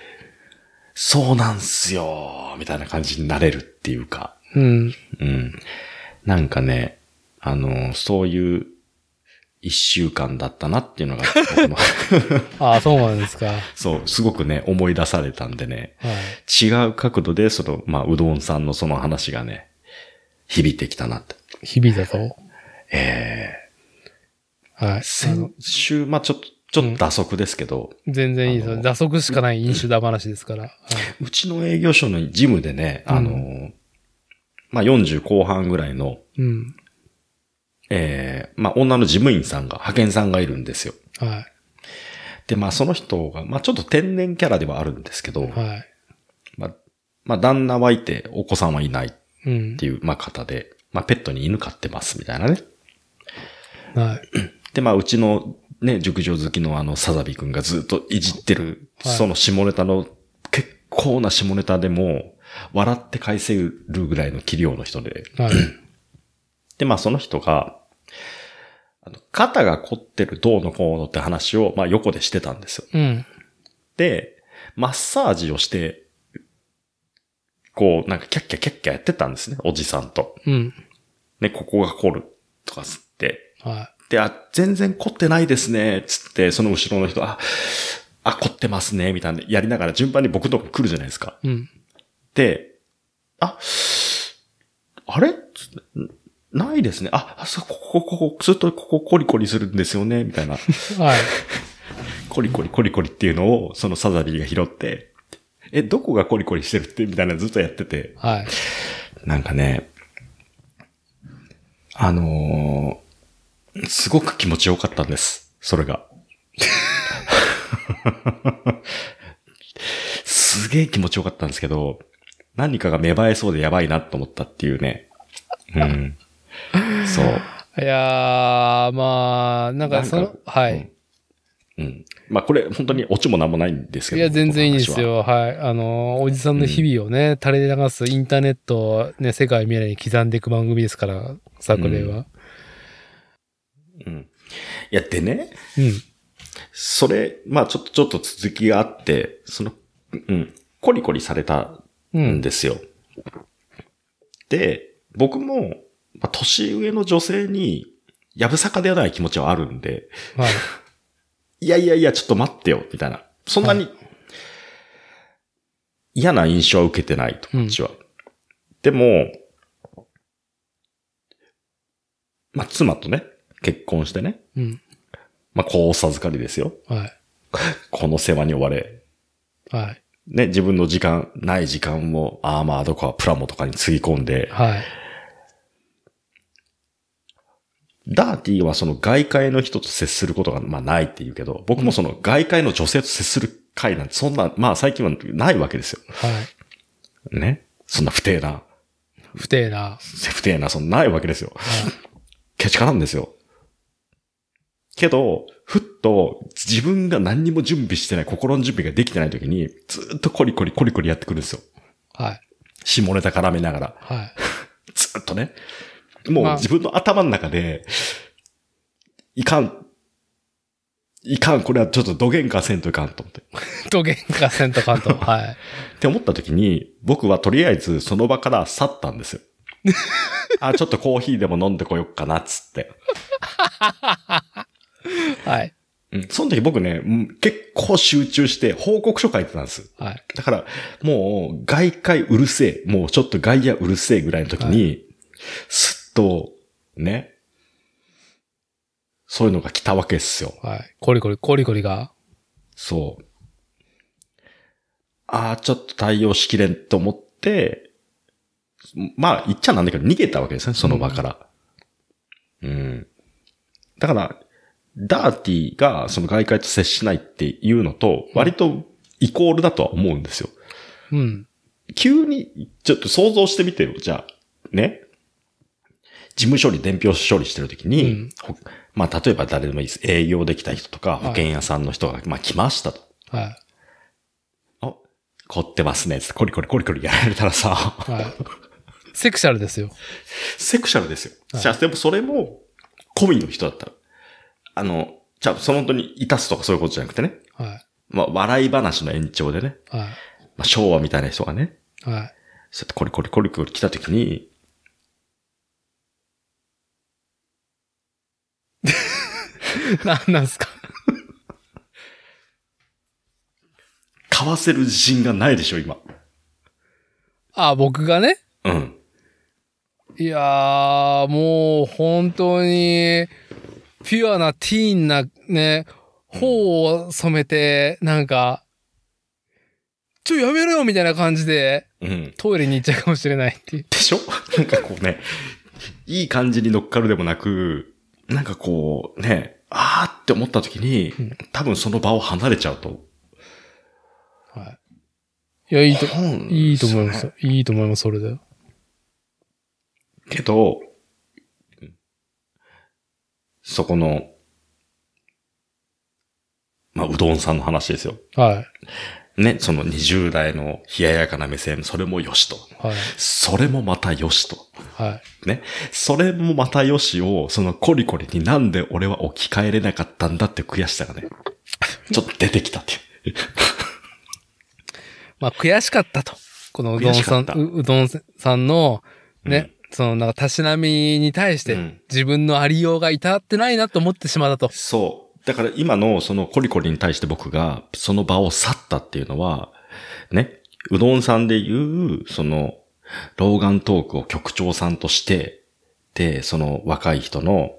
[SPEAKER 2] そうなんすよみたいな感じになれるっていうか、
[SPEAKER 1] うん。
[SPEAKER 2] うん。なんかね、あの、そういう一週間だったなっていうのが、[laughs]
[SPEAKER 1] ああ、そうなんですか。はい。
[SPEAKER 2] そう、すごくね、思い出されたんでね、違う角度で、その、まあ、うどんさんのその話がね、響いてきたなって。
[SPEAKER 1] 響いたと。
[SPEAKER 2] え
[SPEAKER 1] はい。
[SPEAKER 2] ー、
[SPEAKER 1] あの
[SPEAKER 2] 先週、まあ、ちょっと、ちょっと打足ですけど、
[SPEAKER 1] 全然いいですよ。打足しかない飲酒だ話ですから。はいう
[SPEAKER 2] ちの営業所のジムでね、あの、まあ、40後半ぐらいの、
[SPEAKER 1] うん。
[SPEAKER 2] えー、まあ、女の事務員さんが、派遣さんがいるんですよ。
[SPEAKER 1] は
[SPEAKER 2] で、まあ、その人が、まあ、ちょっと天然キャラではあるんですけど、
[SPEAKER 1] い。はい。
[SPEAKER 2] まあ、まあ、旦那はいて、お子さんはいないっ
[SPEAKER 1] うん
[SPEAKER 2] て。いう、まあ、方で、まあ、ペットに犬飼ってます、みたいなね。
[SPEAKER 1] はい。
[SPEAKER 2] で、まあ、うちのね、熟女好きのあの、サザビ君がずっといじってる、
[SPEAKER 1] はい
[SPEAKER 2] その下ネタの、結構な下ネタでも、笑って返せるぐらいの器量の人で、
[SPEAKER 1] はい。
[SPEAKER 2] で、まあその人が、あの肩が凝ってるどうのこうのって話を、まあ横でしてたんですよ。
[SPEAKER 1] うん。
[SPEAKER 2] で、マッサージをして、こう、なんかキャッキャキャッキャやってたんですね、おじさんと。
[SPEAKER 1] うん。
[SPEAKER 2] ね、ここが凝るとかつって。
[SPEAKER 1] は
[SPEAKER 2] で、あ、全然凝ってないですね、つって、その後ろの人、あ、あ、凝ってますね、みたいな、やりながら順番に僕のとこ来るじゃないですか。
[SPEAKER 1] い。うん。
[SPEAKER 2] で、あ、あれ？ないですね。あ、あそう、ここ、ここ、ずっとここコリコリするんですよね、みたいな。[laughs]
[SPEAKER 1] はい。
[SPEAKER 2] コリコリコリコリっていうのを、そのサザビーが拾って、え、どこがコリコリしてるって？みたいなのずっとやってて、
[SPEAKER 1] はい。
[SPEAKER 2] なんかね、あのーすごく気持ちよかったんです。それが。すげえ気持ちよかったんですけど、何かが芽生えそうでやばいなと思ったっていうね。うん。そう。
[SPEAKER 1] いやー、まあ、なんかそのはい。
[SPEAKER 2] うん。まあこれ本当にオチもなんもないんですけど。
[SPEAKER 1] いや、全然いいです。よ。はい。あの、おじさんの日々をね、垂れ流すインターネットをね、世界未来に刻んでいく番組ですから、作例は。
[SPEAKER 2] うん。いや、でね、
[SPEAKER 1] うん。
[SPEAKER 2] それ、まあちょっと、ちょっと続きがあって、その、うん、コリコリされた
[SPEAKER 1] うんん。
[SPEAKER 2] ですよ。で、僕も、まあ、年上の女性に、やぶさかではない気持ちはあるんで、
[SPEAKER 1] はい。[laughs]
[SPEAKER 2] いやいやいや、ちょっと待ってよ、みたいな。そんなに、嫌な印象は受けてないと、こっちは。でも、まあ、妻とね、結婚してね、
[SPEAKER 1] うん。
[SPEAKER 2] まあ、子を授かりですよ。
[SPEAKER 1] はい。[laughs]
[SPEAKER 2] この世話に追われ、
[SPEAKER 1] はい。
[SPEAKER 2] ね、自分の時間、ない時間をアーマーとかプラモとかにつぎ込んで、
[SPEAKER 1] はい。
[SPEAKER 2] ダーティーはその外界の人と接することがまあないって言うけど、僕もその外界の女性と接する会なんてそんな、まあ最近はないわけですよ。
[SPEAKER 1] はい。
[SPEAKER 2] ね。そんな不定な、
[SPEAKER 1] 不定な。
[SPEAKER 2] 不定な、そんなないわけですよ。[laughs] ケチかなんですよ。けど、ふっと自分が何にも準備してない、心の準備ができてない時に、ずっとコリコリコリコリやってくるんですよ。
[SPEAKER 1] はい。
[SPEAKER 2] 下ネタ絡めながら。
[SPEAKER 1] はい。[laughs]
[SPEAKER 2] ずっとね。もう
[SPEAKER 1] まあ
[SPEAKER 2] 自分の頭の中で、いかん、いかん、これはちょっと土幻化せんといかんと思って。
[SPEAKER 1] と喧嘩せんとかんと。[laughs] はい。
[SPEAKER 2] って思った時に、僕はとりあえずその場から去ったんですよ。[laughs] あ、ちょっとコーヒーでも飲んでこよっかな、っつって。[laughs]
[SPEAKER 1] はい。
[SPEAKER 2] うん。その時僕ね、うん結構集中して報告書書いてたんです。
[SPEAKER 1] はい。
[SPEAKER 2] だから、もう、外界うるせえ、もうちょっと外野うるせえぐらいの時に、すっと、ね、そういうのが来たわけですよ。
[SPEAKER 1] はい。コリコリ、コリコリが？
[SPEAKER 2] そう。ああ、ちょっと対応しきれんと思って、まあ、言っちゃなんだけど、逃げたわけですね、その場から。うん。だから、ダーティがその外界と接しないっていうのと、割とイコールだとは思うんですよ。
[SPEAKER 1] うん。
[SPEAKER 2] 急に、ちょっと想像してみてよ、じゃあ、ね。事務処理、伝票処理してるときに、
[SPEAKER 1] うん
[SPEAKER 2] ほまあ、例えば誰でもいいです。営業できた人とか、
[SPEAKER 1] い
[SPEAKER 2] 保険屋さんの人が、まあ、来ましたと。
[SPEAKER 1] はい。
[SPEAKER 2] あ、凝ってますね。つってコリコリコリコリやられたらさ、
[SPEAKER 1] はい。セクシャルですよ。
[SPEAKER 2] セクシャルですよ。
[SPEAKER 1] はい
[SPEAKER 2] じゃあ、でもそれも、込みの人だったら。あの、じゃあ、その本当にいたすとかそういうことじゃなくてね。
[SPEAKER 1] はい。
[SPEAKER 2] まあ、笑い話の延長でね。
[SPEAKER 1] はい。
[SPEAKER 2] まあ、昭和みたいな人がね。
[SPEAKER 1] はい。
[SPEAKER 2] そうやってコリコリコリコリ来たときに、[laughs]
[SPEAKER 1] なんなんすか？
[SPEAKER 2] 買わせる自信がないでしょ、今。
[SPEAKER 1] あ、僕がね？
[SPEAKER 2] うん。
[SPEAKER 1] いやー、もう本当に、ピュアなティーンなね、頬を染めて、なんか、ちょ、やめろよみたいな感じで、
[SPEAKER 2] うん。
[SPEAKER 1] トイレに行っちゃうかもしれないっていう。
[SPEAKER 2] でしょ？[laughs] なんかこうね、いい感じに乗っかるでもなく、なんかこうね、あーって思った時に、
[SPEAKER 1] うん
[SPEAKER 2] 多分その場を離れちゃうと。
[SPEAKER 1] はい。いや、いいと、
[SPEAKER 2] うん
[SPEAKER 1] いいと思いますよ。いいと思います、それで。
[SPEAKER 2] けど、そこの、まあ、うどんさんの話ですよ。
[SPEAKER 1] はい。
[SPEAKER 2] ね、その20代の冷ややかな目線、それもよしと。
[SPEAKER 1] はい。
[SPEAKER 2] それもまたよしと。
[SPEAKER 1] はい。
[SPEAKER 2] ね。それもまたよしを、そのコリコリになんで俺は置き換えれなかったんだって悔しさがね、[laughs] ちょっと出てきたっていう。
[SPEAKER 1] まあ、悔しかったと。このうどんさん、うどんさんの、ね、その、なんか、たしなみに対して
[SPEAKER 2] うん、
[SPEAKER 1] 自分のありようが至ってないなと思ってしまったと。
[SPEAKER 2] そう。だから今のそのコリコリに対して僕がその場を去ったっていうのは、ね、うどんさんで言う、その、老眼トークを局長さんとして、で、その若い人の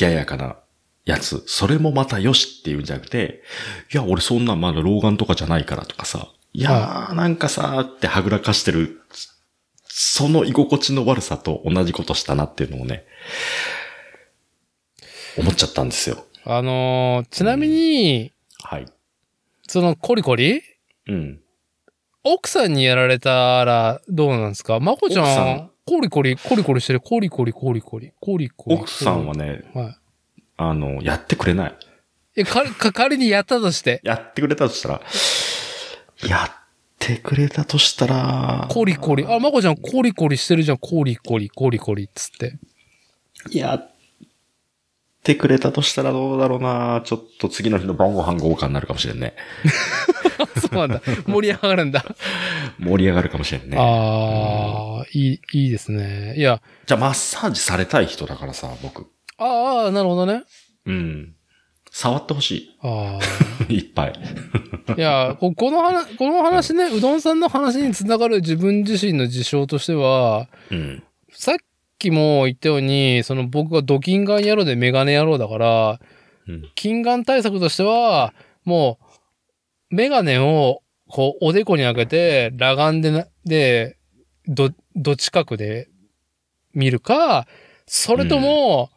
[SPEAKER 2] 冷ややかなやつ、それもまたよしっていうんじゃなくて、いや、俺そんなんまだ老眼とかじゃないからとかさ、いやー、なんかさーってはぐらかしてる、その居心地の悪さと同じことしたなっていうのをね、思っちゃったんですよ。
[SPEAKER 1] あのーちなみに、
[SPEAKER 2] はい。
[SPEAKER 1] そのコリコリ？
[SPEAKER 2] うん。
[SPEAKER 1] 奥さんにやられたらどうなんですか？まこちゃん
[SPEAKER 2] ん、
[SPEAKER 1] コリコリ、コリコリしてる、コリコリ、コリコリ、コリコリ。
[SPEAKER 2] 奥さんはね、
[SPEAKER 1] は
[SPEAKER 2] あの、やってくれない。
[SPEAKER 1] い。え、か、[laughs] か、仮にやったとして、
[SPEAKER 2] やってくれたとしたら、やってくれたとしたら、
[SPEAKER 1] コリコリ、あ、まこちゃんコリコリしてるじゃん、コリコリ、コリコリっつって。
[SPEAKER 2] やってくれたとしたらどうだろうなちょっと次の日の晩ご飯豪華になるかもしれんね。[laughs]
[SPEAKER 1] そうなんだ。盛り上がるんだ。
[SPEAKER 2] 盛り上がるかもしれんね。
[SPEAKER 1] ああ、いい、いいですね。いや、
[SPEAKER 2] じゃあマッサージされたい人だからさ、僕。
[SPEAKER 1] ああ、なるほどね。
[SPEAKER 2] うん。触ってほし
[SPEAKER 1] あ
[SPEAKER 2] い。[laughs] いっぱい。
[SPEAKER 1] あ。いや、ここの話、この話ね、うどんさんの話につながる自分自身の事象としては、
[SPEAKER 2] うん。
[SPEAKER 1] さっきも言ったように、その僕がドキンガン野郎でメガネ野郎だから、
[SPEAKER 2] うん。
[SPEAKER 1] 近眼対策としては、もう、メガネを、こう、おでこに開けて、裸眼でな、で、ど、ど近くで見るか、それとも、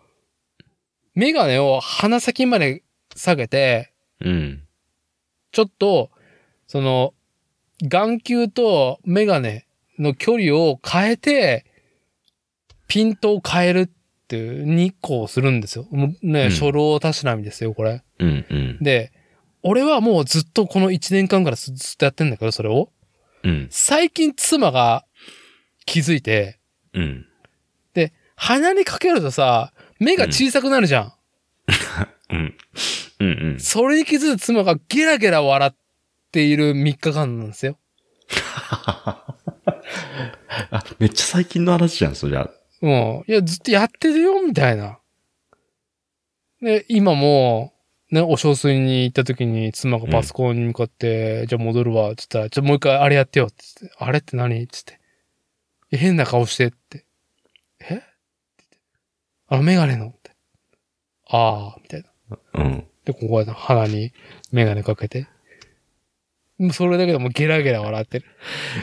[SPEAKER 1] メガネを鼻先まで下げて、
[SPEAKER 2] うん。
[SPEAKER 1] ちょっと、その、眼球とメガネの距離を変えて、ピントを変えるっていう2個をするんですよ。もうね、
[SPEAKER 2] うん
[SPEAKER 1] 初老たしなみですよ、これ。
[SPEAKER 2] うん。うん。
[SPEAKER 1] で、俺はもうずっとこの1年間からずずっとやってんだけど、それを。
[SPEAKER 2] うん。
[SPEAKER 1] 最近妻が気づいて、
[SPEAKER 2] うん。
[SPEAKER 1] で、鼻にかけるとさ、目が小さくなるじゃん。
[SPEAKER 2] うん。うん。うん。
[SPEAKER 1] それに気づいた妻がゲラゲラ笑っている3日間なんですよ。[laughs]
[SPEAKER 2] あ、めっちゃ最近の話じゃん、そりゃ。
[SPEAKER 1] もう、いや、ずっとやってるよ、みたいな。で、今も、ね、お小水に行った時に妻がパソコンに向かって、じゃあ戻るわ、つったら、じゃあもう一回あれやってよ、つって。あれって何つって。え変な顔してって。あのメガネのって。ああ、みたいな。
[SPEAKER 2] うん。
[SPEAKER 1] で、ここは鼻にメガネかけて。もうそれだけでもうゲラゲラ笑ってる。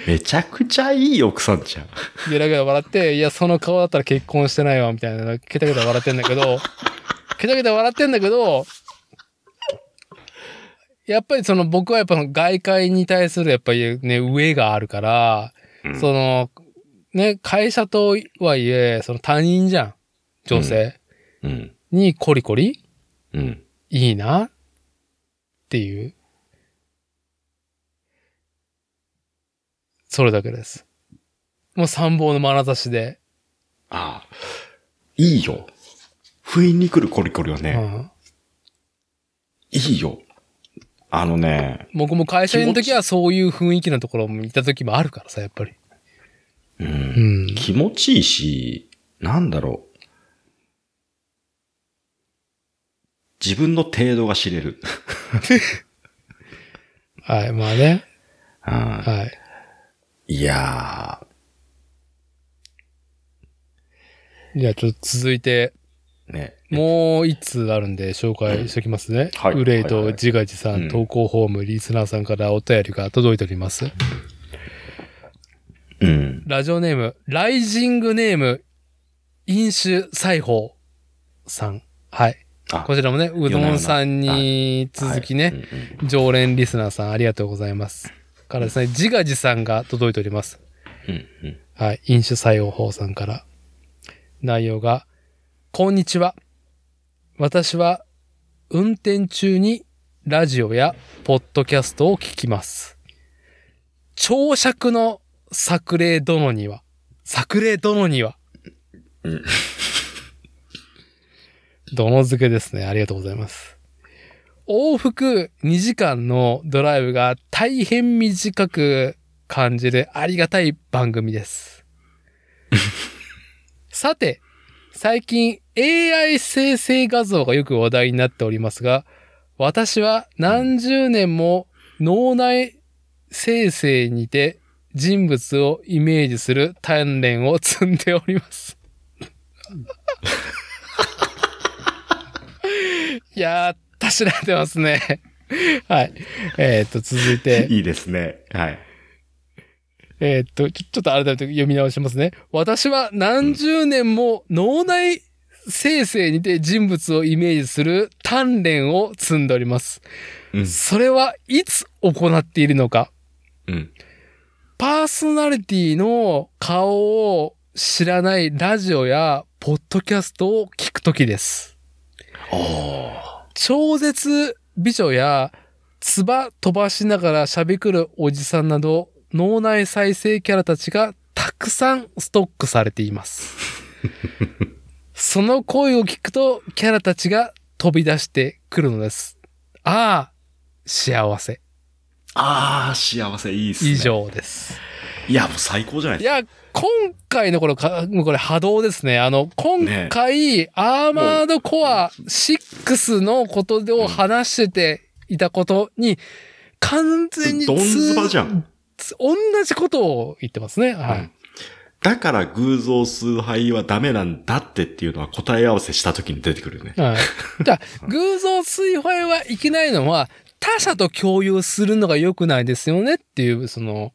[SPEAKER 2] めちゃくちゃいい奥さんじゃん。
[SPEAKER 1] ゲラゲラ笑って、いや、その顔だったら結婚してないわ、みたいな、ケタケタ笑ってんだけど、[laughs] ケタケタ笑ってんだけど、やっぱりその僕はやっぱ外界に対するやっぱりね、上があるから、
[SPEAKER 2] うん
[SPEAKER 1] その、ね、会社とはいえ、その他人じゃん。女性
[SPEAKER 2] うん。
[SPEAKER 1] にコリコリ？
[SPEAKER 2] うん。
[SPEAKER 1] いいなっていう。それだけです。もう参謀の眼差しで。
[SPEAKER 2] ああ。いいよ。不意に来るコリコリはね、
[SPEAKER 1] うん
[SPEAKER 2] いいよ。あのね、
[SPEAKER 1] 僕も会社にいる時はそういう雰囲気のところもいた時もあるからさ、やっぱり。
[SPEAKER 2] う。
[SPEAKER 1] うんん。
[SPEAKER 2] 気持ちいいし、なんだろ自分の程度が知れる。[laughs]
[SPEAKER 1] はい、まあね。
[SPEAKER 2] うん
[SPEAKER 1] はい。
[SPEAKER 2] いや
[SPEAKER 1] じゃあちょっと続いて、
[SPEAKER 2] ー、ね。
[SPEAKER 1] もう一通あるんで紹介しておきますね。
[SPEAKER 2] はい
[SPEAKER 1] ウレイと自画自賛、
[SPEAKER 2] うん
[SPEAKER 1] 投稿ホーム、リスナーさんからお便りが届いております。
[SPEAKER 2] うん。
[SPEAKER 1] ラジオネーム、ライジングネーム、飲酒裁縫さん。はい。
[SPEAKER 2] あ
[SPEAKER 1] こちらもね、うどんさんに続きね、常連リスナーさんありがとうございます。からですね、自画自賛が届いております。
[SPEAKER 2] うんうん
[SPEAKER 1] はい。飲酒採用法さんから。内容が、こんにちは。私は、運転中にラジオやポッドキャストを聞きます。長尺の作例殿には、作例殿には、
[SPEAKER 2] うん
[SPEAKER 1] 殿付けですね。ありがとうございます。往復2時間のドライブが大変短く感じるありがたい番組です。[laughs] さて、最近 AI 生成画像がよく話題になっておりますが、私は何十年も脳内生成にて人物をイメージする鍛錬を積んでおります。[laughs] いやー、たしられてますね。[laughs] はい。えっ、と、続いて。
[SPEAKER 2] いいですね。はい。
[SPEAKER 1] えーっと、ちょ、ちょっと改めて読み直しますね。私は何十年も脳内生成にて人物をイメージする鍛錬を積んでおります。
[SPEAKER 2] うん。
[SPEAKER 1] それはいつ行っているのか。
[SPEAKER 2] うん。
[SPEAKER 1] パーソナリティの顔を知らないラジオやポッドキャストを聞くときです。超絶美女や、唾飛ばしながら喋くるおじさんなど、脳内再生キャラたちがたくさんストックされています。その声を聞くと、キャラたちが飛び出してくるのです。ああ、幸せ。
[SPEAKER 2] あー、幸せいいっすね。
[SPEAKER 1] 以。上です。
[SPEAKER 2] いや、もう最高じゃない
[SPEAKER 1] い
[SPEAKER 2] ですか。
[SPEAKER 1] や、今回のこのか、もうこれ波動ですね。あの、今回、アーマードコア6のことを話してていたことに、完全に
[SPEAKER 2] ドンズバじゃん。
[SPEAKER 1] つ同じことを言ってますね。はい。
[SPEAKER 2] うんだから偶像崇拝はダメなんだってっていうのは答え合わせした時に出てくるよね。
[SPEAKER 1] はい。[laughs] じゃあ、偶像崇拝はいけないのは、他者と共有するのが良くないですよねっていう、その、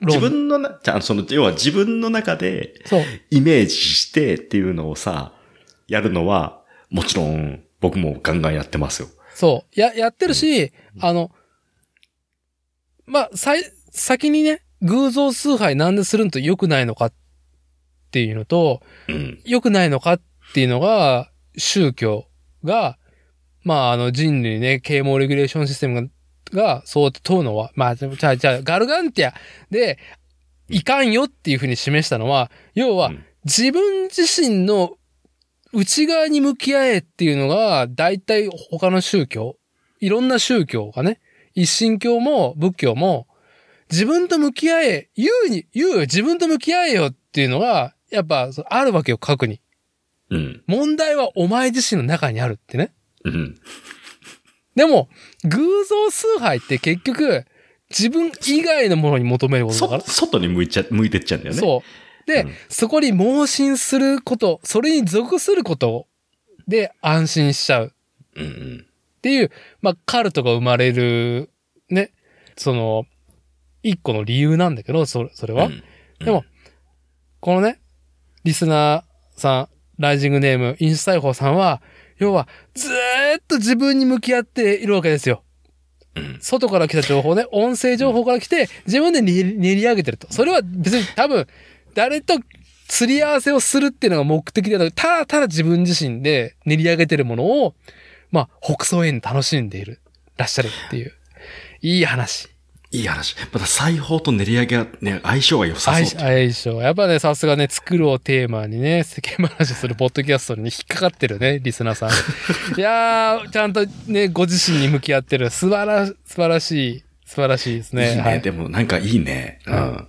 [SPEAKER 2] 自分のな、じゃあその、要は自分の中で
[SPEAKER 1] そう。
[SPEAKER 2] イメージしてっていうのをさ、やるのは、もちろん僕もガンガンやってますよ。
[SPEAKER 1] そう。や、やってるし、あの、まあ、さい、先にね、偶像崇拝なんでするのと良くないのかっていうのと、
[SPEAKER 2] うん。
[SPEAKER 1] 良くないのかっていうのが、宗教が、まあ、あの人類ね、啓蒙レギュレーションシステムが、がそう問うのは、まあ、じゃあ、じゃあ、ガルガンティアで、いかんよっていうふうに示したのは、要は
[SPEAKER 2] うん、
[SPEAKER 1] 自分自身の内側に向き合えっていうのが、大体他の宗教、いろんな宗教がね、一神教も仏教も、自分と向き合え、言うに、言うよ、自分と向き合えよっていうのが、やっぱ、あるわけよ、過去に。
[SPEAKER 2] うん。
[SPEAKER 1] 問題はお前自身の中にあるってね。
[SPEAKER 2] うん。
[SPEAKER 1] でも、偶像崇拝って結局、自分以外のものに求めることだから
[SPEAKER 2] そ、。外に向いちゃ、向いてっちゃうんだよね。
[SPEAKER 1] そう。で、
[SPEAKER 2] うん
[SPEAKER 1] そこに盲信すること、それに属することで安心しちゃう
[SPEAKER 2] うんうん。
[SPEAKER 1] っていう、まあ、カルトが生まれる、ね、その、一個の理由なんだけど、それ、それは。
[SPEAKER 2] うん
[SPEAKER 1] でも、このね、リスナーさん、ライジングネーム、インスタイホーさんは、要は、ずーっと自分に向き合っているわけですよ。
[SPEAKER 2] うん
[SPEAKER 1] 外から来た情報ね、音声情報から来て、自分で練り練り上げてると。それは別に多分、誰と釣り合わせをするっていうのが目的ではなく、ただただ自分自身で練り上げてるものを、まあ、北総園楽しんでいる、らっしゃるっていう、いい話。
[SPEAKER 2] いい話。また裁縫と練り上げがね、相性が良さ
[SPEAKER 1] 相
[SPEAKER 2] そう。
[SPEAKER 1] 相性。やっぱね、さすがね、作るをテーマにね、世間話するポッドキャストに引っかかってるね、リスナーさん。[laughs] いやー、ちゃんとね、ご自身に向き合ってる。素晴ら、素晴らしい、素晴らしいですね。
[SPEAKER 2] いいね。
[SPEAKER 1] はい
[SPEAKER 2] でもなんかいいね。う
[SPEAKER 1] は
[SPEAKER 2] ん。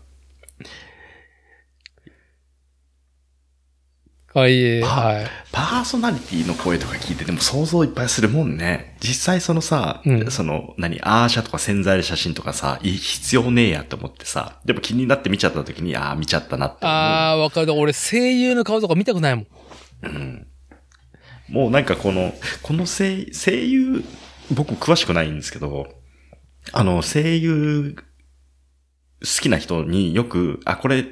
[SPEAKER 1] あ、いはい。
[SPEAKER 2] パーソナリティの声とか聞いてても想像いっぱいするもんね。実際そのさ、
[SPEAKER 1] うん
[SPEAKER 2] その、何、アーシャとか潜在写真とかさ、い必要ねえやと思ってさ、でも気になって見ちゃった時に、ああ、見ちゃったなって。
[SPEAKER 1] あー、わかる。俺、声優の顔とか見たくないもん。
[SPEAKER 2] うんもうなんかこの、この声、声優、僕詳しくないんですけど、あの、声優、好きな人によく、あ、これ、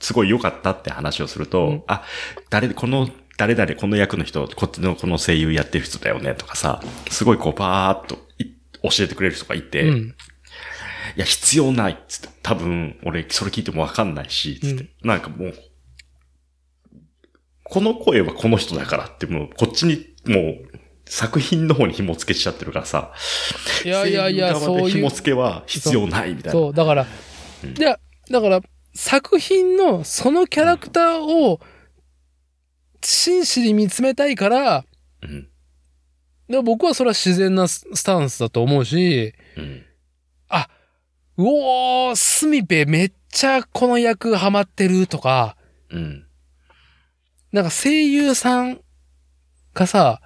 [SPEAKER 2] すごい良かったって話をすると、
[SPEAKER 1] うん
[SPEAKER 2] あ、誰、この、誰々、この役の人、こっちのこの声優やってる人だよね、とかさ、すごいこう、パーっとい教えてくれる人がいて、い
[SPEAKER 1] うん。
[SPEAKER 2] や、必要ないっつって、多分、俺、それ聞いてもわかんないし、つって、なんかもう、この声はこの人だからって、もう、こっちに、もう、作品の方に紐付けしちゃってるからさ。
[SPEAKER 1] いやいやいや、そういう
[SPEAKER 2] 紐。付けは必要ないみたいな。
[SPEAKER 1] そう、だから、
[SPEAKER 2] うん
[SPEAKER 1] いや、だから、作品のそのキャラクターを真摯に見つめたいから、
[SPEAKER 2] うん。
[SPEAKER 1] で僕はそれは自然なススタンスだと思うし、
[SPEAKER 2] うん。
[SPEAKER 1] うおー、スミペめっちゃこの役ハマってるとか、
[SPEAKER 2] うん。
[SPEAKER 1] なんか声優さんがさ、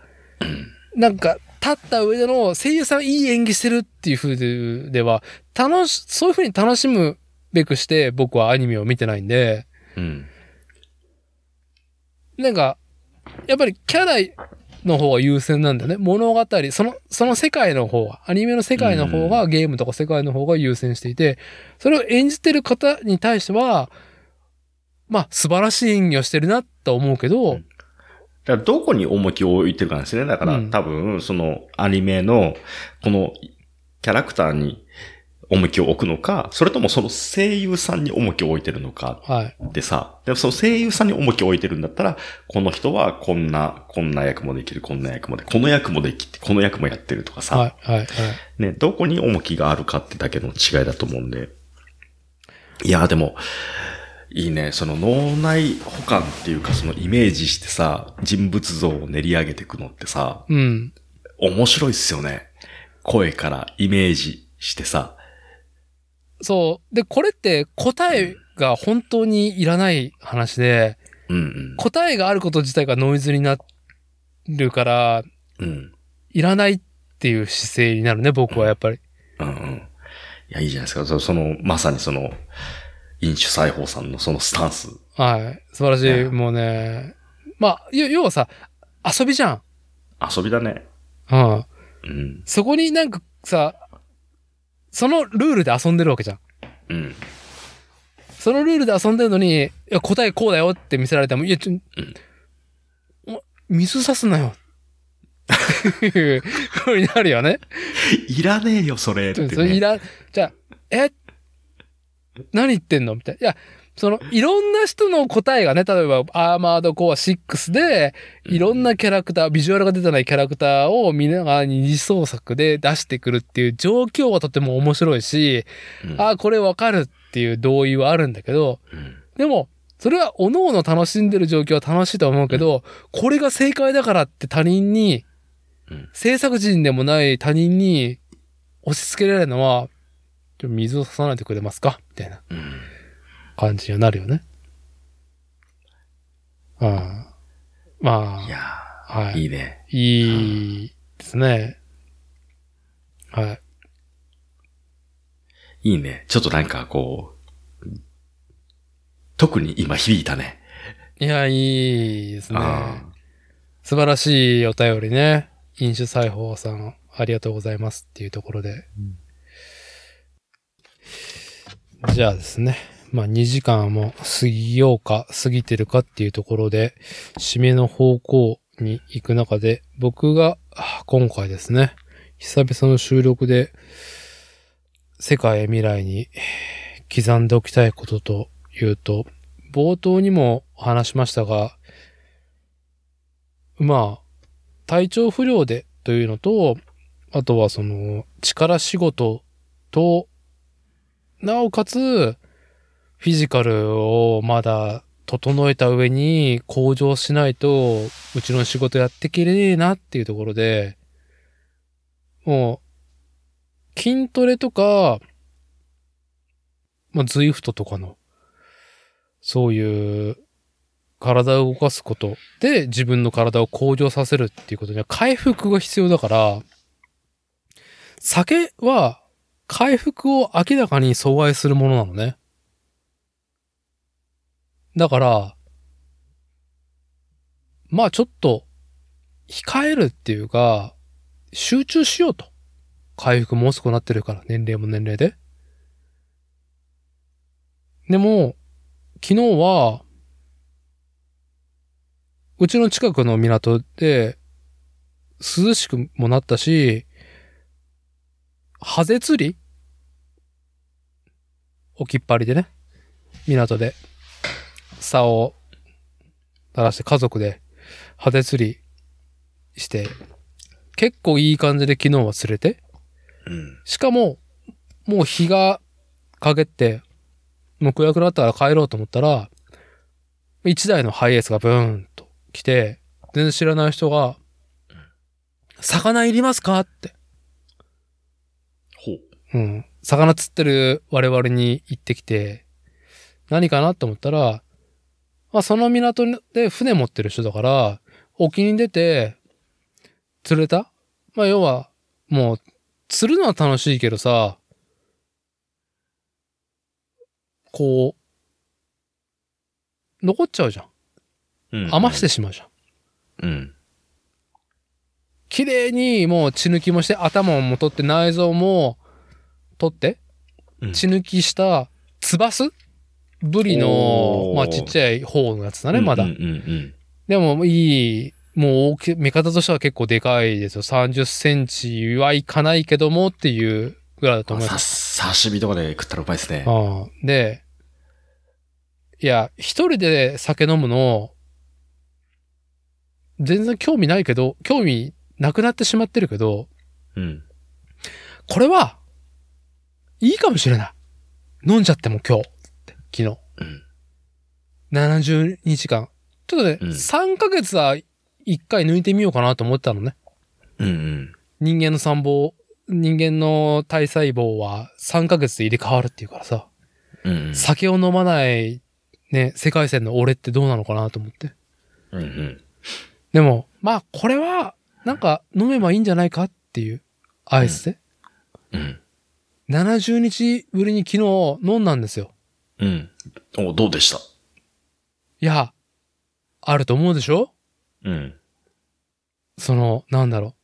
[SPEAKER 1] なんか立った上での声優さんいい演技してるっていう風ででは、楽し、そういう風に楽しむべくして僕はアニメを見てないんで、
[SPEAKER 2] うん。
[SPEAKER 1] なんか、やっぱりキャラの方が優先なんだよね。物語、その、その世界の方が、アニメの世界の方が、ゲームとか世界の方が優先していて、それを演じてる方に対しては、まあ、素晴らしい演技をしてるなと思うけど、
[SPEAKER 2] だからどこに重きを置いてるかですね。だから、
[SPEAKER 1] うん
[SPEAKER 2] 多分、そのアニメの、このキャラクターに重きを置くのか、それともその声優さんに重きを置いてるのか
[SPEAKER 1] はい。
[SPEAKER 2] ってさ、でもその声優さんに重きを置いてるんだったら、この人はこんな、こんな役もできる、こんな役もで、この役もできて、この役もやってるとかさ、
[SPEAKER 1] はい、はい、はい。
[SPEAKER 2] ね、どこに重きがあるかってだけの違いだと思うんで。いや、でも、いいね。その脳内保管っていうか、そのイメージしてさ、人物像を練り上げていくのってさ、
[SPEAKER 1] うん。
[SPEAKER 2] 面白いっすよね。声からイメージしてさ。
[SPEAKER 1] そう。で、これって答えが本当にいらない話で、
[SPEAKER 2] うんうん。
[SPEAKER 1] 答えがあること自体がノイズになるから、
[SPEAKER 2] うん。
[SPEAKER 1] いらないっていう姿勢になるね、僕はやっぱり。
[SPEAKER 2] うんうん。いや、いいじゃないですか。そその、まさにその、飲酒裁縫さんのそのスタンス。
[SPEAKER 1] はい。素晴らしい。
[SPEAKER 2] ね
[SPEAKER 1] もうね。まあ、要要はさ、遊びじゃん。
[SPEAKER 2] 遊びだね。
[SPEAKER 1] うん。
[SPEAKER 2] うん。
[SPEAKER 1] そこになんかさ、そのルールで遊んでるわけじゃん。
[SPEAKER 2] うん。
[SPEAKER 1] そのルールで遊んでるのに、いや、答えこうだよって見せられても、いや、ちょ、お水さすなよ。っていう風になるよね。
[SPEAKER 2] いらねえよ、それって、ね。
[SPEAKER 1] それいら、じゃあ、え？何言ってんの？みたいな。いや、その、いろんな人の答えがね、例えば、アーマードコア6で、いろんなキャラクター、ビジュアルが出てないキャラクターを見ながら二次創作で出してくるっていう状況はとても面白いし、
[SPEAKER 2] うん。
[SPEAKER 1] ああ、これわかるっていう同意はあるんだけど、
[SPEAKER 2] うん。
[SPEAKER 1] でも、それは各々楽しんでる状況は楽しいと思うけど、これが正解だからって他人に、
[SPEAKER 2] うん。
[SPEAKER 1] 制作人でもない他人に押し付けられるのは、水を差さないでくれますか？みたいな。
[SPEAKER 2] うん。
[SPEAKER 1] 感じにはなるよね。うん。ま
[SPEAKER 2] いや
[SPEAKER 1] あ、は
[SPEAKER 2] ー、い
[SPEAKER 1] い。
[SPEAKER 2] いね。
[SPEAKER 1] いいですね。はい。
[SPEAKER 2] いいね。ちょっとなんかこう、特に今響いたね。
[SPEAKER 1] いや、いいですね。
[SPEAKER 2] あ
[SPEAKER 1] 素晴らしいお便りね。飲酒裁縫さん、ありがとうございますっていうところで。じゃあですね。まあ2時間も過ぎようか過ぎてるかっていうところで、締めの方向に行く中で、僕が今回ですね、久々の収録で、世界未来に刻んでおきたいことというと、冒頭にも話しましたが、まあ、体調不良でというのと、あとはその、力仕事と、なおかつ、フィジカルをまだ整えた上に向上しないと、うちの仕事やってきれねえなっていうところで、もう、筋トレとか、まあ、ズイフトとかの、そういう、体を動かすことで自分の体を向上させるっていうことには回復が必要だから、酒は回復を明らかに阻害するものなのね。だから、まあちょっと控えるっていうか、集中しようと。回復も遅くなってるから、年齢も年齢で。でも、昨日は、うちの近くの港で、涼しくもなったし、ハゼ釣り？置きっぱりでね、港で、竿を鳴らして家族で、ハゼ釣りして、結構いい感じで昨日は釣れて、
[SPEAKER 2] うん。
[SPEAKER 1] しかも、もう日が陰って、もう暗くなったから帰ろうと思ったら、一台のハイエースがブーンと来て、全然知らない人が、魚いりますか？って。
[SPEAKER 2] ほう。
[SPEAKER 1] うん。魚釣ってる我々に行ってきて、何かな？と思ったら、まあその港で船持ってる人だから、沖に出て、釣れた？まあ要は、もう、釣るのは楽しいけどさ、こう、残っちゃうじゃん。
[SPEAKER 2] うん。
[SPEAKER 1] 余してしまうじゃん。
[SPEAKER 2] うん。
[SPEAKER 1] 綺麗にもう血抜きもして、頭も取って内臓も取って、
[SPEAKER 2] うん
[SPEAKER 1] 血抜きした、ツバスブリのまあちっちゃい方のやつだね、まだ
[SPEAKER 2] うん。うんうん
[SPEAKER 1] でもいい、もう大きい、見方としては結構でかいですよ。30センチはいかないけどもっていうぐらいだと
[SPEAKER 2] うん。
[SPEAKER 1] 思います。
[SPEAKER 2] さ、刺身とかで食ったらうまいですね。
[SPEAKER 1] で、いや、一人で酒飲むの、全然興味ないけど、興味なくなってしまってるけど、
[SPEAKER 2] うん。
[SPEAKER 1] これは、いいかもしれない。飲んじゃっても今日。昨日。
[SPEAKER 2] うん。
[SPEAKER 1] 70日間。ちょっとね、
[SPEAKER 2] うん
[SPEAKER 1] 3ヶ月は1回抜いてみようかなと思ったのね。
[SPEAKER 2] うんうん。
[SPEAKER 1] 人間の細胞、人間の体細胞は3ヶ月で入れ替わるっていうからさ、
[SPEAKER 2] うんうん。
[SPEAKER 1] 酒を飲まない、ね、世界線の俺ってどうなのかなと思って。
[SPEAKER 2] うんうん。
[SPEAKER 1] でも、まあ、これは、なんか飲めばいいんじゃないかっていうアイスで。
[SPEAKER 2] うん。
[SPEAKER 1] 70日ぶりに昨日飲んだんですよ。
[SPEAKER 2] うん。お、どうでした？
[SPEAKER 1] いや、あると思うでしょ？
[SPEAKER 2] うん。
[SPEAKER 1] その、なんだろ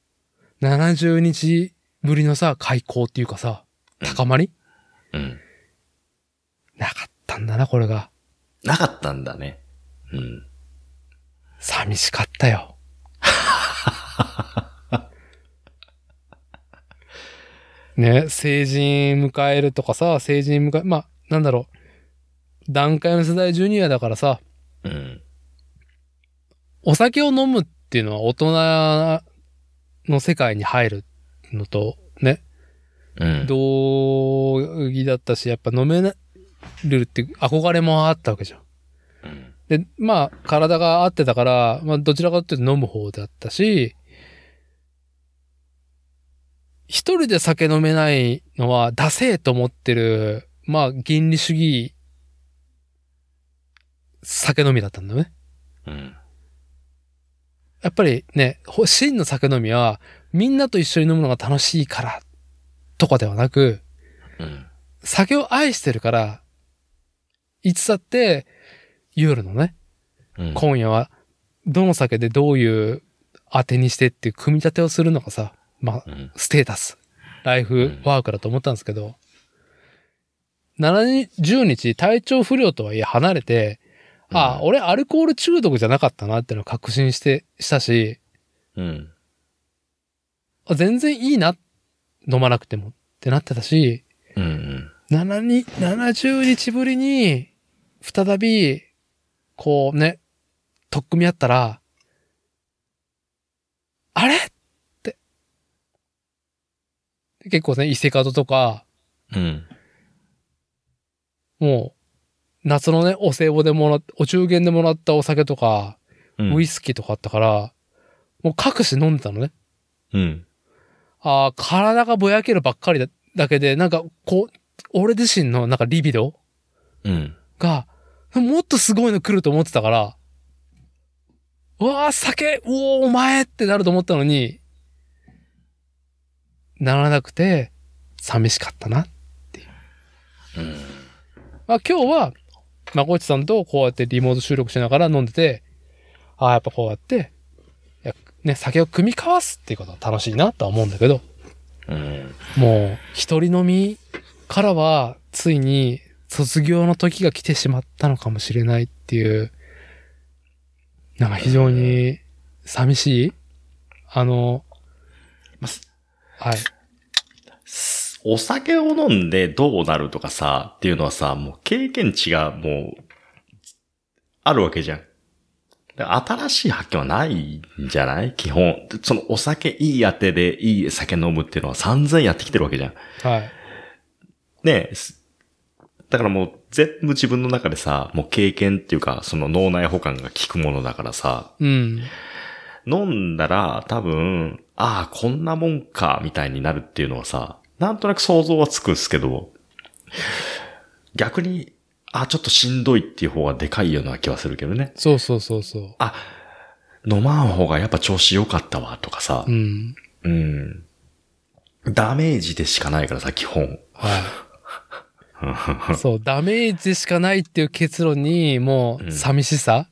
[SPEAKER 1] う。70日ぶりのさ、開口っていうかさ、高まり、
[SPEAKER 2] うん。
[SPEAKER 1] なかったんだな、これが。
[SPEAKER 2] なかったんだね。うん。
[SPEAKER 1] 寂しかったよ。[laughs] ね、成人迎えるとかさ、成人迎え、まあ、なんだろう。段階の世代ジュニアだからさ、
[SPEAKER 2] うん。お
[SPEAKER 1] お酒を飲むっていうのは大人の世界に入るのと、ね、
[SPEAKER 2] うん。
[SPEAKER 1] 同義だったし、やっぱ飲めるって憧れもあったわけじゃん。
[SPEAKER 2] うん。
[SPEAKER 1] で、まあ、体が合ってたから、まあ、どちらかというと飲む方だったし、一人で酒飲めないのは、ダセーと思ってる、まあ、原理主義、酒飲みだったんだよね。
[SPEAKER 2] うん。
[SPEAKER 1] やっぱりね、ほ真の酒飲みは、みんなと一緒に飲むのが楽しいからっとかではなく、
[SPEAKER 2] うん。
[SPEAKER 1] 酒を愛してるから、いつだって夜のね、
[SPEAKER 2] うん。
[SPEAKER 1] 今夜はどの酒でどういう当てにしてっていう組み立てをするのがさ、まあ、
[SPEAKER 2] うん。
[SPEAKER 1] ステータス、ライフワークだと思ったんですけど、70日体調不良とはいえ離れて、ああ、
[SPEAKER 2] うん
[SPEAKER 1] 俺アルコール中毒じゃなかったなってのを確信して、したし、
[SPEAKER 2] うん。
[SPEAKER 1] あ全然いいな、飲まなくてもってなってたし、
[SPEAKER 2] うん。うん。
[SPEAKER 1] 7に、70日ぶりに、再び、こうね、取っ組み合ったら、あれ？って。結構ね、伊勢門とか、
[SPEAKER 2] うん。
[SPEAKER 1] もう、夏のね、お歳暮でもらっお中元でもらったお酒とか、
[SPEAKER 2] うん。
[SPEAKER 1] ウイスキーとかあったから、もう各種飲んでたのね。
[SPEAKER 2] うん。
[SPEAKER 1] ああ、体がぼやけるばっかりだだけで、なんか、こう、俺自身のなんかリビド
[SPEAKER 2] うん。
[SPEAKER 1] が、もっとすごいの来ると思ってたから、うわあ、酒、うおーお前ってなると思ったのに、ならなくて、寂しかったな。
[SPEAKER 2] うん。
[SPEAKER 1] まあ今日は、まこいちさんとこうやってリモート収録しながら飲んでて、ああ、やっぱこうやって、いやね、酒を組み交わすっていうことは楽しいなとは思うんだけど、
[SPEAKER 2] うん。
[SPEAKER 1] もう、一人飲みからは、ついに卒業の時が来てしまったのかもしれないっていう、なんか非常に寂しいあの、
[SPEAKER 2] まあす
[SPEAKER 1] はい。
[SPEAKER 2] お酒を飲んでどうなるとかさ、っていうのはさ、もう経験値がもう、あるわけじゃん。新しい発見はないんじゃない？基本。そのお酒いい当てでいい酒飲むっていうのは散々やってきてるわけじゃん。
[SPEAKER 1] はい。
[SPEAKER 2] ねえ。すだからもう全部自分の中でさ、もう経験っていうか、その脳内保管が効くものだからさ、
[SPEAKER 1] うん。
[SPEAKER 2] 飲んだら多分、ああ、こんなもんか、みたいになるっていうのはさ、なんとなく想像はつくんですけど、逆に、ああ、ちょっとしんどいっていう方がでかいような気はするけどね。
[SPEAKER 1] そうそうそうそう。
[SPEAKER 2] あ、飲まん方がやっぱ調子良かったわ、とかさ
[SPEAKER 1] う、ん。
[SPEAKER 2] うん。ダメージでしかないからさ、基本。
[SPEAKER 1] はい。[laughs] そう、ダメージしかないっていう結論に、もう、
[SPEAKER 2] うん
[SPEAKER 1] 寂しさ、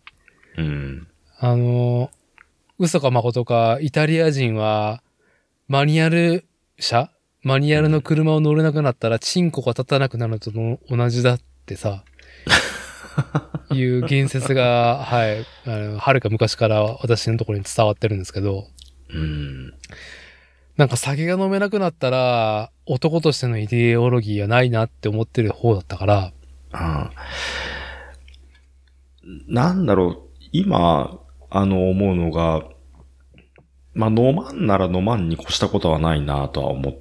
[SPEAKER 2] うん。
[SPEAKER 1] あの、嘘か誠か、イタリア人は、マニュアル車マニュアルの車を乗れなくなったら、チンコが立たなくなるのとの同じだってさ、[laughs] いう言説が、はい、あの、はるか昔から私のところに伝わってるんですけど、
[SPEAKER 2] うん。
[SPEAKER 1] なんか酒が飲めなくなったら、男としてのイデオロギーはないなって思ってる方だったから、
[SPEAKER 2] ああ。なんだろう、今、あの、思うのが、まあ、飲まんなら飲まんに越したことはないなとは思っ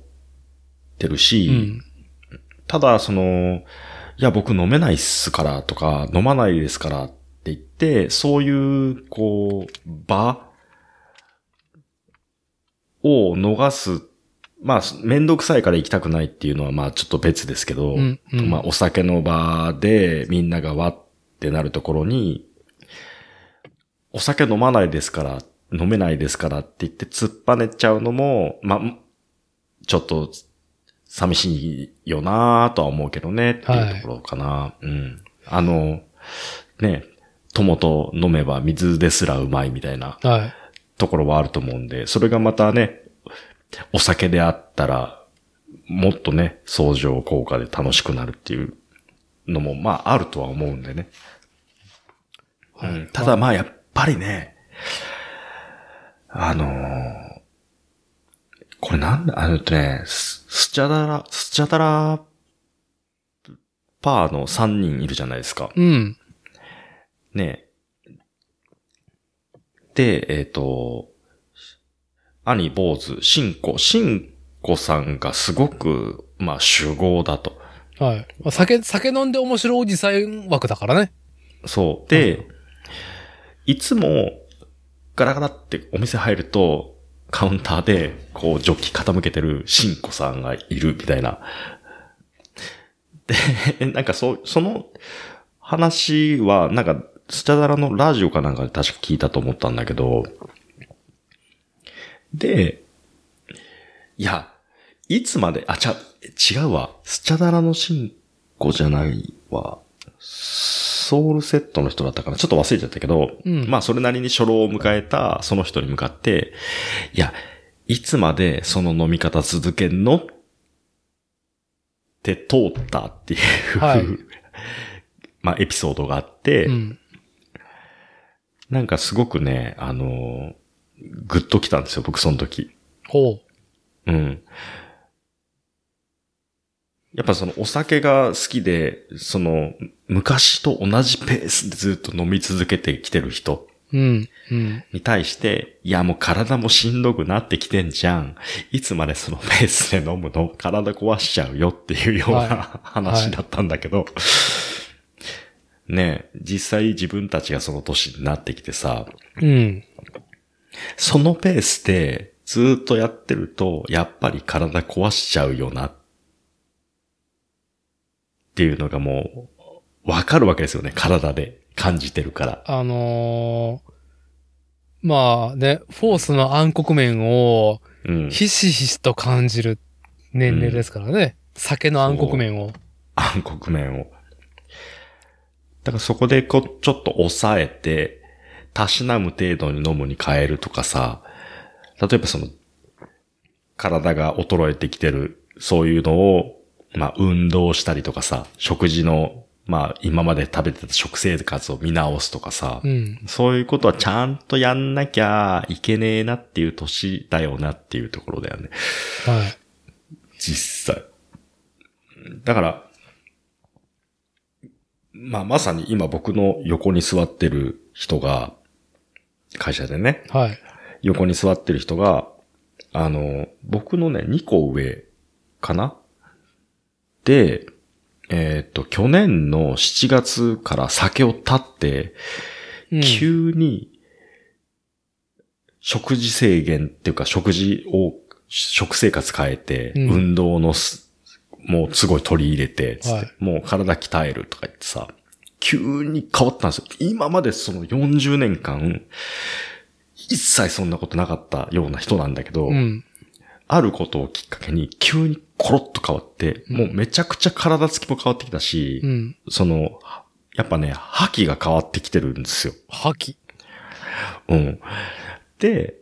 [SPEAKER 2] てるし、
[SPEAKER 1] うん。
[SPEAKER 2] ただ、その、いや、僕飲めないっすからとか、飲まないですからって言って、そういう、こう、場を逃す。まあ、めんどくさいから行きたくないっていうのは、まあ、ちょっと別ですけど、
[SPEAKER 1] うんうん
[SPEAKER 2] まあ、お酒の場でみんながわってなるところに、お酒飲まないですから、飲めないですからって言って突っぱねちゃうのも、まあ、ちょっと寂しいよなぁとは思うけどねっていうところかな。うん。あの、ね、友と飲めば水ですらうまいみたいな
[SPEAKER 1] はい。
[SPEAKER 2] ところはあると思うんで、それがまたね、お酒であったら、もっとね、相乗効果で楽しくなるっていうのも、まあ、あるとは思うんでね。うん、ただまあ、やっぱりね、あのーこれなんだ、あのえっとね、ススチャダラ、スチャダラパーの3人いるじゃないですか。
[SPEAKER 1] うん。
[SPEAKER 2] ねで、えっ、と、兄坊主、シンコ、シンコさんがすごく、まあ、主語だと。
[SPEAKER 1] はい。まあ酒、酒飲んで面白いおじさん枠だからね。
[SPEAKER 2] そう。で、いつも、ガラガラってお店入ると、カウンターで、こう、ジョッキ傾けてるシンコさんがいるみたいな。で、[laughs] なんかそう、その話は、なんか、スチャダラのラジオかなんかで確か聞いたと思ったんだけど、で、いや、いつまで、あ、ちゃ、違うわ。スチャダラの進行じゃないわ。ソウルセットの人だったかなちょっと忘れちゃったけど、
[SPEAKER 1] うん
[SPEAKER 2] まあそれなりに初老を迎えたその人に向かって、いや、いつまでその飲み方続けんの？って通ったっていう、
[SPEAKER 1] はい [laughs]
[SPEAKER 2] まあエピソードがあって、
[SPEAKER 1] うん。
[SPEAKER 2] なんかすごくね、あのーグッときたんですよ、僕その時。
[SPEAKER 1] ほ
[SPEAKER 2] うん。やっぱそのお酒が好きで、その昔と同じペースでずっと飲み続けてきてる人
[SPEAKER 1] う。うん。うん。
[SPEAKER 2] に対して、いやもう体もしんどくなってきてんじゃん。いつまでそのペースで飲むの？体壊しちゃうよっていうような、
[SPEAKER 1] は
[SPEAKER 2] 話だったんだけど、ねえ、実際自分たちがその年になってきてさ、
[SPEAKER 1] うん。
[SPEAKER 2] そのペースでずっとやってると、やっぱり体壊しちゃうよな。っていうのがもう、わかるわけですよね。体で感じてるから。
[SPEAKER 1] あのーまあね、フォースの暗黒面を
[SPEAKER 2] うん。
[SPEAKER 1] ひしひしと感じる年齢ですからね。酒の暗黒面を。
[SPEAKER 2] 暗黒面を。だからそこでこう、ちょっと抑えて、たしなむ程度に飲むに変えるとかさ、例えばその、体が衰えてきてる、そういうのを、まあ、運動したりとかさ、食事の、まあ、今まで食べてた食生活を見直すとかさ、
[SPEAKER 1] うん。
[SPEAKER 2] そういうことはちゃんとやんなきゃいけねえなっていう年だよなっていうところだよね。
[SPEAKER 1] はい。
[SPEAKER 2] 実際。だから、まあまさに今僕の横に座ってる人が、会社でね、
[SPEAKER 1] はい。
[SPEAKER 2] 横に座ってる人が、あの、僕のね、2個上かなで、えっ、と、去年の7月から酒を断って、
[SPEAKER 1] うん
[SPEAKER 2] 急に、食事制限っていうか食事を、食生活変えて、
[SPEAKER 1] うん
[SPEAKER 2] 運動のす、もうすごい取り入れて、つって
[SPEAKER 1] はい
[SPEAKER 2] もう体鍛えるとか言ってさ、急に変わったんですよ。今までその40年間、一切そんなことなかったような人なんだけど、
[SPEAKER 1] うん。
[SPEAKER 2] あることをきっかけに急にコロッと変わって、もうめちゃくちゃ体つきも変わってきたし、
[SPEAKER 1] うん。
[SPEAKER 2] その、やっぱね、覇気が変わってきてるんですよ。
[SPEAKER 1] 覇気。
[SPEAKER 2] うん。で、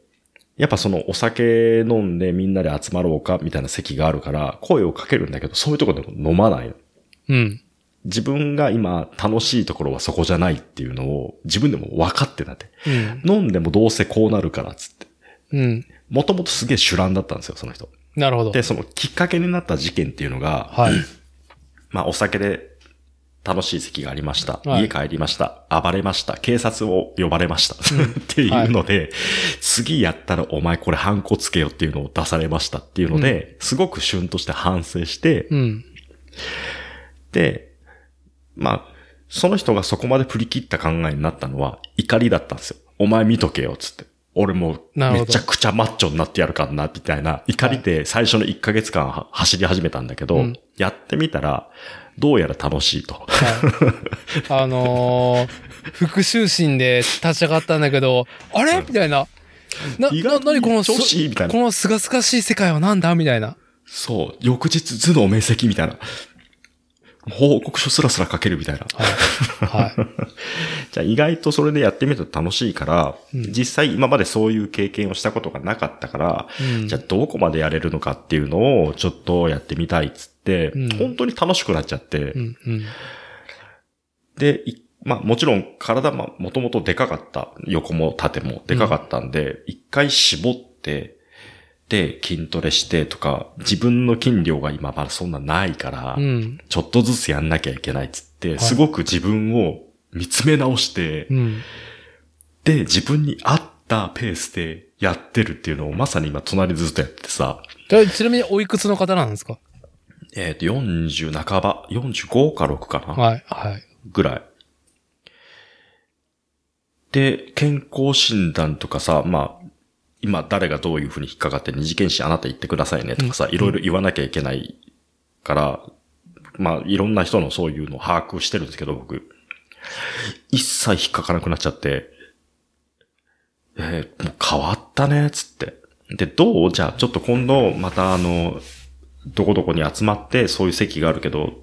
[SPEAKER 2] やっぱそのお酒飲んでみんなで集まろうかみたいな席があるから声をかけるんだけど、そういうところでも飲まないの。
[SPEAKER 1] うん。
[SPEAKER 2] 自分が今楽しいところはそこじゃないっていうのを自分でも分かってたって。
[SPEAKER 1] うん。
[SPEAKER 2] 飲んでもどうせこうなるからっつって。
[SPEAKER 1] うん。
[SPEAKER 2] もともとすげえ主乱だったんですよ、その人。
[SPEAKER 1] なるほど。
[SPEAKER 2] で、そのきっかけになった事件っていうのが、
[SPEAKER 1] はい。[clears throat]
[SPEAKER 2] まあお酒で楽しい席がありました。
[SPEAKER 1] はい
[SPEAKER 2] 家帰りました。暴れました。警察を呼ばれました。[laughs] っていうので、次やったらお前これハンコつけよっていうのを出されましたっていうので、すごく旬として反省して、
[SPEAKER 1] うん。
[SPEAKER 2] で、まあ、その人がそこまで振り切った考えになったのは怒りだったんですよ。お前見とけよ、つって。俺もめちゃくちゃマッチョになってやるからな、みたいな怒りで最初の1ヶ月間は走り始めたんだけど、
[SPEAKER 1] うん
[SPEAKER 2] やってみたら、どうやら楽しいと。
[SPEAKER 1] はい。あのー、[laughs] 復讐心で立ち上がったんだけど、あれ？みたいな。な、な、なにこのす、
[SPEAKER 2] 調子いいみたいな
[SPEAKER 1] このすがすがしい世界はなんだ？みたいな。
[SPEAKER 2] そう、翌日頭脳明晰みたいな。報告書すらすら書けるみたいな。
[SPEAKER 1] はい。はい。[laughs]
[SPEAKER 2] じゃあ意外とそれでやってみると楽しいから、
[SPEAKER 1] うん
[SPEAKER 2] 実際今までそういう経験をしたことがなかったから、
[SPEAKER 1] うん
[SPEAKER 2] じゃあどこまでやれるのかっていうのをちょっとやってみたいっつって、
[SPEAKER 1] うん
[SPEAKER 2] 本当に楽しくなっちゃって、
[SPEAKER 1] うん。うん。
[SPEAKER 2] で、いまあもちろん体ももともとでかかった、横も縦もでかかったんで、一、回絞って、で、筋トレしてとか、自分の筋量が今まだそんなないから、
[SPEAKER 1] うん。
[SPEAKER 2] ちょっとずつやんなきゃいけないっつって、
[SPEAKER 1] い
[SPEAKER 2] すごく自分を見つめ直して、
[SPEAKER 1] うん。
[SPEAKER 2] で、自分に合ったペースでやってるっていうのをまさに今隣でずっとやっててさ、
[SPEAKER 1] ちなみにおいくつの方なんですか？
[SPEAKER 2] えっ、と、40半ば、45か6かな、
[SPEAKER 1] はい。はい。
[SPEAKER 2] ぐらい。で、健康診断とかさ、まあ、今誰がどういうふうに引っかかって二次検診あなた言ってくださいねとかさ、いろいろ言わなきゃいけないから、まあ、いろんな人のそういうのを把握してるんですけど、僕。一切引っかからなくなっちゃって、えーもう変わったね、つって。で、どう？じゃあ、ちょっと今度、またあの、どこどこに集まってそういう席があるけど、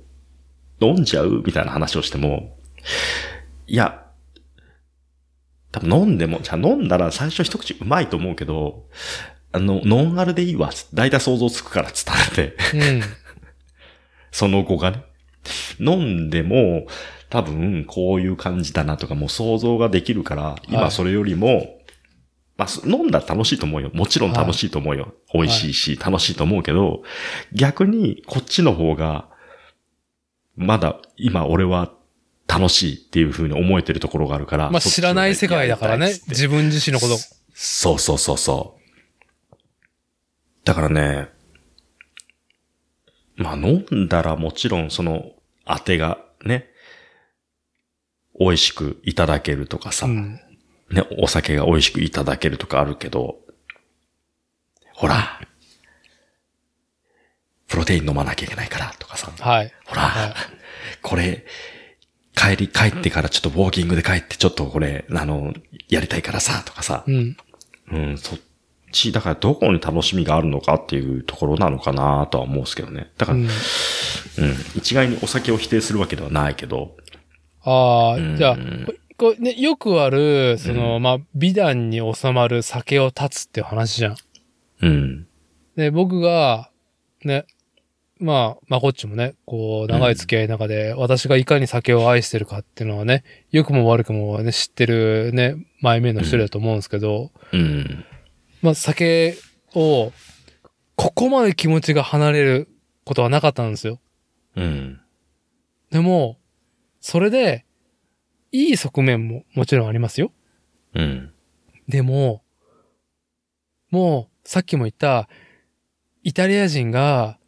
[SPEAKER 2] 飲んじゃう？みたいな話をしても、いや、多分飲んでも、じゃあ飲んだら最初一口うまいと思うけど、あの、ノンアルでいいわ、だいたい想像つくからっつったらて、
[SPEAKER 1] うん。そ
[SPEAKER 2] その後がね。飲んでも、多分こういう感じだなとかもう想像ができるから、
[SPEAKER 1] はい
[SPEAKER 2] 今それよりも、まあ、す飲んだら楽しいと思うよ。もちろん楽しいと思うよ。美味しいし、楽しいと思うけど、逆にこっちの方が、まだ今俺は楽しいっていう風に思えてるところがあるから。
[SPEAKER 1] まあ知らない世界だからね自分自身のこと。
[SPEAKER 2] そうそうそうそう。だからね、まあ飲んだらもちろんその当てがね、美味しくいただけるとかさ、
[SPEAKER 1] うん。
[SPEAKER 2] ね、お酒が美味しくいただけるとかあるけど、ほら、プロテイン飲まなきゃいけないからとかさ、
[SPEAKER 1] はい。
[SPEAKER 2] ほら、
[SPEAKER 1] はい
[SPEAKER 2] これ、帰り、帰ってからちょっとウォーキングで帰ってちょっとこれ、あの、やりたいからさ、とかさ、
[SPEAKER 1] うん。
[SPEAKER 2] うん、そっち、だからどこに楽しみがあるのかっていうところなのかなとは思うんですけどね。だから、
[SPEAKER 1] うん
[SPEAKER 2] うん、一概にお酒を否定するわけではないけど、
[SPEAKER 1] ああ、
[SPEAKER 2] うん
[SPEAKER 1] じゃあ、こうね、よくある、その、まあ、美談に収まる酒を断つっていう話じゃん。
[SPEAKER 2] うん、
[SPEAKER 1] で、僕が、ね、まあ、まこっちもね、こう、長い付き合いの中で、私がいかに酒を愛してるかっていうのはね、良くも悪くもね、知ってるね、前面の一人だと思うんですけど、
[SPEAKER 2] うん、
[SPEAKER 1] まあ、酒を、ここまで気持ちが離れることはなかったんですよ。
[SPEAKER 2] うん、
[SPEAKER 1] でも、それで、いい側面ももちろんありますよ。
[SPEAKER 2] うん、
[SPEAKER 1] でも、もう、さっきも言った、イタリア人が、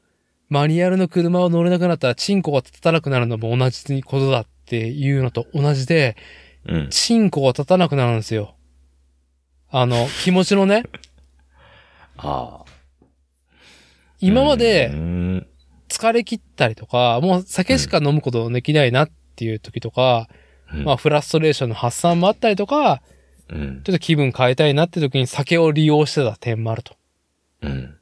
[SPEAKER 1] マニュアルの車を乗れなくなったら、チンコが立たなくなるのも同じことだっていうのと同じで、
[SPEAKER 2] うん、
[SPEAKER 1] チンコが立たなくなるんですよ。あの、気持ちのね、[laughs]
[SPEAKER 2] ああ。う
[SPEAKER 1] 今まで
[SPEAKER 2] ん、
[SPEAKER 1] 疲れ切ったりとか、もう酒しか飲むことできないなっていう時とか、
[SPEAKER 2] うん。
[SPEAKER 1] まあフラストレーションの発散もあったりとか、
[SPEAKER 2] うん、
[SPEAKER 1] ちょっと気分変えたいなって時に酒を利用してた点もあると。
[SPEAKER 2] うん、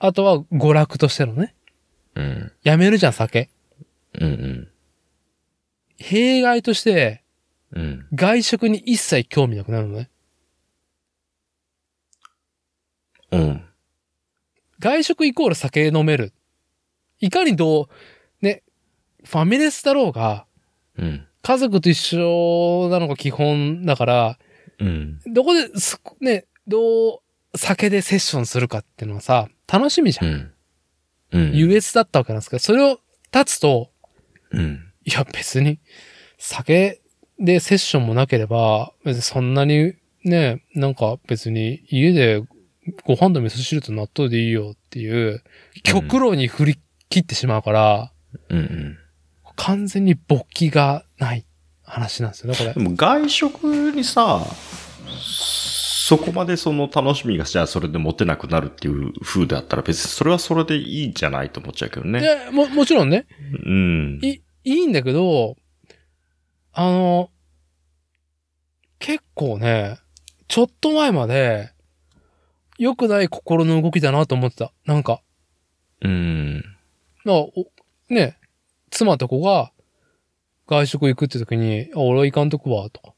[SPEAKER 1] あとは娯楽としてのね。
[SPEAKER 2] うん、
[SPEAKER 1] やめるじゃん、酒。
[SPEAKER 2] うん、
[SPEAKER 1] 弊害として、
[SPEAKER 2] うん、
[SPEAKER 1] 外食に一切興味なくなるのね。
[SPEAKER 2] うん、
[SPEAKER 1] 外食イコール酒飲める。いかにどう、ね、ファミレスだろうが、
[SPEAKER 2] うん、
[SPEAKER 1] 家族と一緒なのが基本だから、
[SPEAKER 2] うん、
[SPEAKER 1] どこで、すね、どう酒でセッションするかっていうのはさ、楽しみじゃ。
[SPEAKER 2] うんん、うん、
[SPEAKER 1] 優越だったわけなんですけど、それを立つと、
[SPEAKER 2] うん、
[SPEAKER 1] いや別に、酒でセッションもなければ、別にそんなにね、なんか別に家でご飯と味噌汁と納豆でいいよっていう、極論に振り切ってしまうから、
[SPEAKER 2] うん、うん。
[SPEAKER 1] 完全に勃起がない話なんですよね、これ
[SPEAKER 2] で。も外食にさ、そこまでその楽しみがじゃあそれで持てなくなるっていう風であったら別にそれはそれでいいんじゃないと思っちゃうけどね。
[SPEAKER 1] でも、もちろんね、
[SPEAKER 2] うん。
[SPEAKER 1] い、いいんだけど、あの、結構ね、ちょっと前まで、良くない心の動きだなと思ってた。なんか、
[SPEAKER 2] うん。
[SPEAKER 1] なね、妻と子が外食行くって時に、あ、俺は行かんとくわ、とか、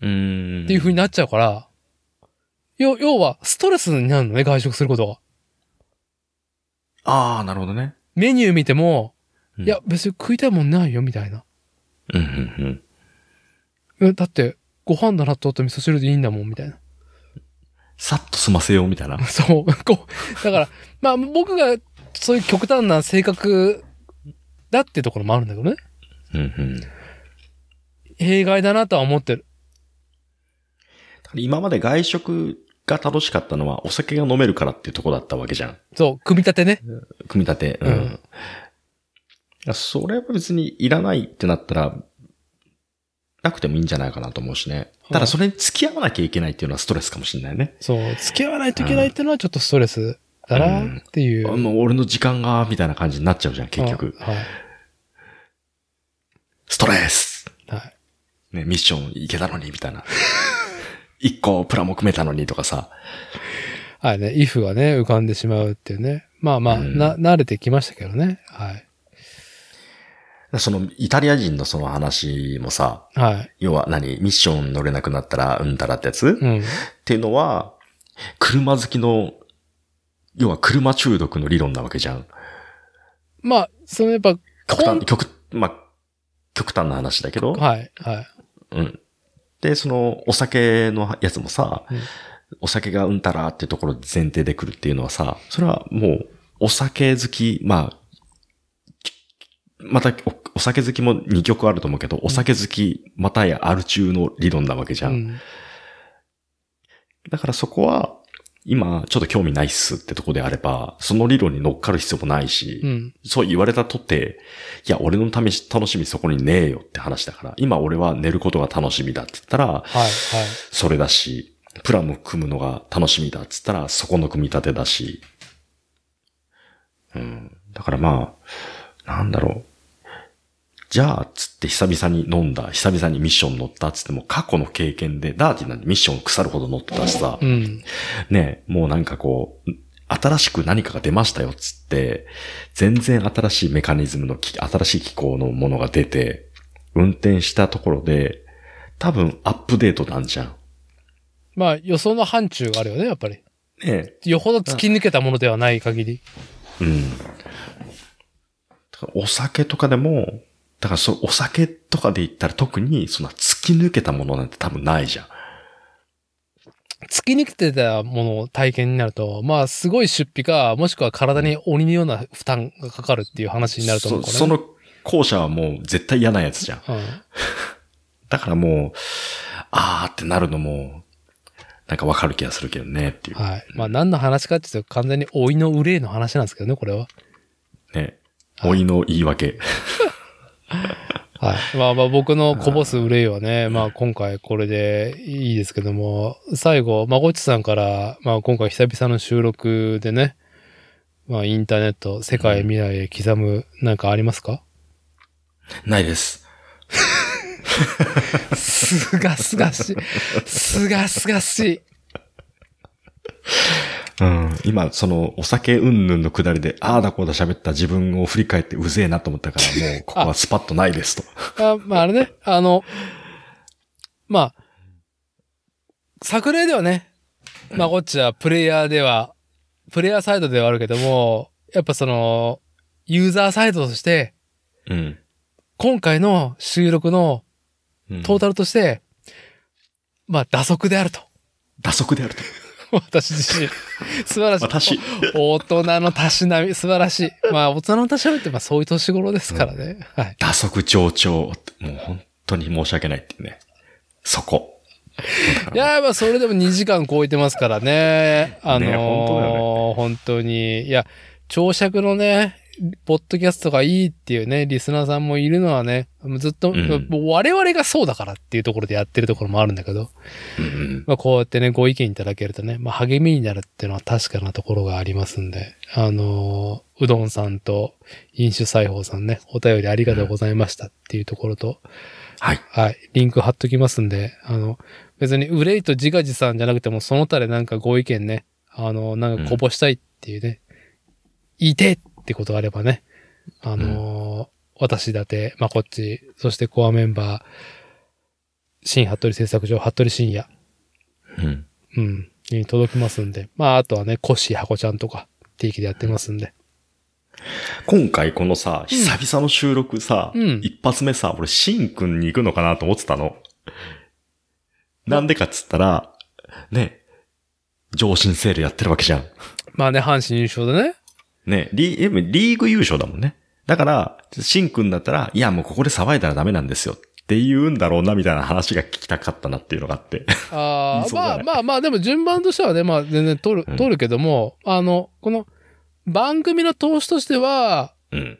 [SPEAKER 2] うん。
[SPEAKER 1] っていう風になっちゃうから、要、要は、ストレスになるのね、外食することが。
[SPEAKER 2] ああ、なるほどね。
[SPEAKER 1] メニュー見ても、
[SPEAKER 2] うん
[SPEAKER 1] いや、別に食いたいもんないよ、みたいな。
[SPEAKER 2] うん、うん、
[SPEAKER 1] えだって、ご飯だ納豆と味噌汁でいいんだもん、みたいな。
[SPEAKER 2] さっと済ませようみたいな。[laughs]
[SPEAKER 1] そう、こう、だから、まあ僕がそういう極端な性格だってところもあるんだけどね。
[SPEAKER 2] うん、うん。
[SPEAKER 1] 弊害だなとは思ってる。
[SPEAKER 2] 今まで外食が楽しかったのはお酒が飲めるからっていうところだったわけじゃん。
[SPEAKER 1] そう、組み立てね。
[SPEAKER 2] 組み立て。うん。
[SPEAKER 1] うん
[SPEAKER 2] それは別にいらないってなったら、なくてもいいんじゃないかなと思うしね。ただそれに付き合わなきゃいけないっていうのはストレスかもしれないね。
[SPEAKER 1] そう、付き合わないといけないっていうのはちょっとストレスだなっていう。
[SPEAKER 2] あの、俺の時間が、みたいな感じになっちゃうじゃん、結局。
[SPEAKER 1] はい。
[SPEAKER 2] ストレス
[SPEAKER 1] はい。
[SPEAKER 2] ね、ミッションいけたのに、みたいな。一個プラモ組めたのにとかさ。
[SPEAKER 1] はいね、イフがね、浮かんでしまうっていうね。まあまあ、
[SPEAKER 2] うん
[SPEAKER 1] な、慣れてきましたけどね。はい。
[SPEAKER 2] その、イタリア人のその話もさ、
[SPEAKER 1] はい。
[SPEAKER 2] 要は何？ミッション乗れなくなったらうんたらってやつ、っ
[SPEAKER 1] うん。
[SPEAKER 2] ていうのは、車好きの、要は車中毒の理論なわけじゃん。
[SPEAKER 1] まあ、そのやっぱ、
[SPEAKER 2] 極端、極、まあ、極端な話だけど。
[SPEAKER 1] はい、はい。
[SPEAKER 2] うん。で、その、お酒のやつもさ、
[SPEAKER 1] うん
[SPEAKER 2] お酒がうんたらっていうところで前提で来るっていうのはさ、それはもう、お酒好き、まあ、きまたお、お酒好きも2曲あると思うけど、お酒好き、またやある中の理論なわけじゃん。
[SPEAKER 1] うん。
[SPEAKER 2] だからそこは、今、ちょっと興味ないっすってとこであれば、その理論に乗っかる必要もないし、
[SPEAKER 1] うん。
[SPEAKER 2] そう言われたとって、いや、俺のため楽しみそこにねえよって話だから、今俺は寝ることが楽しみだって言ったら、
[SPEAKER 1] はい、はい。
[SPEAKER 2] それだし、プランを組むのが楽しみだっつったら、そこの組み立てだし。うん。だからまあ、なんだろう。じゃあ、つって久々に飲んだ、久々にミッション乗ったっつっても、過去の経験で、ダーティーなんでミッション腐るほど乗ってたしさ、
[SPEAKER 1] うん。
[SPEAKER 2] ね、もうなんかこう、新しく何かが出ましたよっつって、全然新しいメカニズムのき、新しい機構のものが出て、運転したところで、多分アップデートなんじゃん。
[SPEAKER 1] まあ、予想の範疇があるよね、やっぱり。
[SPEAKER 2] ね
[SPEAKER 1] よほど突き抜けたものではない限り。
[SPEAKER 2] うん。お酒とかでも、だからそお酒とかで言ったら特にそんな突き抜けたものなんて多分ないじゃん。
[SPEAKER 1] 突き抜けてたものを体験になると、まあ、すごい出費か、もしくは体に鬼のような負担がかかるっていう話になると思うね。
[SPEAKER 2] そその後者はもう絶対嫌なやつじゃん。
[SPEAKER 1] うん。
[SPEAKER 2] だからもう、あーってなるのも、なんかわかる気がするけどねっていう。
[SPEAKER 1] はい。まあ、何の話かっていうと、完全に老いの憂いの話なんですけどね、これは。
[SPEAKER 2] ね。老いの言い訳。
[SPEAKER 1] はい。まあまあ僕のこぼす憂いはね、まあ今回これでいいですけども、最後、まこっちさんから、まあ今回久々の収録でね、まあインターネット、世界未来へ刻む、なんかありますか？
[SPEAKER 2] ないです。[laughs]
[SPEAKER 1] すがすがしい。すがすがしい。
[SPEAKER 2] うん。今、その、お酒うんぬんのくだりで、ああだこうだ喋った自分を振り返ってうぜえなと思ったから、[laughs] もう、ここはスパッとないですと。
[SPEAKER 1] あまああれね、あの、まあ、作例ではね、まあこっちはプレイヤーでは、プレイヤーサイドではあるけども、やっぱその、ユーザーサイドとして、
[SPEAKER 2] うん。
[SPEAKER 1] 今回の収録の
[SPEAKER 2] うん
[SPEAKER 1] トータルとして、まあ、打足であると。
[SPEAKER 2] 打足であると。[laughs]
[SPEAKER 1] 私自身。[laughs] 素晴らしい。
[SPEAKER 2] 私。
[SPEAKER 1] 大人のたしなみ、素晴らしい。まあ、大人のたしなみって、まあ、そういう年頃ですからね。はい。
[SPEAKER 2] 打足上長。もう本当に申し訳ないっていうね。そこ。[laughs]
[SPEAKER 1] いや、まあ、それでも2時間超えてますからね。あのー
[SPEAKER 2] ね本当だよ
[SPEAKER 1] 本当に。いや、長尺のね、ポッドキャストがいいっていうね、リスナーさんもいるのはね、ずっと、
[SPEAKER 2] うん
[SPEAKER 1] 我々がそうだからっていうところでやってるところもあるんだけど、
[SPEAKER 2] うんうん。
[SPEAKER 1] まあ、こうやってね、ご意見いただけるとね、まあ、励みになるっていうのは確かなところがありますんで、あのーうどんさんと飲酒裁縫さんね、お便りありがとうございましたっていうところと、
[SPEAKER 2] はい。
[SPEAKER 1] はい、リンク貼っときますんで、あの、別に憂いと自画自賛じゃなくても、その他でなんかご意見ね、あの、なんかこぼしたいっていうね、言いてえってことがあればね、あのー私だて、まあ、こっち、そしてコアメンバー、新服部製作所、服部深也、
[SPEAKER 2] うん。
[SPEAKER 1] うん。に届きますんで。まあ、あとはね、コッシーハコちゃんとか、定期でやってますんで。
[SPEAKER 2] 今回このさ、久々の収録さ、
[SPEAKER 1] うん
[SPEAKER 2] 一発目さ、俺、シンくんに行くのかなと思ってたの。なんでかっつったら、ね、上進セールやってるわけじゃん。
[SPEAKER 1] まあね、阪神優勝でね。
[SPEAKER 2] ね、リえリーグ優勝だもんね。だから、シンくんだったら、いや、もうここで騒いだらダメなんですよ。って言うんだろうな、みたいな話が聞きたかったなっていうのがあって。
[SPEAKER 1] ああ、[laughs] まあまあまあ、でも順番としてはね、まあ全然取る
[SPEAKER 2] うん、
[SPEAKER 1] 取るけども、あの、この番組の投資としては、
[SPEAKER 2] うん。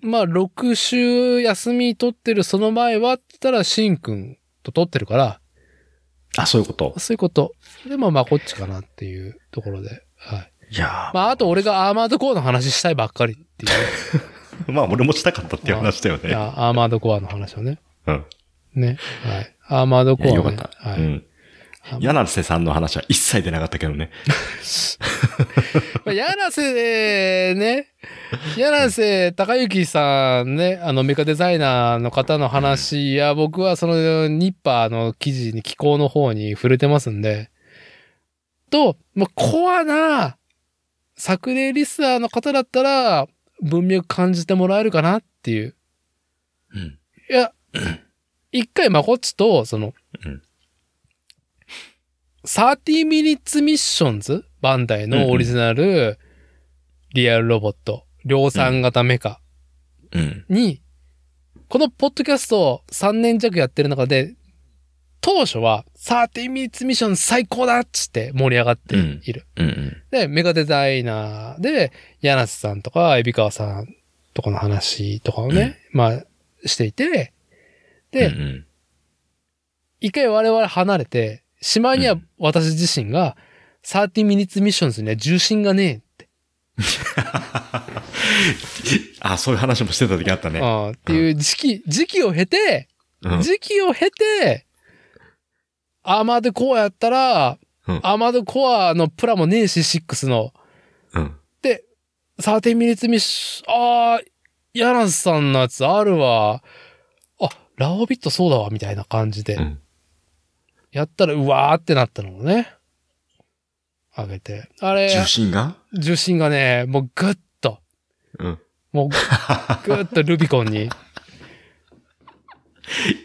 [SPEAKER 1] まあ6週休み取ってるその前はって言ったら、シンくんと取ってるから、
[SPEAKER 2] あ、そういうこと。
[SPEAKER 1] そういうこと。でもまあこっちかなっていうところで。はい。
[SPEAKER 2] いや
[SPEAKER 1] まああと俺がアーマードコアの話したいばっかりっていう。
[SPEAKER 2] ー、[laughs] まあ、俺もしたかったっていう話だよ
[SPEAKER 1] い
[SPEAKER 2] ね。
[SPEAKER 1] やアーマードコアの話をね。
[SPEAKER 2] うん。
[SPEAKER 1] ね。はい。アーマードコア、ね。
[SPEAKER 2] よかった。
[SPEAKER 1] はい。
[SPEAKER 2] うん。柳瀬さんの話は一切出なかったけどね。[laughs]
[SPEAKER 1] まあ柳瀬ね、柳瀬隆之さんね、あのメカデザイナーの方の話や、僕はそのニッパーの記事に気候の方に触れてますんで、と、まあ、コアな作例リスナーの方だったら文脈感じてもらえるかなっていう。
[SPEAKER 2] うん。
[SPEAKER 1] いや、一回まこっちと、その、
[SPEAKER 2] うん
[SPEAKER 1] 30 minutes missions バンダイのオリジナルリアルロボット、量産型メカ
[SPEAKER 2] うん。
[SPEAKER 1] に、このポッドキャストを3年弱やってる中で、当初は30 minutes mission 最高だっつって盛り上がっている。
[SPEAKER 2] うんうん。
[SPEAKER 1] で、メガデザイナーで、柳瀬さんとか、海老川さんとかの話とかをね、まあ、していて、で、
[SPEAKER 2] うんうん
[SPEAKER 1] 一回我々離れて、しまいには私自身が、30 minutes missions には重心がねえって、[laughs]
[SPEAKER 2] あ、そういう話もしてた時あったね。
[SPEAKER 1] っていう時期、時期を経て、
[SPEAKER 2] うん
[SPEAKER 1] 時期を経て、アーマードコアやったら、
[SPEAKER 2] うん
[SPEAKER 1] アーマードコアのプラもねえし、6の、
[SPEAKER 2] うん。
[SPEAKER 1] 30 minutes mission、ああ、柳瀬さんのやつあるわ。あ、ラオビットそうだわ、みたいな感じで。
[SPEAKER 2] うん。
[SPEAKER 1] やったら、うわーってなったのをね。あげて。あれ、
[SPEAKER 2] 重心が？
[SPEAKER 1] 重心がね、もうぐっと、
[SPEAKER 2] うん。
[SPEAKER 1] もうぐっとルビコンに [laughs]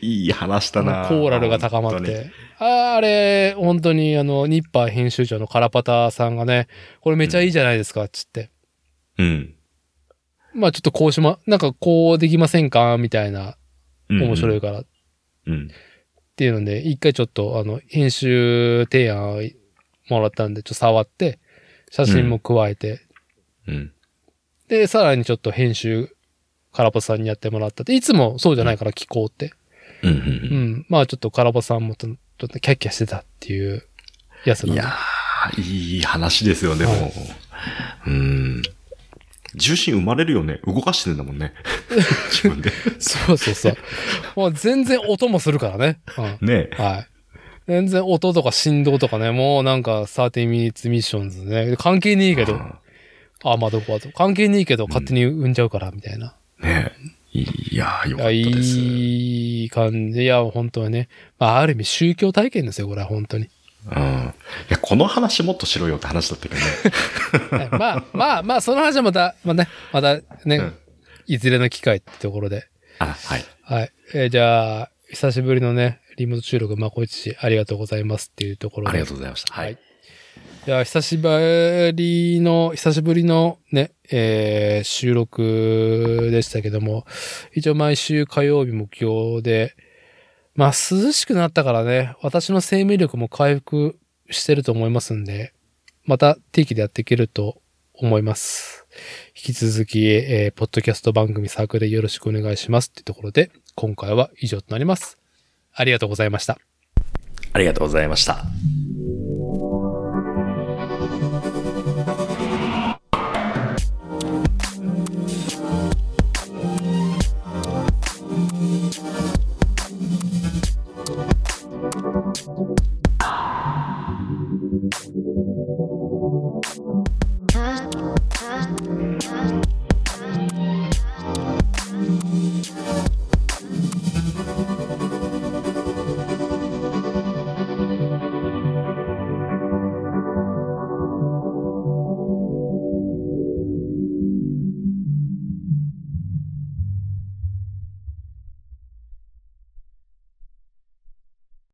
[SPEAKER 2] いい話だな
[SPEAKER 1] コーラルが高まって。ああれ、本当にあの、ニッパー編集長のカラパタさんがね、これめちゃいいじゃないですか、つって。
[SPEAKER 2] うん。
[SPEAKER 1] まあちょっとこうしま、なんかこうできませんかみたいな、
[SPEAKER 2] うん。
[SPEAKER 1] 面白いから。っ
[SPEAKER 2] うん。
[SPEAKER 1] ていうので、一回ちょっとあの、編集提案もらったんで、ちょっと触って、写真も加えて、
[SPEAKER 2] うん。
[SPEAKER 1] で、さらにちょっと編集、カラパさんにやってもらったって、いつもそうじゃないから聞こうって。
[SPEAKER 2] うん。う。
[SPEAKER 1] うんん。まあちょっとカラパさんもちょっとキャッキャしてたっていうやつなんで
[SPEAKER 2] いやー、いい話ですよ、でも。
[SPEAKER 1] はい
[SPEAKER 2] うん。重心生まれるよね。動かしてんだもんね。[laughs] 自分で。
[SPEAKER 1] そうそうそう。もう全然音もするからね。うん。
[SPEAKER 2] ね
[SPEAKER 1] はい。全然音とか振動とかね、もうなんか30 minutes missions ね。関係ねえけど、あ、まあどこはと。関係ねえけど勝手に産んじゃうから、みたいな。
[SPEAKER 2] ねいやー、よかったです。
[SPEAKER 1] いい感じ。いや、本当にね。まあ、ある意味宗教体験ですよ、これは本当に。
[SPEAKER 2] うん。いや、この話もっとしろよって話だったけどね。
[SPEAKER 1] は [laughs] いまあ、まあ、まあ、その話はまた、まあね、またね、
[SPEAKER 2] うん
[SPEAKER 1] いずれの機会ってところで。
[SPEAKER 2] あ、はい。
[SPEAKER 1] はい。えーじゃあ、久しぶりのね、リモート収録、まこいちありがとうございますっていうところで。
[SPEAKER 2] ありがとうございました。はい。
[SPEAKER 1] いいや、久しぶりの、久しぶりのね、えー収録でしたけども、一応毎週火曜日目標で、まあ涼しくなったからね、私の生命力も回復してると思いますんで、また定期でやっていけると思います。引き続き、えーポッドキャスト番組サークルでよろしくお願いしますってところで、今回は以上となります。ありがとうございました。
[SPEAKER 2] ありがとうございました。